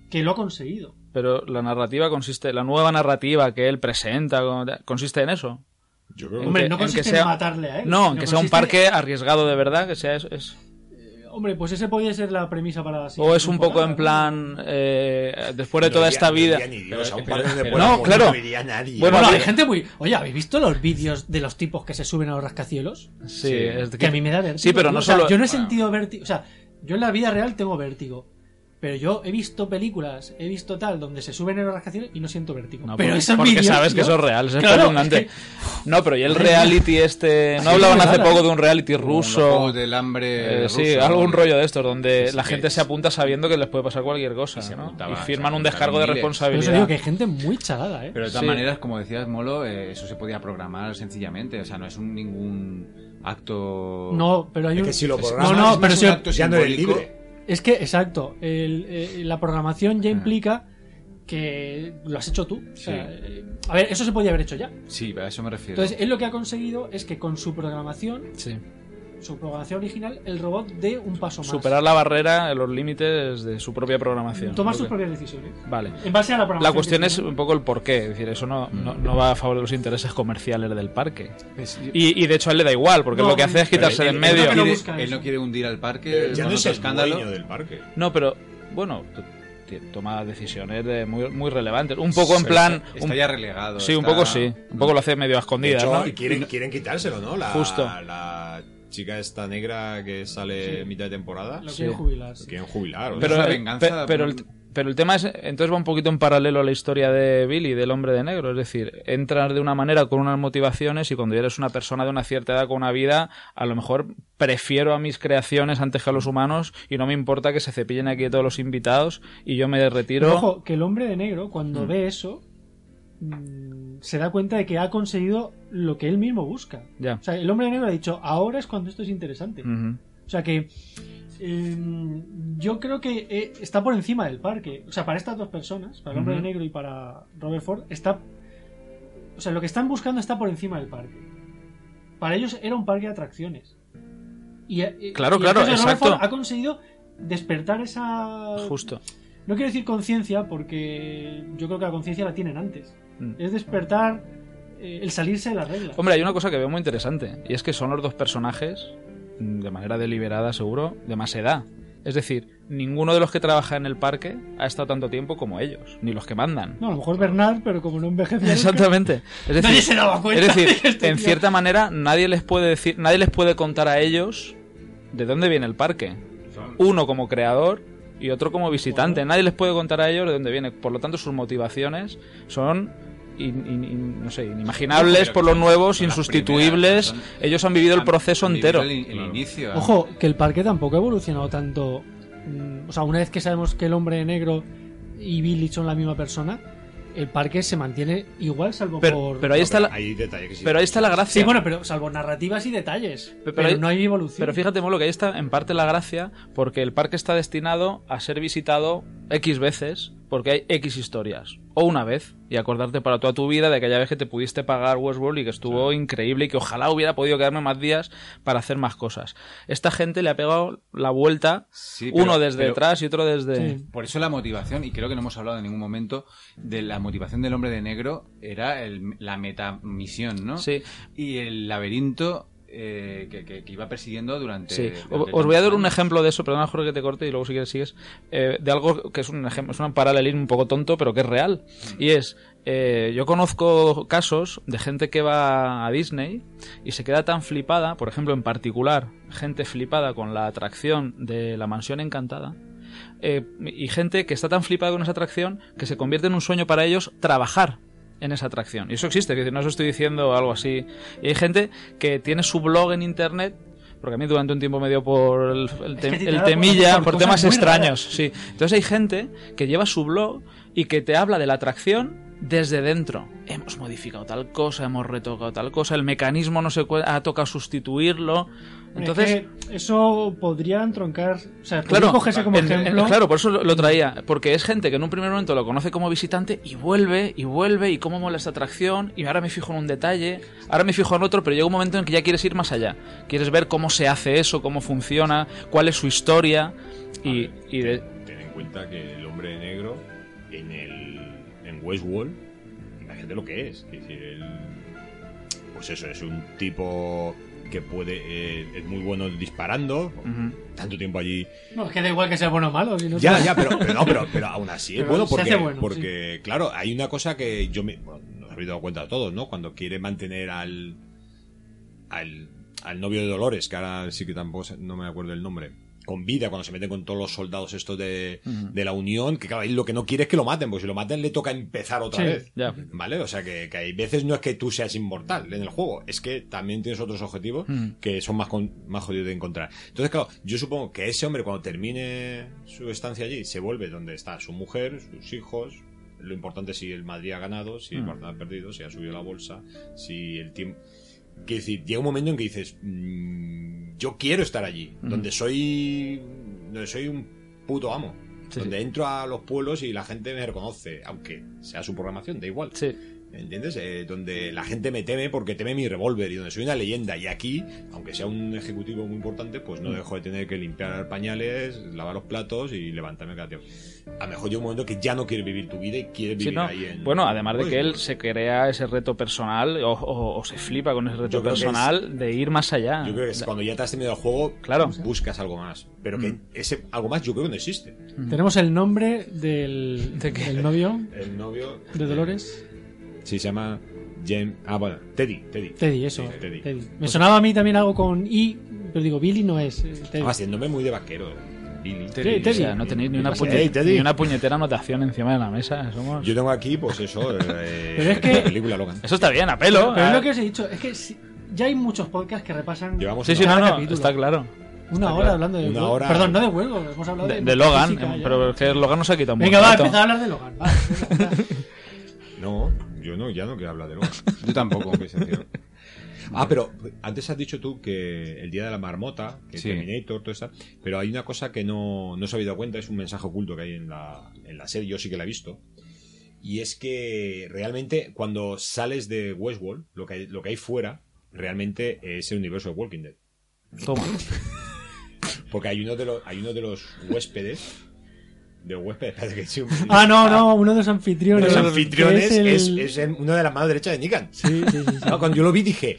que lo ha conseguido. Pero la narrativa consiste, la nueva narrativa que él presenta con- consiste en eso. Yo creo Hombre, que- no en que consiste sea- en matarle a él. No, que sea un consiste- parque arriesgado de verdad, que sea eso. Es, Hombre, pues ese podría ser la premisa para la o siguiente es un poco en plan, eh, después de no toda iría- esta no vida. iría ni Dios, a un Pero- par de pero- pueblos, no, claro. No iría nadie. Bueno, hay gente muy. Oye, ¿habéis visto los vídeos de los tipos que se suben a los rascacielos? Sí, es de Que a mí me da vértigo. Sí, pero no O sea, solo. yo no he sentido vértigo. O sea, yo en la vida real tengo vértigo. Pero yo he visto películas, he visto tal, donde se suben en los rascacielos y no siento vértigo. No, pero porque, esos porque sabes que eso es real, eso es Claro, espeluznante. es que- No, pero y el reality este. No hablaban hace poco de un reality ruso. juegos del hambre Eh, sí, ruso, algo ¿no? un rollo de estos, donde Sí, la gente es- se apunta sabiendo que les puede pasar cualquier cosa, Y se ¿no? apuntaba, Y se firman un descargo de miles. Por eso responsabilidad. digo que hay gente muy chalada, ¿eh? Pero de todas Sí. maneras, como decías, Molo, eh, eso se podía programar sencillamente. O sea, no es un, ningún acto. No, pero hay Es un. que si lo Es- programas, no, no, es pero si- un acto ya no eres simbólico. libre. Es que, exacto, el- eh, la programación ya implica que lo has hecho tú. O sea, Sí. eh, a ver, eso se podía haber hecho ya. Sí, a eso me refiero. Entonces, él lo que ha conseguido es que con su programación, Sí. Su programación original, el robot dé un paso más. Superar la barrera, los límites de su propia programación. Tomar sus propias decisiones. Vale. En base a la programación. La cuestión es un poco el porqué, es decir, eso no, no, no va a favor de los intereses comerciales del parque. Y, y de hecho a él le da igual, porque No, lo que hace es quitarse de él- en él no medio. quiere- Él no quiere hundir al parque. Eh, ya no es el escándalo. dueño del parque. No, pero bueno, toma decisiones de muy, muy relevantes. Un poco en plan. Está, un- ya relegado. sí, un está- poco sí. Un poco lo hace medio a escondidas, hecho, ¿no? quieren, quieren quitárselo, ¿no? La, Justo. La chica esta negra que sale mitad de temporada. Lo Sí. quiere jubilar. sí. Lo quieren jubilar. o Pero, venganza pe- pero, el, por- pero el tema es, entonces va un poquito en paralelo a la historia de Billy, del hombre de negro. Es decir, entras de una manera con unas motivaciones y cuando eres una persona de una cierta edad con una vida, a lo mejor prefiero a mis creaciones antes que a los humanos y no me importa que se cepillen aquí todos los invitados y yo me retiro. Pero ojo, que el hombre de negro, cuando Mm. ve eso, mm, se da cuenta de que ha conseguido lo que él mismo busca. Ya. O sea, el hombre negro ha dicho, ahora es cuando esto es interesante. O sea que eh, yo creo que eh, está por encima del parque. O sea, para estas dos personas, para el hombre negro y para Robert Ford, está. O sea, lo que están buscando está por encima del parque. Para ellos era un parque de atracciones. Y, eh, Claro, y claro, Robert exacto. Ford ha conseguido despertar esa. Justo. No quiero decir conciencia porque yo creo que la conciencia la tienen antes. Mm. Es despertar eh, el salirse de las reglas. Hombre, hay una cosa que veo muy interesante, y es que son los dos personajes, mm, de manera deliberada seguro, de más edad. Es decir, ninguno de los que trabaja en el parque ha estado tanto tiempo como ellos, ni los que mandan. No, a lo mejor Bernard, pero como no envejece. Exactamente. Es decir, Nadie se daba cuenta Es decir, de este en tío- cierta manera, nadie les puede decir, nadie les puede contar a ellos de dónde viene el parque. Uno como creador y otro como visitante. Nadie les puede contar a ellos de dónde viene. Por lo tanto, sus motivaciones son in- in- in- no sé, inimaginables por los nuevos, insustituibles. primeras, son- ellos han vivido el proceso entero. El, el inicio. Ojo, que el parque tampoco ha evolucionado tanto. mm, O sea, una vez que sabemos que el hombre negro y Billy son la misma persona, el parque se mantiene igual, salvo Pero, por. pero ahí está la, Hay detalles que sí. pero ahí está la gracia. Sí, bueno, pero salvo narrativas y detalles. Pero Pero, hay- no hay evolución. Pero fíjate, Molo, que ahí está en parte la gracia, porque el parque está destinado a ser visitado X veces, porque hay X historias. O una vez, y acordarte para toda tu vida de aquella vez que te pudiste pagar Westworld y que estuvo increíble y que ojalá hubiera podido quedarme más días para hacer más cosas. Esta gente le ha pegado la vuelta, Sí, pero- uno desde pero- detrás y otro desde... Sí. Por eso la motivación, y creo que no hemos hablado en ningún momento, de la motivación del hombre de negro era el- la metamisión, ¿no? Sí. Y el laberinto eh, que, que- que iba persiguiendo durante. Sí, durante os voy a dar un ejemplo de eso, perdona Jorge que te corte y luego si quieres sigues, eh, de algo que es un ejemplo, es un paralelismo un poco tonto, pero que es real. Y es, eh, yo conozco casos de gente que va a Disney y se queda tan flipada, por ejemplo, en particular, gente flipada con la atracción de la mansión encantada. eh, y gente que está tan flipada con esa atracción que se convierte en un sueño para ellos trabajar en esa atracción. Y eso existe, que no os estoy diciendo algo así. Y hay gente que tiene su blog en internet, porque a mí durante un tiempo me dio por el, Es que temilla, por temas extraños. raras. Sí. Entonces hay gente que lleva su blog y que te habla de la atracción desde dentro. Hemos modificado tal cosa, hemos retocado tal cosa, el mecanismo no se ha tocado sustituirlo. Entonces, Es que eso podría entroncar. O sea, Claro, cogerse como en- en- ejemplo. claro, por eso lo, traía. Porque es gente que en un primer momento lo conoce como visitante y vuelve y vuelve y cómo mola esta atracción y ahora me fijo en un detalle, ahora me fijo en otro, pero llega un momento en que ya quieres ir más allá. Quieres ver cómo se hace eso, cómo funciona, cuál es su historia y, y de- Ten en cuenta que el hombre negro en el en Westworld, imagínate lo que es. Es decir, el- pues eso, es un tipo que puede eh, es muy bueno disparando, tanto tiempo allí. No, es que da igual que sea bueno o malo. si no Ya, ya, pero, pero no, pero, pero aún así es bueno porque, bueno, porque claro, hay una cosa que yo me bueno, nos habéis dado cuenta todos, ¿no? Cuando quiere mantener al al, al novio de Dolores, que ahora sí que tampoco no me acuerdo el nombre, con vida, cuando se meten con todos los soldados estos de, de la Unión, que claro, lo que no quiere es que lo maten, porque si lo maten le toca empezar otra Sí, vez. ya. ¿Vale? O sea que, que hay veces no es que tú seas inmortal en el juego, es que también tienes otros objetivos que son más, con- más jodidos de encontrar. Entonces, claro, yo supongo que ese hombre cuando termine su estancia allí se vuelve donde está su mujer, sus hijos. Lo importante es si el Madrid ha ganado, si el Barcelona ha perdido, si ha subido la bolsa, si el tiempo... Quiero decir, llega un momento en que dices, "Mm, yo quiero estar allí, donde soy donde soy un puto amo. Sí, donde entro a los pueblos y la gente me reconoce, aunque sea su programación, da igual. Sí. ¿Entiendes? Eh, donde la gente me teme porque teme mi revólver y donde soy una leyenda. Y aquí, aunque sea un ejecutivo muy importante, pues no dejo de tener que limpiar pañales, lavar los platos y levantarme cada tiempo. A lo mejor llega un momento que ya no quieres vivir tu vida y quieres Sí, vivir ¿no? ahí en. Bueno, además de que él se crea ese reto personal o, o- o se flipa con ese reto personal de ir más allá. Yo creo que es cuando ya te has terminado el juego, Claro. buscas algo más. Pero que ese algo más yo creo que no existe. Tenemos el nombre del, ¿De qué? del novio El novio. de Dolores. Sí, se llama. James. Ah, bueno, Teddy. Teddy. Teddy, eso. Sí, Teddy. Teddy. Me sonaba a mí también algo con I, pero digo, Billy no es. eh, Teddy. Ah, sí, el nombre muy de vaquero. Billy. Teddy. O sea, no tenéis ni una, pasa? puñe- Hey, Teddy. ni una puñetera anotación encima de la mesa. Somos... Yo tengo aquí, pues eso. eh, Pero es que- la película Logan. Eso está bien, a pelo. Pero es Ah. lo que os he dicho, es que si- ya hay muchos podcasts que repasan Llevamos Sí, una sí, no, no, está claro. una está hora claro. hablando de Una hora- Perdón, no de juego, hemos hablado de, De, de Logan, física, pero es que Logan nos ha quitado Venga, va, rato. empezar a hablar de Logan. va, venga, va. No, yo no, ya no quiero hablar de Logan. Yo tampoco. Ah, pero antes has dicho tú que el día de la marmota, que Sí. Terminator, todo eso, pero hay una cosa que no, no se había dado cuenta, es un mensaje oculto que hay en la, en la serie, yo sí que la he visto. Y es que realmente cuando sales de Westworld, lo que hay, lo que hay fuera, realmente es el universo de Walking Dead. Toma. Porque hay uno de los, hay uno de los huéspedes. De espérate que sí, un- Ah, no, no, uno de los anfitriones. los anfitriones que es, el- es el- uno de la mano derecha de Negan. Sí, sí, sí, sí. No, cuando yo lo vi dije,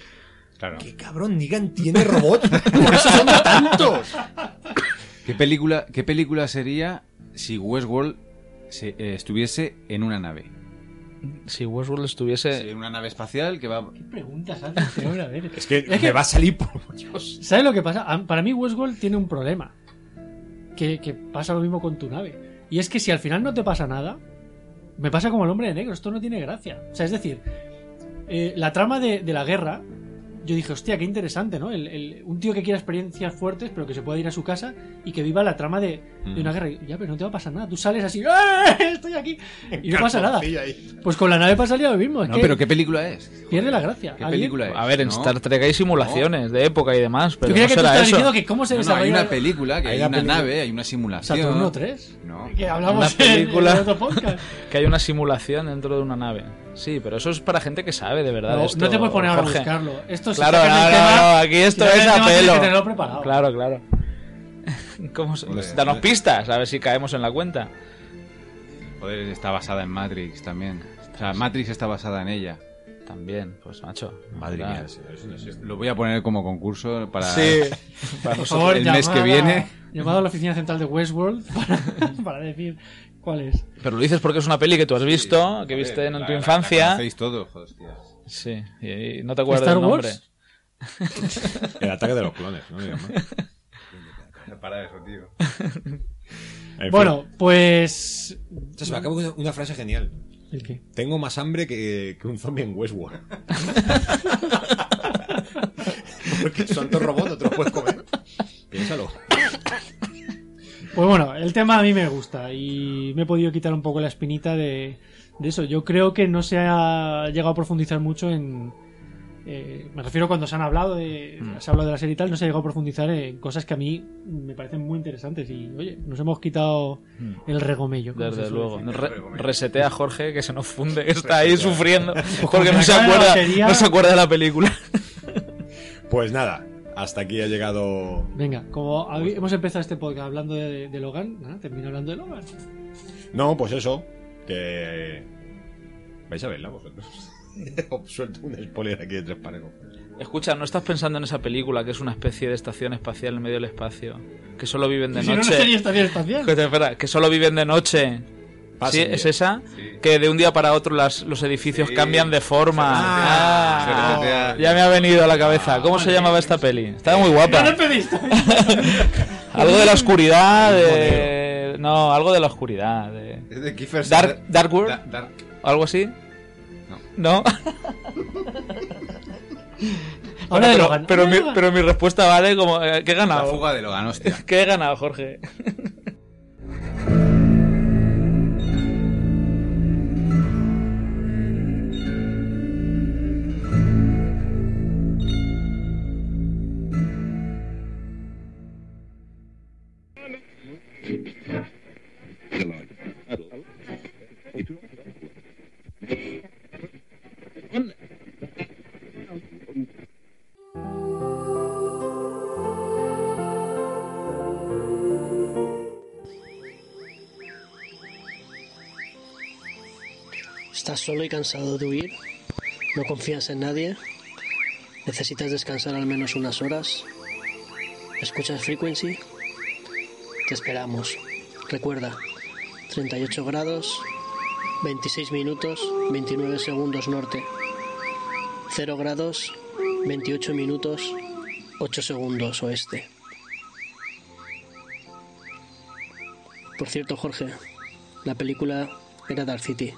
Claro. ¿qué cabrón Negan tiene robot? ¿Por eso son tantos? ¿Qué película, ¿Qué película sería si Westworld se- eh, estuviese en una nave? Si Westworld estuviese... En una nave espacial que va... ¿Qué preguntas haces, Señor? A ver. Es que Es me que- va a salir por Dios. ¿Sabes lo que pasa? Para mí Westworld tiene un problema. Que, que pasa lo mismo con tu nave. Y es que si al final no te pasa nada, me pasa como el hombre de negro. Esto no tiene gracia. O sea, es decir, eh, la trama de, de la guerra, yo dije, hostia, qué interesante, ¿no? El- el- un tío que quiera experiencias fuertes, pero que se pueda ir a su casa y que viva la trama de, de una guerra. Y, ya, pero no te va a pasar nada. Tú sales así, ¡eh! Estoy aquí. Y no pasa nada. Pues con la nave pasaría lo mismo. Es No, que pero ¿qué película es? pierde la gracia. ¿Qué ¿Alguien? película es? A ver, en No. Star Trek hay simulaciones de época y demás, pero Yo creía no que tú será estabas eso. diciendo que cómo se No, no, desarrolla hay una película, que Hay hay, una película. nave, hay una simulación. Saturno 3. No. Que hablamos Una en- película. en el otro podcast. Que hay una simulación dentro de una nave. Sí, pero eso es para gente que sabe de verdad. No, esto, no te puedes poner ahora a buscarlo. Esto si Claro, sacas no, no, tema- no, aquí esto si es a pelo. que tenerlo preparado. Claro, claro. ¿Cómo se- Joder. Danos pistas, a ver si caemos en la cuenta. Joder, está basada en Matrix también. O sea, Matrix está basada en ella. También, pues macho. Madre Claro. mía, es- Lo voy a poner como concurso para Sí. Por favor, el mes que a- viene. Llamado a la oficina central de Westworld para, para decir cuál es. Pero lo dices porque es una peli que tú has visto, que viste en tu infancia. Hacéis todo, hostias. Sí, y, y no te acuerdas ¿Star del nombre. Wars? El ataque de los clones, ¿no? Para eso, tío. Bueno, pues. Esto se me acaba una, una frase genial. ¿El qué? Tengo más hambre que, que un zombie en Westworld. Porque son dos robots, no te los puedes comer. Piénsalo. Pues bueno, el tema a mí me gusta y me he podido quitar un poco la espinita de, de eso. Yo creo que no se ha llegado a profundizar mucho en. eh, me refiero cuando se han hablado de, Mm. se ha hablado de la serie y tal, no se ha llegado a profundizar en cosas que a mí me parecen muy interesantes y oye, nos hemos quitado el regomello. Mm. Desde luego. Re- resetea a Jorge que se nos funde, que está ahí sufriendo porque me no se acuerda, batería- no se acuerda de la película. Pues nada, hasta aquí ha llegado. Venga, como habi- hemos empezado este podcast hablando de, de Logan, nada, termino hablando de Logan. No, pues eso. Que. Vais a verla vosotros. Os suelto un spoiler aquí de tres parejos. Escucha, ¿no estás pensando en esa película que es una especie de estación espacial en medio del espacio? Que solo viven de Si no, no noche. sería estación espacial. Que te- espera, que solo viven de noche. ¿Sí? ¿Es esa? Que de un día para otro las, los edificios Sí. cambian de forma. Ah, Ah, ya me ha venido a la cabeza. ¿Cómo se llamaba esta peli? Estaba muy No guapa. lo pediste. Algo de la oscuridad. De... No, algo de la oscuridad. de- Es de Kiefer Dark, Dark World. Da- Dark. ¿Algo así? No. ¿No? De pero, pero, de mi, pero mi respuesta vale como... eh, ¿Qué he La ganado? fuga de Logan, hostia. ¿Qué he ganado, Jorge? ¿Estás solo y cansado de huir? ¿No confías en nadie? ¿Necesitas descansar al menos unas horas? ¿Escuchas Frequency? Te esperamos. Recuerda, 38 grados, 26 minutos, 29 segundos norte. 0 grados, 28 minutos, 8 segundos oeste. Por cierto, Jorge, la película era Dark City.